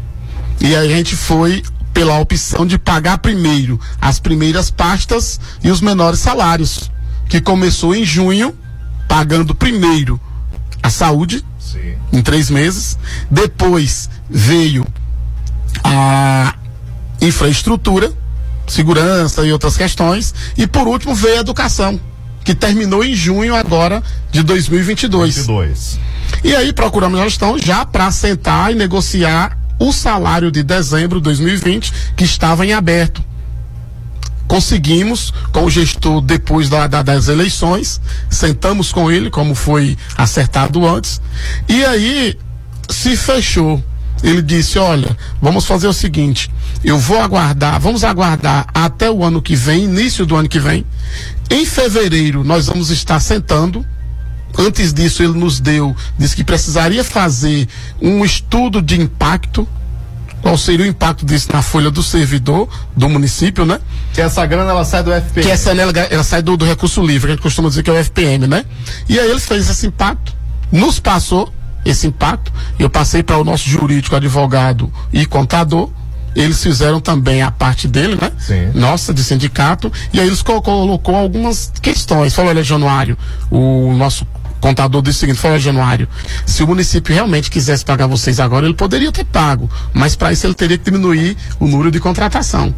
E a gente foi pela opção de pagar primeiro as primeiras pastas e os menores salários, que começou em junho, pagando primeiro a saúde, em três meses, depois veio a infraestrutura, segurança e outras questões, e por último veio a educação, que terminou em junho agora de 2022. 22. E aí procuramos a gestão já para sentar e negociar o salário de dezembro de 2020 que estava em aberto. Conseguimos com o gestor depois da, da- das eleições, sentamos com ele, como foi acertado antes, e aí se fechou. Ele disse: Olha, vamos fazer o seguinte, eu vou aguardar, vamos aguardar até o ano que vem, início do ano que vem. Em fevereiro nós vamos estar sentando Antes disso, ele nos deu, disse que precisaria fazer um estudo de impacto. Qual seria o impacto disso na folha do servidor do município, né? Que essa grana ela sai do FPM. Que essa ela, ela sai do, do recurso livre, que a gente costuma dizer que é o FPM, né? E aí ele fez esse impacto, nos passou esse impacto. Eu passei para o nosso jurídico, advogado e contador. Eles fizeram também a parte dele, né? Sim. Nossa, de sindicato. E aí eles co- colocou algumas questões. Falou, olha, Januário, o nosso contador disse o seguinte: foi Januário, se o município realmente quisesse pagar vocês agora, ele poderia ter pago, mas para isso ele teria que diminuir o número de contratação.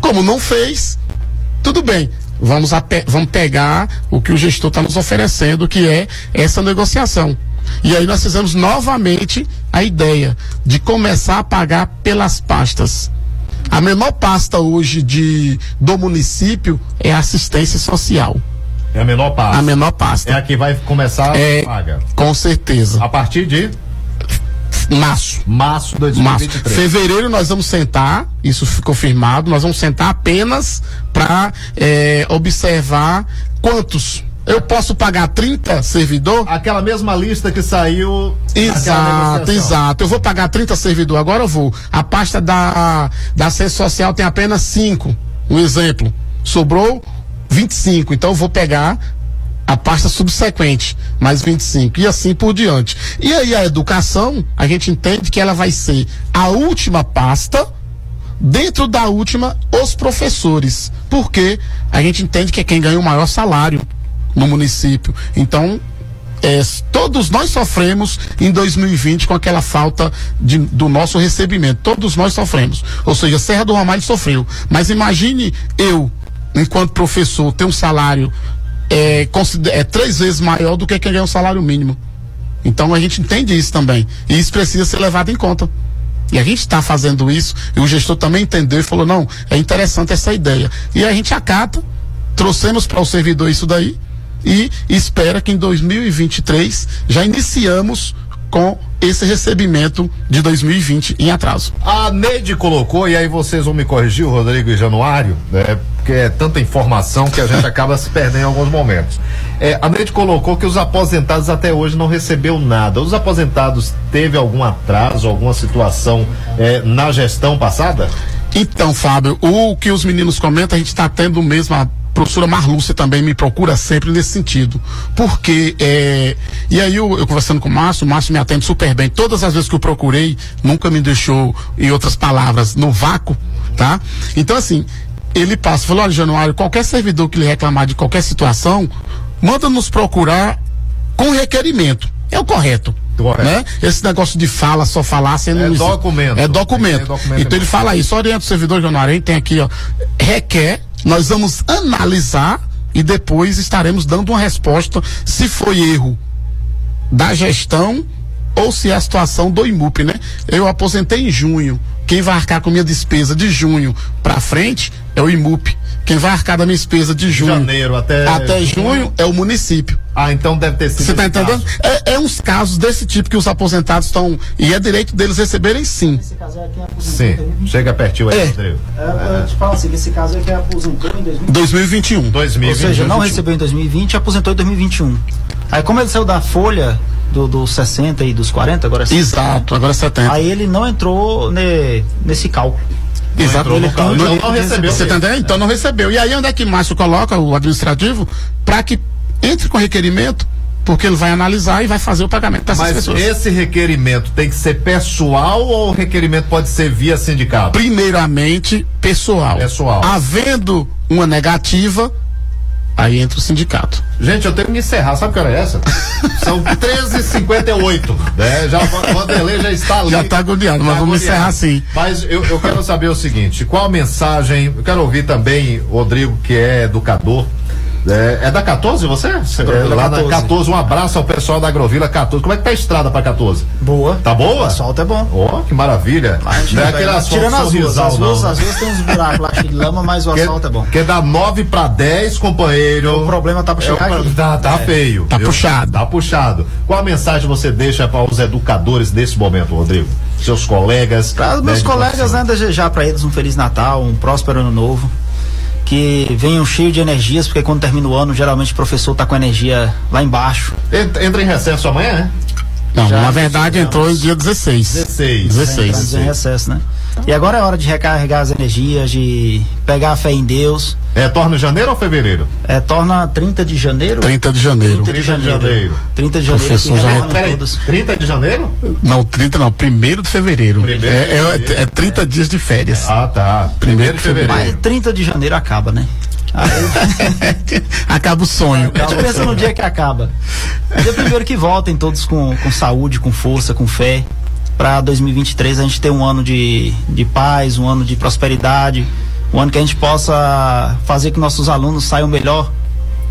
Como não fez, tudo bem. Vamos, ape- vamos pegar o que o gestor está nos oferecendo, que é essa negociação. E aí nós fizemos novamente a ideia de começar a pagar pelas pastas. A menor pasta hoje de, do município é assistência social. É a menor pasta. A menor pasta. É a que vai começar É, a paga. Com certeza. A partir de março. Março de Março. 2023. Fevereiro nós vamos sentar, isso ficou firmado, nós vamos sentar apenas para observar quantos. Eu posso pagar 30 servidor? Aquela mesma lista que saiu. Exato, exato. Eu vou pagar 30 servidor, agora eu vou. A pasta da, da assistência social tem apenas 5. Um exemplo. Sobrou 25. Então eu vou pegar a pasta subsequente, mais 25. E assim por diante. E aí a educação, a gente entende que ela vai ser a última pasta. Dentro da última, os professores. Porque a gente entende que é quem ganha o maior salário no município. Então, é, todos nós sofremos em 2020 com aquela falta de- do nosso recebimento. Todos nós sofremos. Ou seja, Serra do Ramalho sofreu. Mas imagine eu, enquanto professor, ter um salário é, é, três vezes maior do que quem ganha um salário mínimo. Então a gente entende isso também. E isso precisa ser levado em conta. E a gente está fazendo isso, e o gestor também entendeu e falou: não, é interessante essa ideia. E a gente acata, trouxemos para o servidor isso daí, e espera que em 2023 já iniciamos com esse recebimento de 2020 em atraso. A Neide colocou, e aí vocês vão me corrigir, Rodrigo e Januário, né? Porque é tanta informação que a gente acaba se perdendo em alguns momentos. É, a Neide colocou que os aposentados até hoje não recebeu nada. Os aposentados teve algum atraso, alguma situação é, na gestão passada? Então, Fábio, o que os meninos comentam, a gente está tendo mesmo. A professora Marlúcia também me procura sempre nesse sentido. Porque, é, e aí eu, eu conversando com o Márcio, o Márcio me atende super bem. Todas as vezes que eu procurei, nunca me deixou, em outras palavras, no vácuo, tá? Então, assim, ele passa, falou, olha, Januário, qualquer servidor que lhe reclamar de qualquer situação, manda nos procurar com requerimento. É o correto. Né? Esse negócio de fala, só falar, você É documento. É documento. É documento então ele fala isso, orienta o servidor aí tem aqui, ó, requer, nós vamos analisar e depois estaremos dando uma resposta se foi erro da gestão ou se é a situação do IMUP, né? Eu aposentei em junho. Quem vai arcar com minha despesa de junho para frente é o IMUP. Quem vai arcar da minha despesa de junho Janeiro até- até junho é o município. Ah, então deve ter sido. Você tá esse entendendo? caso. É, é uns casos desse tipo que os aposentados estão. E é direito deles receberem sim. Sim, chega pertinho aí, É. Rodrigo. É, eu te falo assim, que esse caso aí que aposentou em 2020. 2021. 2021. Ou seja, não recebeu em 2020 e aposentou em 2021. Aí como ele saiu da folha do, dos 60 e dos 40, agora é 70, Exato, agora é 70. Aí ele não entrou ne- nesse cálculo. Exato. Ele tem o direito de receber. Você tá entendendo? Então não recebeu. E aí onde é que Márcio coloca o administrativo para que entre com requerimento, porque ele vai analisar e vai fazer o pagamento para essas Mas pessoas. esse requerimento tem que ser pessoal ou o requerimento pode ser via sindicato? Primeiramente, pessoal. Pessoal. Havendo uma negativa, aí entra o sindicato. Gente, eu tenho que encerrar. Sabe que hora é essa? São 13h58. Né? Já, o Vanderlei já está ali. Já tá agoniado, mas vamos agoniado. encerrar assim. Mas eu, eu quero saber o seguinte: qual a mensagem? Eu quero ouvir também o Rodrigo, que é educador. É, é da 14 você? Você- Agrovila lá na 14. 14, um abraço ao pessoal da Agrovila 14. Como é que tá a estrada pra 14? Boa. Tá boa? O asfalto é bom. Ó, que maravilha. Não é aquele asfalto Tirando as ruas, as ruas, às vezes tem uns buracos lá de lama, mas o Que, asfalto é bom. que dá 9 pra 10, companheiro. O problema tá pra É, chegar o- aqui. Tá, tá É. feio. Tá viu? puxado. Tá puxado. Qual a mensagem você deixa para os educadores nesse momento, Rodrigo? Seus colegas. Para os meus né, de colegas, né, desejar para eles um Feliz Natal, um próspero ano novo. Que venham cheios de energias, porque quando termina o ano, geralmente o professor tá com a energia lá embaixo. Entra, em recesso amanhã, né? Não, Já na verdade entrou em dia 16. 16. 16. Entramos em recesso, né? E agora é hora de recarregar as energias, de pegar a fé em Deus. É, torna janeiro ou fevereiro? É, torna 30 de janeiro. 30 de janeiro. 30 de janeiro. 30 de janeiro. Professor que já- retorna Peraí, todas. 30 de janeiro? Não, 30 não, primeiro de fevereiro. Primeiro é, de é- fevereiro. é 30 dias de férias. Ah, tá. Primeiro de fevereiro. Mas 30 de janeiro acaba, né? acaba o sonho. A gente pensa no dia que acaba. Dia primeiro que voltem todos com, com saúde, com força, com fé. Para 2023 a gente ter um ano de, de paz, um ano de prosperidade, um ano que a gente possa fazer que nossos alunos saiam melhor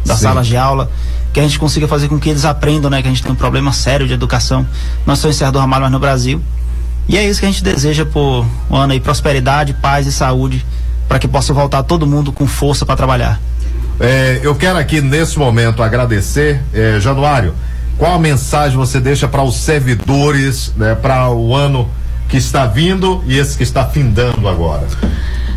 da Sim. sala de aula, que a gente consiga fazer com que eles aprendam, né? Que a gente tem um problema sério de educação, não só em Serra do Ramalho, mas no Brasil. E é isso que a gente deseja por um ano aí, prosperidade, paz e saúde, para que possa voltar todo mundo com força para trabalhar. É, eu quero aqui nesse momento agradecer, é, Januário. Qual a mensagem você deixa para os servidores, né, para o ano que está vindo e esse que está findando agora?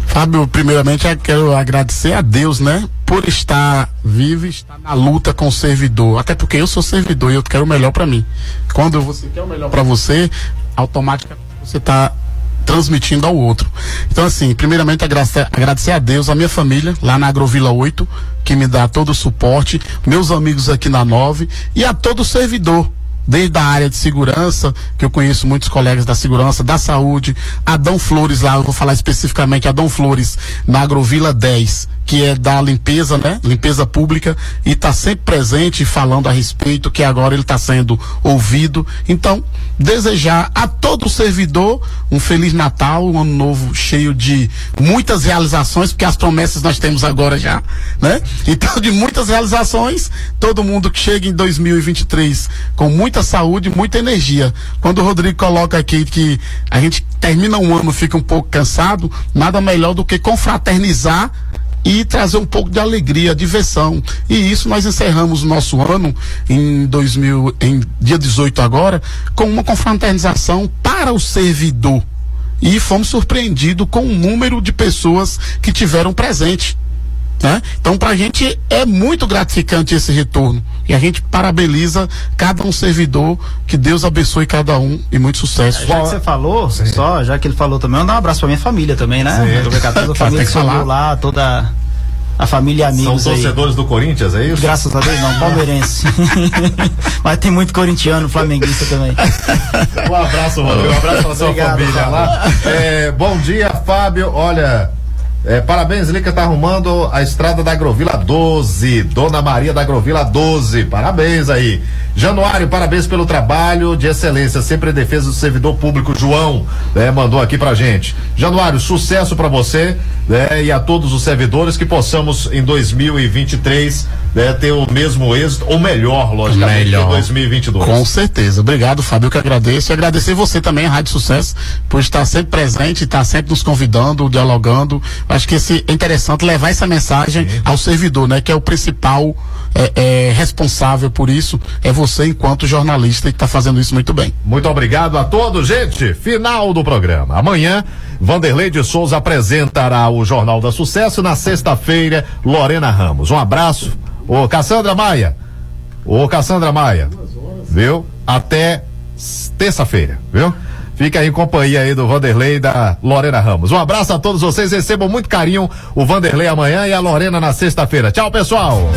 Fábio, primeiramente eu quero agradecer a Deus, né? Por estar vivo estar na luta com o servidor. Até porque eu sou servidor e eu quero o melhor para mim. Quando você quer o melhor para você, automaticamente você está transmitindo ao outro. Então, assim, primeiramente agradecer, a Deus, a minha família, lá na Agrovila 8, que me dá todo o suporte, meus amigos aqui na 9 e a todo servidor desde a área de segurança, que eu conheço muitos colegas da segurança, da saúde, Adão Flores lá, eu vou falar especificamente Adão Flores, na Agrovila 10, que é da limpeza, né? Limpeza pública, e está sempre presente falando a respeito, que agora ele está sendo ouvido. Então, desejar a todo servidor um Feliz Natal, um ano novo cheio de muitas realizações, porque as promessas nós temos agora já, né? Então, de muitas realizações, todo mundo que chega em 2023 com muita saúde, muita energia. Quando o Rodrigo coloca aqui que a gente termina um ano, fica um pouco cansado, nada melhor do que confraternizar e trazer um pouco de alegria, diversão. E isso nós encerramos o nosso ano em 2000, em dia 18 agora, com uma confraternização para o servidor. E fomos surpreendidos com o número de pessoas que tiveram presente. Né? Então, para a gente é muito gratificante esse retorno. E a gente parabeniza cada um servidor, que Deus abençoe cada um e muito sucesso. Já que você falou, só, já que ele falou também, mandar um abraço pra minha família também, né? Sim. Toda a Tem família que falar. lá, toda a família e amigos São aí. torcedores do Corinthians, é isso? Graças a Deus não, palmeirense. Mas tem muito corintiano, flamenguista também. Um abraço, Rodrigo. Um abraço pra sua Obrigado, família Fábio. lá. É, bom dia, Fábio. Olha. É, parabéns, Lica tá arrumando a estrada da Agrovila 12. Dona Maria da Agrovila 12. Parabéns aí. Januário, parabéns pelo trabalho de excelência, sempre em defesa do servidor público. João, né, mandou aqui pra gente. Januário, sucesso pra você né, e a todos os servidores que possamos em 2023 né, ter o mesmo êxito, ou melhor, logicamente, Melhor. em 2022. Com certeza. Obrigado, Fábio, que agradeço. E agradecer você também, Rádio Sucesso, por estar sempre presente, estar sempre nos convidando, dialogando. Acho que esse, é interessante levar essa mensagem ao servidor, né? Que é o principal é, é, responsável por isso. É você, enquanto jornalista, que está fazendo isso muito bem. Muito obrigado a todos, gente. Final do programa. Amanhã, Vanderlei de Souza apresentará o Jornal da Sucesso. Na sexta-feira, Lorena Ramos. Um abraço. Ô, Cassandra Maia. Ô, Cassandra Maia. Viu? Até terça-feira, viu? Fica aí em companhia aí do Vanderlei e da Lorena Ramos. Um abraço a todos vocês. Recebam muito carinho o Vanderlei amanhã e a Lorena na sexta-feira. Tchau, pessoal.